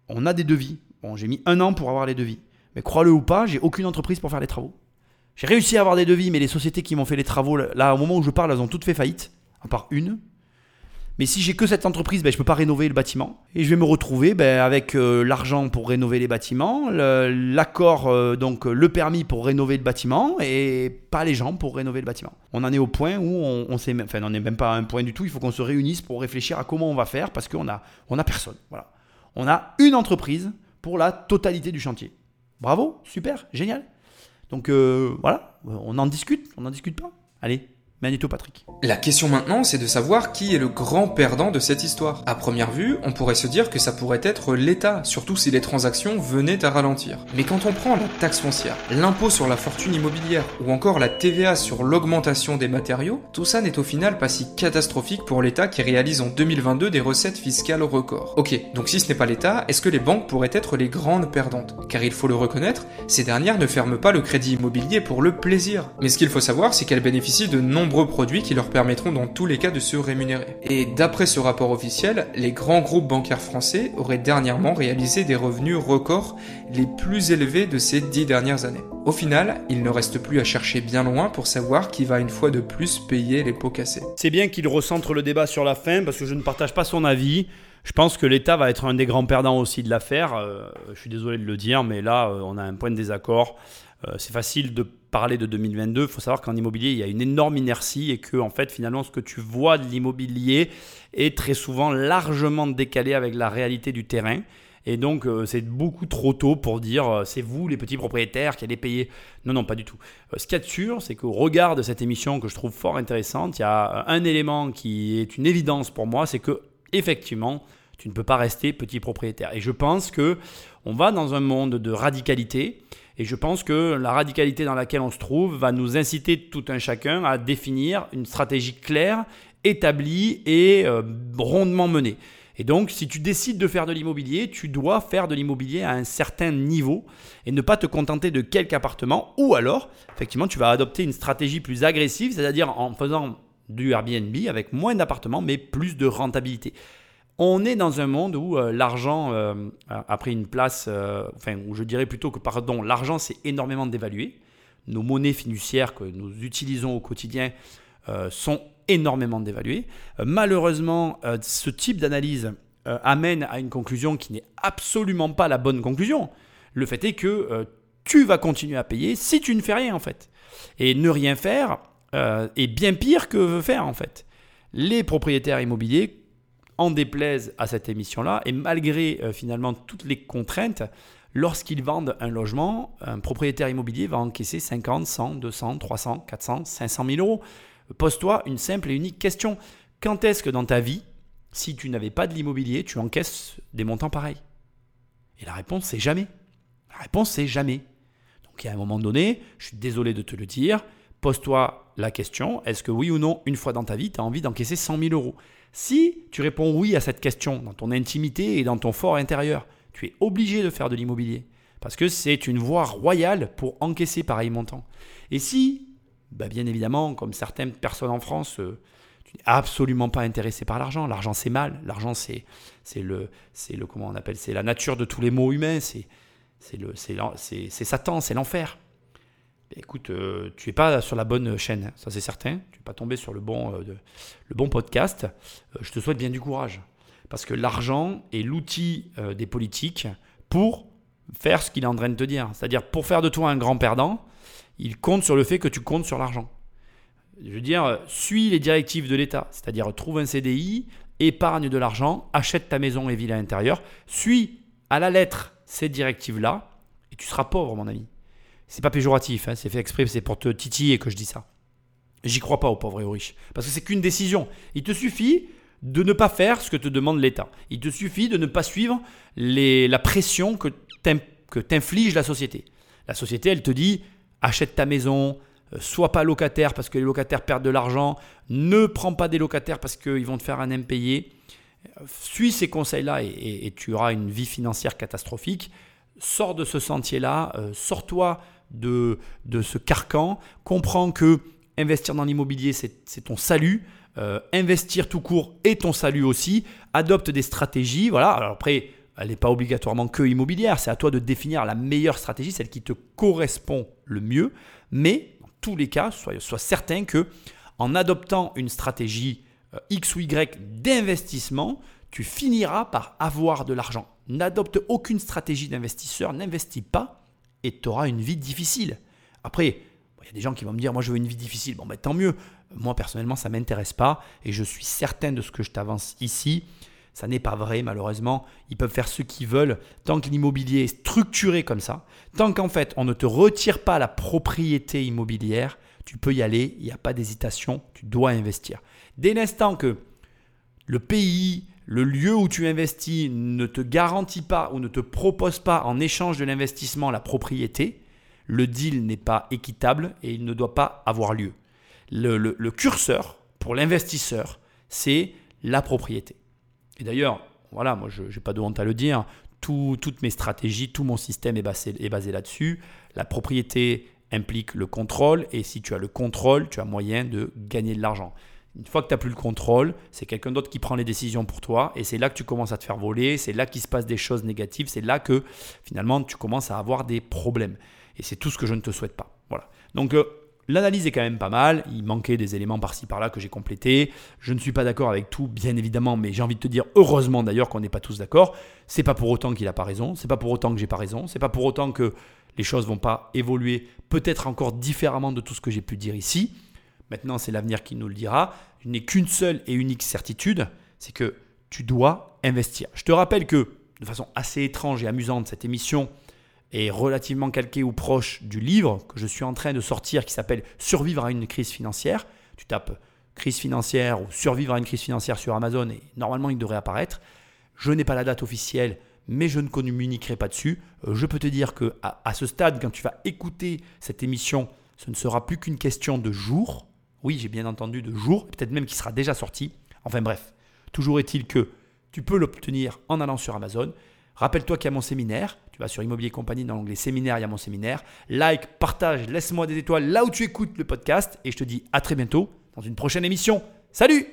On a des devis. Bon, j'ai mis un an pour avoir les devis. Mais crois-le ou pas, j'ai aucune entreprise pour faire les travaux. J'ai réussi à avoir des devis, mais les sociétés qui m'ont fait les travaux, là, au moment où je parle, elles ont toutes fait faillite, à part une. Mais si j'ai que cette entreprise, ben, je ne peux pas rénover le bâtiment. Et je vais me retrouver ben, avec euh, l'argent pour rénover les bâtiments, l'accord, euh, donc le permis pour rénover le bâtiment, et pas les gens pour rénover le bâtiment. On en est au point où on, on sait enfin, même pas à un point du tout. Il faut qu'on se réunisse pour réfléchir à comment on va faire parce qu'on a, on a personne. Voilà. On a une entreprise pour la totalité du chantier. Bravo, super, génial. Donc euh, voilà, on en discute, on n'en discute pas. Allez, La question maintenant, c'est de savoir qui est le grand perdant de cette histoire. À première vue, on pourrait se dire que ça pourrait être l'État, surtout si les transactions venaient à ralentir. Mais quand on prend la taxe foncière, l'impôt sur la fortune immobilière ou encore la TVA sur l'augmentation des matériaux, tout ça n'est au final pas si catastrophique pour l'État qui réalise en 2022 des recettes fiscales records. Ok, donc si ce n'est pas l'État, est-ce que les banques pourraient être les grandes perdantes? Car il faut le reconnaître, ces dernières ne ferment pas le crédit immobilier pour le plaisir. Mais ce qu'il faut savoir, c'est qu'elles bénéficient de nombreux produits qui leur permettront dans tous les cas de se rémunérer. Et d'après ce rapport officiel, les grands groupes bancaires français auraient dernièrement réalisé des revenus records les plus élevés de ces dix dernières années. Au final, il ne reste plus à chercher bien loin pour savoir qui va une fois de plus payer les pots cassés. C'est bien qu'il recentre le débat sur la fin parce que je ne partage pas son avis. Je pense que l'État va être un des grands perdants aussi de l'affaire. Euh, je suis désolé de le dire, mais là, euh, on a un point de désaccord. Euh, c'est facile de parler de 2022. Il faut savoir qu'en immobilier, il y a une énorme inertie et que, en fait, finalement, ce que tu vois de l'immobilier est très souvent largement décalé avec la réalité du terrain. Et donc, euh, c'est beaucoup trop tôt pour dire euh, c'est vous, les petits propriétaires, qui allez payer. Non, non, pas du tout. ce qu'il y a de sûr, c'est qu'au regard de cette émission que je trouve fort intéressante, il y a un élément qui est une évidence pour moi c'est que, effectivement, tu ne peux pas rester petit propriétaire. Et je pense que on va dans un monde de radicalité et je pense que la radicalité dans laquelle on se trouve va nous inciter tout un chacun à définir une stratégie claire, établie et euh, rondement menée. Et donc, si tu décides de faire de l'immobilier, tu dois faire de l'immobilier à un certain niveau et ne pas te contenter de quelques appartements. Ou alors, effectivement, tu vas adopter une stratégie plus agressive, c'est-à-dire en faisant du Airbnb avec moins d'appartements mais plus de rentabilité. On est dans un monde où euh, l'argent euh, a pris une place, euh, enfin, où je dirais plutôt que, pardon, l'argent s'est énormément dévalué. Nos monnaies fiduciaires que nous utilisons au quotidien sont énormément dévaluées. malheureusement, ce type d'analyse amène à une conclusion qui n'est absolument pas la bonne conclusion. Le fait est que tu vas continuer à payer si tu ne fais rien, en fait. Et ne rien faire est bien pire que faire, en fait. Les propriétaires immobiliers en déplaise à cette émission-là, et malgré euh, finalement toutes les contraintes, lorsqu'ils vendent un logement, un propriétaire immobilier va encaisser 50, 100, 200, 300, 400, 500 000 euros. Pose-toi une simple et unique question. Quand est-ce que dans ta vie, si tu n'avais pas de l'immobilier, tu encaisses des montants pareils? Et la réponse, c'est jamais. La réponse, c'est jamais. Donc, à un moment donné, je suis désolé de te le dire, pose-toi la question, est-ce que oui ou non, une fois dans ta vie, tu as envie d'encaisser 100 000 euros? Si tu réponds oui à cette question dans ton intimité et dans ton fort intérieur, tu es obligé de faire de l'immobilier. Parce que c'est une voie royale pour encaisser pareil montant. Et si, bah bien évidemment, comme certaines personnes en France, euh, tu n'es absolument pas intéressé par l'argent. L'argent c'est mal. L'argent c'est c'est le c'est le comment on appelle c'est la nature de tous les maux humains. C'est c'est le c'est Satan, c'est l'enfer écoute, euh, tu n'es pas sur la bonne chaîne, ça c'est certain. Tu n'es pas tombé sur le bon, euh, podcast. Euh, je te souhaite bien du courage. Parce que l'argent est l'outil des politiques pour faire ce qu'il est en train de te dire. C'est-à-dire, pour faire de toi un grand perdant, il compte sur le fait que tu comptes sur l'argent. Je veux dire, suis les directives de l'État. C'est-à-dire, trouve un CDI, épargne de l'argent, achète ta maison et à l'intérieur. Suis à la lettre ces directives-là et tu seras pauvre, mon ami. C'est pas péjoratif, hein, c'est fait exprès, c'est pour te titiller que je dis ça. J'y crois pas aux pauvres et aux riches. Parce que c'est qu'une décision. Il te suffit de ne pas faire ce que te demande l'État. Il te suffit de ne pas suivre la pression que t'inflige la société. La société, elle te dit achète ta maison, euh, sois pas locataire parce que les locataires perdent de l'argent, ne prends pas des locataires parce qu'ils vont te faire un impayé. Suis ces conseils-là et, tu auras une vie financière catastrophique. Sors de ce sentier-là, euh, sors-toi de, de ce carcan, comprends que investir dans l'immobilier, c'est ton salut. Euh, investir tout court est ton salut aussi. Adopte des stratégies. Voilà. Alors après, elle n'est pas obligatoirement que immobilière. C'est à toi de définir la meilleure stratégie, celle qui te correspond le mieux. Mais dans tous les cas, sois, sois certain que en adoptant une stratégie euh, X ou Y d'investissement, tu finiras par avoir de l'argent. N'adopte aucune stratégie d'investisseur, n'investis pas et tu auras une vie difficile. Après, il y a des gens qui vont me dire, moi je veux une vie difficile. Bon, ben, tant mieux. Moi personnellement, ça ne m'intéresse pas et je suis certain de ce que je t'avance ici. Ça n'est pas vrai, malheureusement. Ils peuvent faire ce qu'ils veulent. Tant que l'immobilier est structuré comme ça, tant qu'en fait on ne te retire pas la propriété immobilière, Tu peux y aller, il n'y a pas d'hésitation, tu dois investir. Dès l'instant que le pays, le lieu où tu investis ne te garantit pas ou ne te propose pas en échange de l'investissement la propriété, le deal n'est pas équitable et il ne doit pas avoir lieu. Le, curseur pour l'investisseur, c'est la propriété. Et d'ailleurs, voilà, moi je n'ai pas de honte à le dire, toutes mes stratégies, tout mon système est basé, est basé là-dessus. La propriété implique le contrôle et si tu as le contrôle, tu as moyen de gagner de l'argent. Une fois que tu n'as plus le contrôle, c'est quelqu'un d'autre qui prend les décisions pour toi et c'est là que tu commences à te faire voler, c'est là qu'il se passe des choses négatives, c'est là que finalement tu commences à avoir des problèmes. Et c'est tout ce que je ne te souhaite pas. Voilà. Donc euh, l'analyse est quand même pas mal, il manquait des éléments par-ci par-là que j'ai complétés. Je ne suis pas d'accord avec tout, bien évidemment, mais j'ai envie de te dire heureusement d'ailleurs qu'on n'est pas tous d'accord. C'est pas pour autant qu'il n'a pas raison, c'est pas pour autant que j'ai pas raison, c'est pas pour autant que les choses vont pas évoluer peut-être encore différemment de tout ce que j'ai pu dire ici. Maintenant, c'est l'avenir qui nous le dira. Je n'ai qu'une seule et unique certitude, c'est que tu dois investir. Je te rappelle que, de façon assez étrange et amusante, cette émission est relativement calquée ou proche du livre que je suis en train de sortir qui s'appelle Survivre à une crise financière. Tu tapes crise financière ou survivre à une crise financière sur Amazon et normalement il devrait apparaître. Je n'ai pas la date officielle, mais je ne communiquerai pas dessus. Euh, je peux te dire que à, ce stade, quand tu vas écouter cette émission, ce ne sera plus qu'une question de jours. Oui, j'ai bien entendu de jours, peut-être même qu'il sera déjà sorti. Enfin bref, toujours est-il que tu peux l'obtenir en allant sur Amazon. Rappelle-toi qu'il y a mon séminaire. Tu vas sur Immobilier Compagnie dans l'onglet séminaire, il y a mon séminaire. Like, partage, laisse-moi des étoiles là où tu écoutes le podcast. Et je te dis à très bientôt dans une prochaine émission. Salut